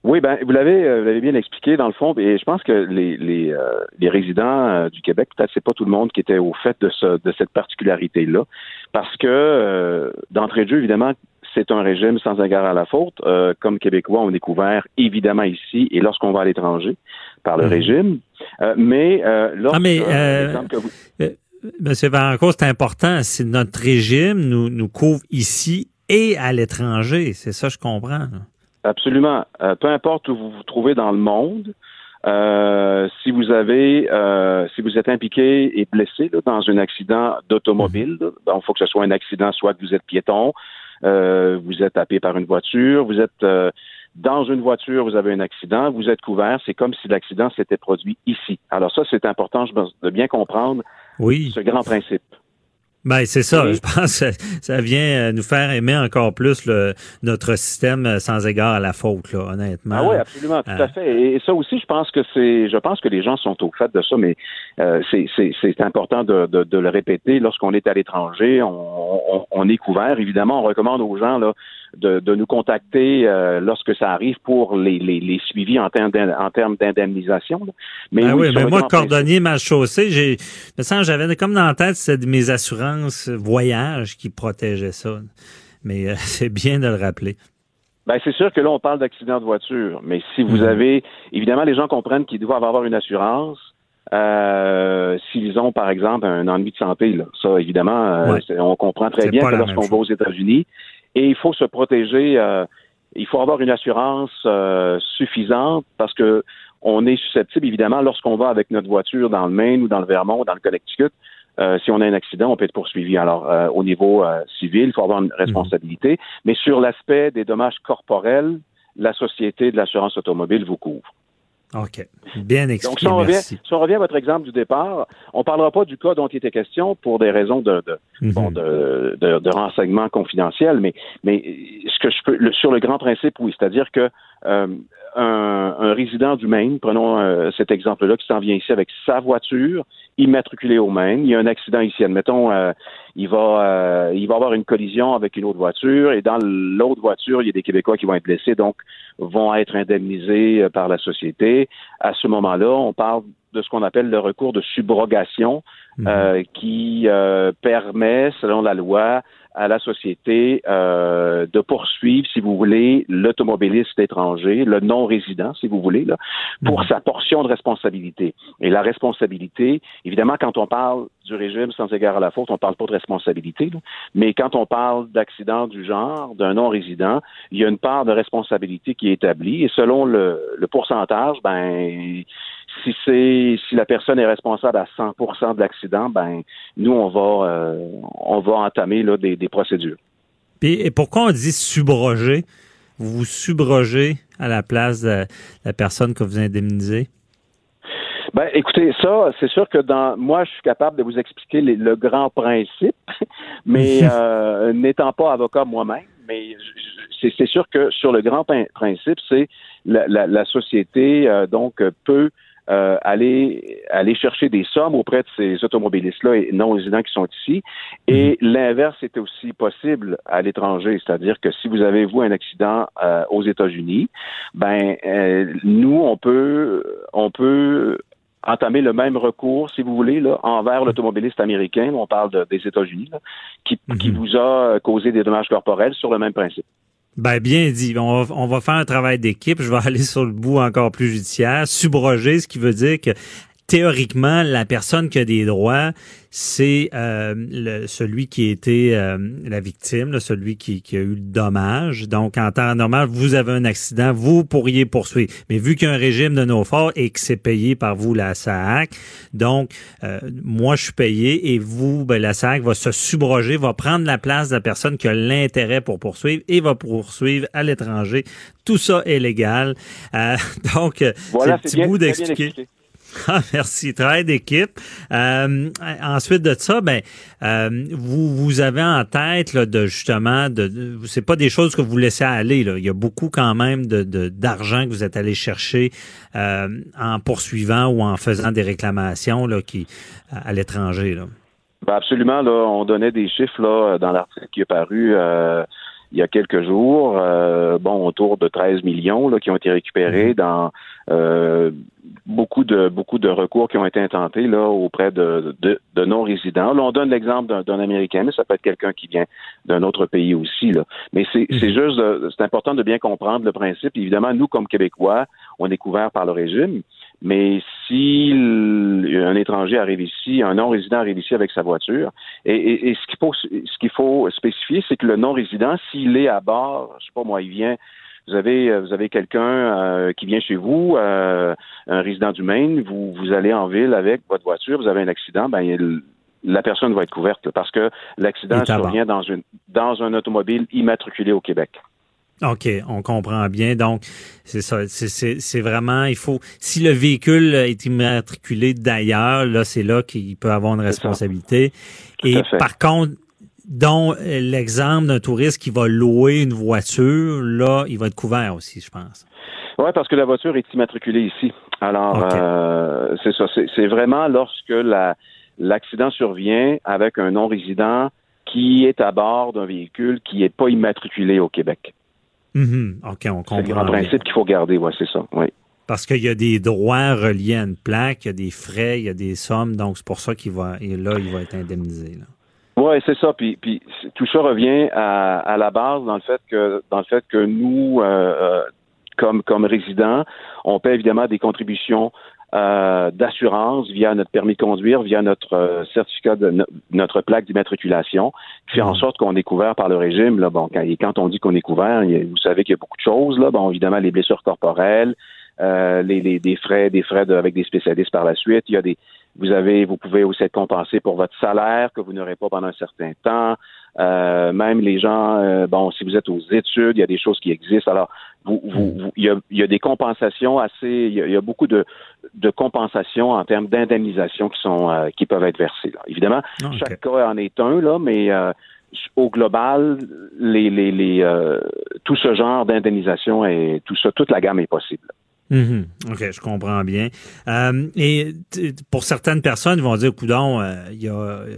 S11: Oui, ben vous l'avez, vous l'avez bien expliqué dans le fond, et je pense que les les, les résidents du Québec, peut-être c'est pas tout le monde qui était au fait de ce de cette particularité là, parce que d'entrée de jeu, évidemment, c'est un régime sans égard à la faute. Euh, comme Québécois, on est couvert évidemment ici et lorsqu'on va à l'étranger par le mhm. régime. Euh, mais euh, lorsque, ah, mais,
S3: euh, Monsieur Varanco, c'est important. C'est notre régime nous, nous couvre ici et à l'étranger. C'est ça, je comprends.
S11: Absolument. peu importe où vous vous trouvez dans le monde, euh, si vous avez, euh, si vous êtes impliqué et blessé là, dans un accident d'automobile, il ben, faut que ce soit un accident, soit que vous êtes piéton, euh, vous êtes tapé par une voiture, vous êtes euh, dans une voiture, vous avez un accident, vous êtes couvert, c'est comme si l'accident s'était produit ici. Alors ça, c'est important de bien comprendre
S3: oui.
S11: ce grand principe.
S3: Ben, c'est ça. Je pense que ça vient euh, nous faire aimer encore plus le, notre système sans égard à la faute, là, honnêtement.
S11: Ah oui, absolument, tout à fait. Et ça aussi, je pense que c'est, je pense que les gens sont au fait de ça, mais euh, c'est important de, de, de, le répéter. Lorsqu'on est à l'étranger, on, on, on, est couvert. Évidemment, on recommande aux gens là de, de nous contacter euh, lorsque ça arrive pour les, les, les suivis en termes d'indemnisation.
S3: Mais ben oui, mais moi, cordonnier mal chaussée, j'ai, me j'avais comme dans la tête c'est mes assurances voyage qui protégeaient ça. Mais euh, c'est bien de le rappeler.
S11: Ben, c'est sûr que là, on parle d'accident de voiture, mais si vous mhm. avez, évidemment, les gens comprennent qu'ils doivent avoir une assurance. Euh, s'ils ont, par exemple, un ennui de santé, là. ça, évidemment, euh, on comprend très bien que lorsqu'on va aux États-Unis, et il faut se protéger. Euh, il faut avoir une assurance euh, suffisante parce que on est susceptible, évidemment, lorsqu'on va avec notre voiture dans le Maine ou dans le Vermont ou dans le Connecticut, euh, si on a un accident, on peut être poursuivi. Alors, au niveau civil, il faut avoir une responsabilité. Mais sur l'aspect des dommages corporels, la Société de l'assurance automobile vous couvre.
S3: OK. Bien expliqué.
S11: Donc, si on, revient, si on, revient, à votre exemple du départ, on ne parlera pas du cas dont il était question pour des raisons de, de, mhm. bon, de, de, de renseignement confidentiel, mais, mais ce que je peux, sur le grand principe, oui, c'est-à-dire que euh, un, un, résident du Maine, prenons euh, cet exemple-là, qui s'en vient ici avec sa voiture, immatriculée au Maine, il y a un accident ici, admettons, euh, il va euh, il va avoir une collision avec une autre voiture, et dans l'autre voiture, il y a des Québécois qui vont être blessés, donc vont être indemnisés par la société. À ce moment-là, on parle de ce qu'on appelle le recours de subrogation, mhm. qui permet, selon la loi, à la société euh, de poursuivre, si vous voulez, l'automobiliste étranger, le non-résident, si vous voulez, là, pour mhm. sa portion de responsabilité. Et la responsabilité, évidemment, quand on parle du régime sans égard à la faute, on parle pas de responsabilité, mais quand on parle d'accident du genre, d'un non-résident, il y a une part de responsabilité qui est établie et selon le, le pourcentage, ben si c'est si la personne est responsable à 100% de l'accident, ben nous on va euh, on va entamer là des, des procédures.
S3: et pourquoi on dit subroger? Vous vous subrogez à la place de la personne que vous indemnisez?
S11: Ben, écoutez, ça, c'est sûr que dans moi, je suis capable de vous expliquer le grand principe, mais euh, n'étant pas avocat moi-même, mais c'est sûr que sur le grand principe, c'est la, la, la, société euh, donc peut euh, aller aller chercher des sommes auprès de ces automobilistes-là et non résidents qui sont ici. Et mhm. l'inverse est aussi possible à l'étranger, c'est-à-dire que si vous avez vous un accident euh, aux États-Unis, ben euh, nous on peut on peut entamer le même recours, si vous voulez, là, envers l'automobiliste américain, on parle des États-Unis, qui, qui mhm. vous a causé des dommages corporels sur le même principe.
S3: Ben bien dit. On va, on va faire un travail d'équipe. Je vais aller sur le bout encore plus judiciaire, subroger, ce qui veut dire que théoriquement, la personne qui a des droits, c'est euh, le, celui qui a été euh, la victime, celui qui, qui, a eu le dommage. Donc, en temps normal, vous avez un accident, vous pourriez poursuivre. Mais vu qu'il y a un régime de nos forts et que c'est payé par vous, la SAC, donc, euh, moi, je suis payé et vous, ben, la SAC va se subroger, va prendre la place de la personne qui a l'intérêt pour poursuivre et va poursuivre à l'étranger. Tout ça est légal. donc,
S11: voilà,
S3: c'est un petit bout d'expliquer. Ah, merci. Travail d'équipe. Euh, ensuite de ça, ben, euh, vous, vous avez en tête là, de justement, de, c'est pas des choses que vous laissez aller. Là. Il y a beaucoup quand même de, d'argent que vous êtes allé chercher euh, en poursuivant ou en faisant des réclamations là, qui, à l'étranger. Là.
S11: Ben absolument. Là, on donnait des chiffres là, dans l'article qui est paru. Euh, il y a quelques jours, euh, bon, autour de 13 millions là, qui ont été récupérés mhm. dans euh, beaucoup de beaucoup de recours qui ont été intentés là auprès de, de, de non-résidents. Là, on donne l'exemple d'un Américain, mais ça peut être quelqu'un qui vient d'un autre pays aussi. Là. Mais c'est mhm. juste, c'est important de bien comprendre le principe. Évidemment, nous, comme Québécois, on est couverts par le régime. Mais si un étranger arrive ici, un non-résident arrive ici avec sa voiture, et, ce qu'il faut, ce qu'il faut spécifier, c'est que le non-résident, s'il est à bord, je sais pas moi, il vient, vous avez, vous avez quelqu'un euh, qui vient chez vous, euh, un résident du Maine, vous, vous allez en ville avec votre voiture, vous avez un accident, ben la personne va être couverte parce que l'accident survient dans une dans un automobile immatriculé au Québec.
S3: OK, on comprend bien. Donc, c'est ça. C'est vraiment, il faut, si le véhicule est immatriculé d'ailleurs, là, c'est là qu'il peut avoir une responsabilité. Et par contre, dont l'exemple d'un touriste qui va louer une voiture, là, il va être couvert aussi, je pense.
S11: Oui, parce que la voiture est immatriculée ici. Alors, euh, c'est ça. C'est vraiment lorsque l'accident survient avec un non-résident qui est à bord d'un véhicule qui n'est pas immatriculé au Québec.
S3: Mhm. OK, on comprend.
S11: C'est un principe qu'il faut garder, ouais, c'est ça, oui.
S3: Parce qu'il y a des droits reliés à une plaque, il y a des frais, il y a des sommes, donc c'est pour ça qu'il va, là, il va être indemnisé.
S11: Oui, c'est ça. Puis, puis tout ça revient à, la base dans le fait que dans le fait que nous, euh, euh, comme comme résidents, on paie évidemment des contributions euh, d'assurance via notre permis de conduire, via notre euh, certificat de notre plaque d'immatriculation, qui fait en mmh. sorte qu'on est couvert par le régime. Là, bon, quand, et quand on dit qu'on est couvert, vous savez qu'il y a beaucoup de choses. Là, bon, évidemment, les blessures corporelles, euh, les, les, des frais, des frais avec des spécialistes par la suite. Il y a des, vous avez, vous pouvez aussi être compensé pour votre salaire que vous n'aurez pas pendant un certain temps. Euh, même les gens, euh, bon, si vous êtes aux études, il y a des choses qui existent. Alors, vous, vous, il, y a, il, y a, des compensations assez, il y a, beaucoup de, de compensations en termes d'indemnisation qui sont, euh, qui peuvent être versées. Là. Évidemment, ah, chaque cas en est un là, mais au global, les, les, les tout ce genre d'indemnisation et tout ça, toute la gamme est possible.
S3: Mhm. OK, je comprends bien. et pour certaines personnes, ils vont dire, coudon, il y a euh,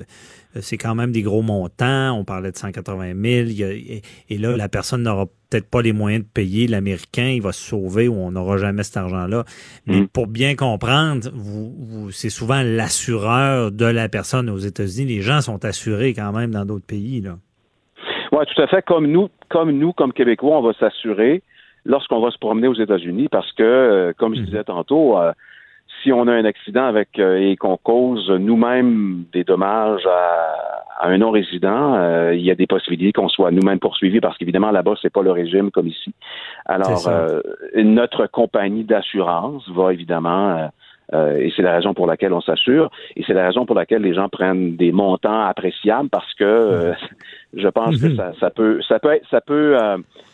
S3: c'est quand même des gros montants. On parlait de 180 000. et, là, la personne n'aura peut-être pas les moyens de payer l'Américain. Il va se sauver ou on n'aura jamais cet argent-là. Mais mm. pour bien comprendre, vous, c'est souvent l'assureur de la personne aux États-Unis. Les gens sont assurés quand même dans d'autres pays. Là.
S11: Oui, tout à fait. Comme nous, comme nous, comme Québécois, on va s'assurer lorsqu'on va se promener aux États-Unis parce que, euh, comme je mm. disais tantôt, euh, si on a un accident avec euh, et qu'on cause nous-mêmes des dommages à, un non-résident, euh, il y a des possibilités qu'on soit nous-mêmes poursuivis parce qu'évidemment là-bas c'est pas le régime comme ici. Alors euh, notre compagnie d'assurance va évidemment et c'est la raison pour laquelle on s'assure et c'est la raison pour laquelle les gens prennent des montants appréciables parce que je pense que mhm. ça, ça peut ça peut être, ça peut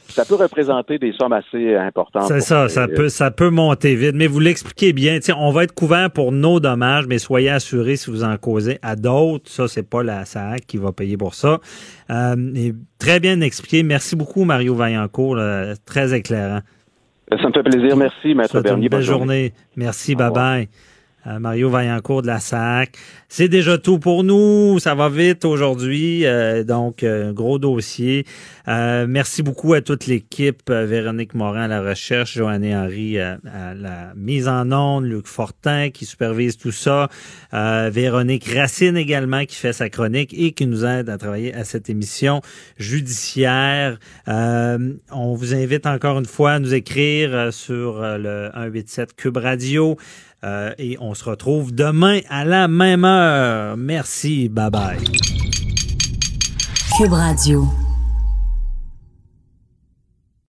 S11: ça peut représenter des sommes assez importantes.
S3: C'est ça, ça peut, ça peut monter vite. Mais vous l'expliquez bien. on va être couvert pour nos dommages, mais soyez assurés si vous en causez à d'autres. Ça, c'est pas la SAC qui va payer pour ça. Euh, très bien expliqué. Merci beaucoup, Mario Vaillancourt. très éclairant.
S11: Ça me fait plaisir. Merci, Maître Bernier.
S3: Bonne journée. Merci. Bye bye. Euh, Mario Vaillancourt de la SAC. C'est déjà tout pour nous. Ça va vite aujourd'hui. Euh, donc, euh, gros dossier. merci beaucoup à toute l'équipe. Véronique Morin à la recherche, Joanne Henry à, la mise en onde, Luc Fortin qui supervise tout ça, Véronique Racine également qui fait sa chronique et qui nous aide à travailler à cette émission judiciaire. on vous invite encore une fois à nous écrire sur le 187 Cube Radio. Euh, et on se retrouve demain à la même heure. Merci. Bye bye. Cube Radio.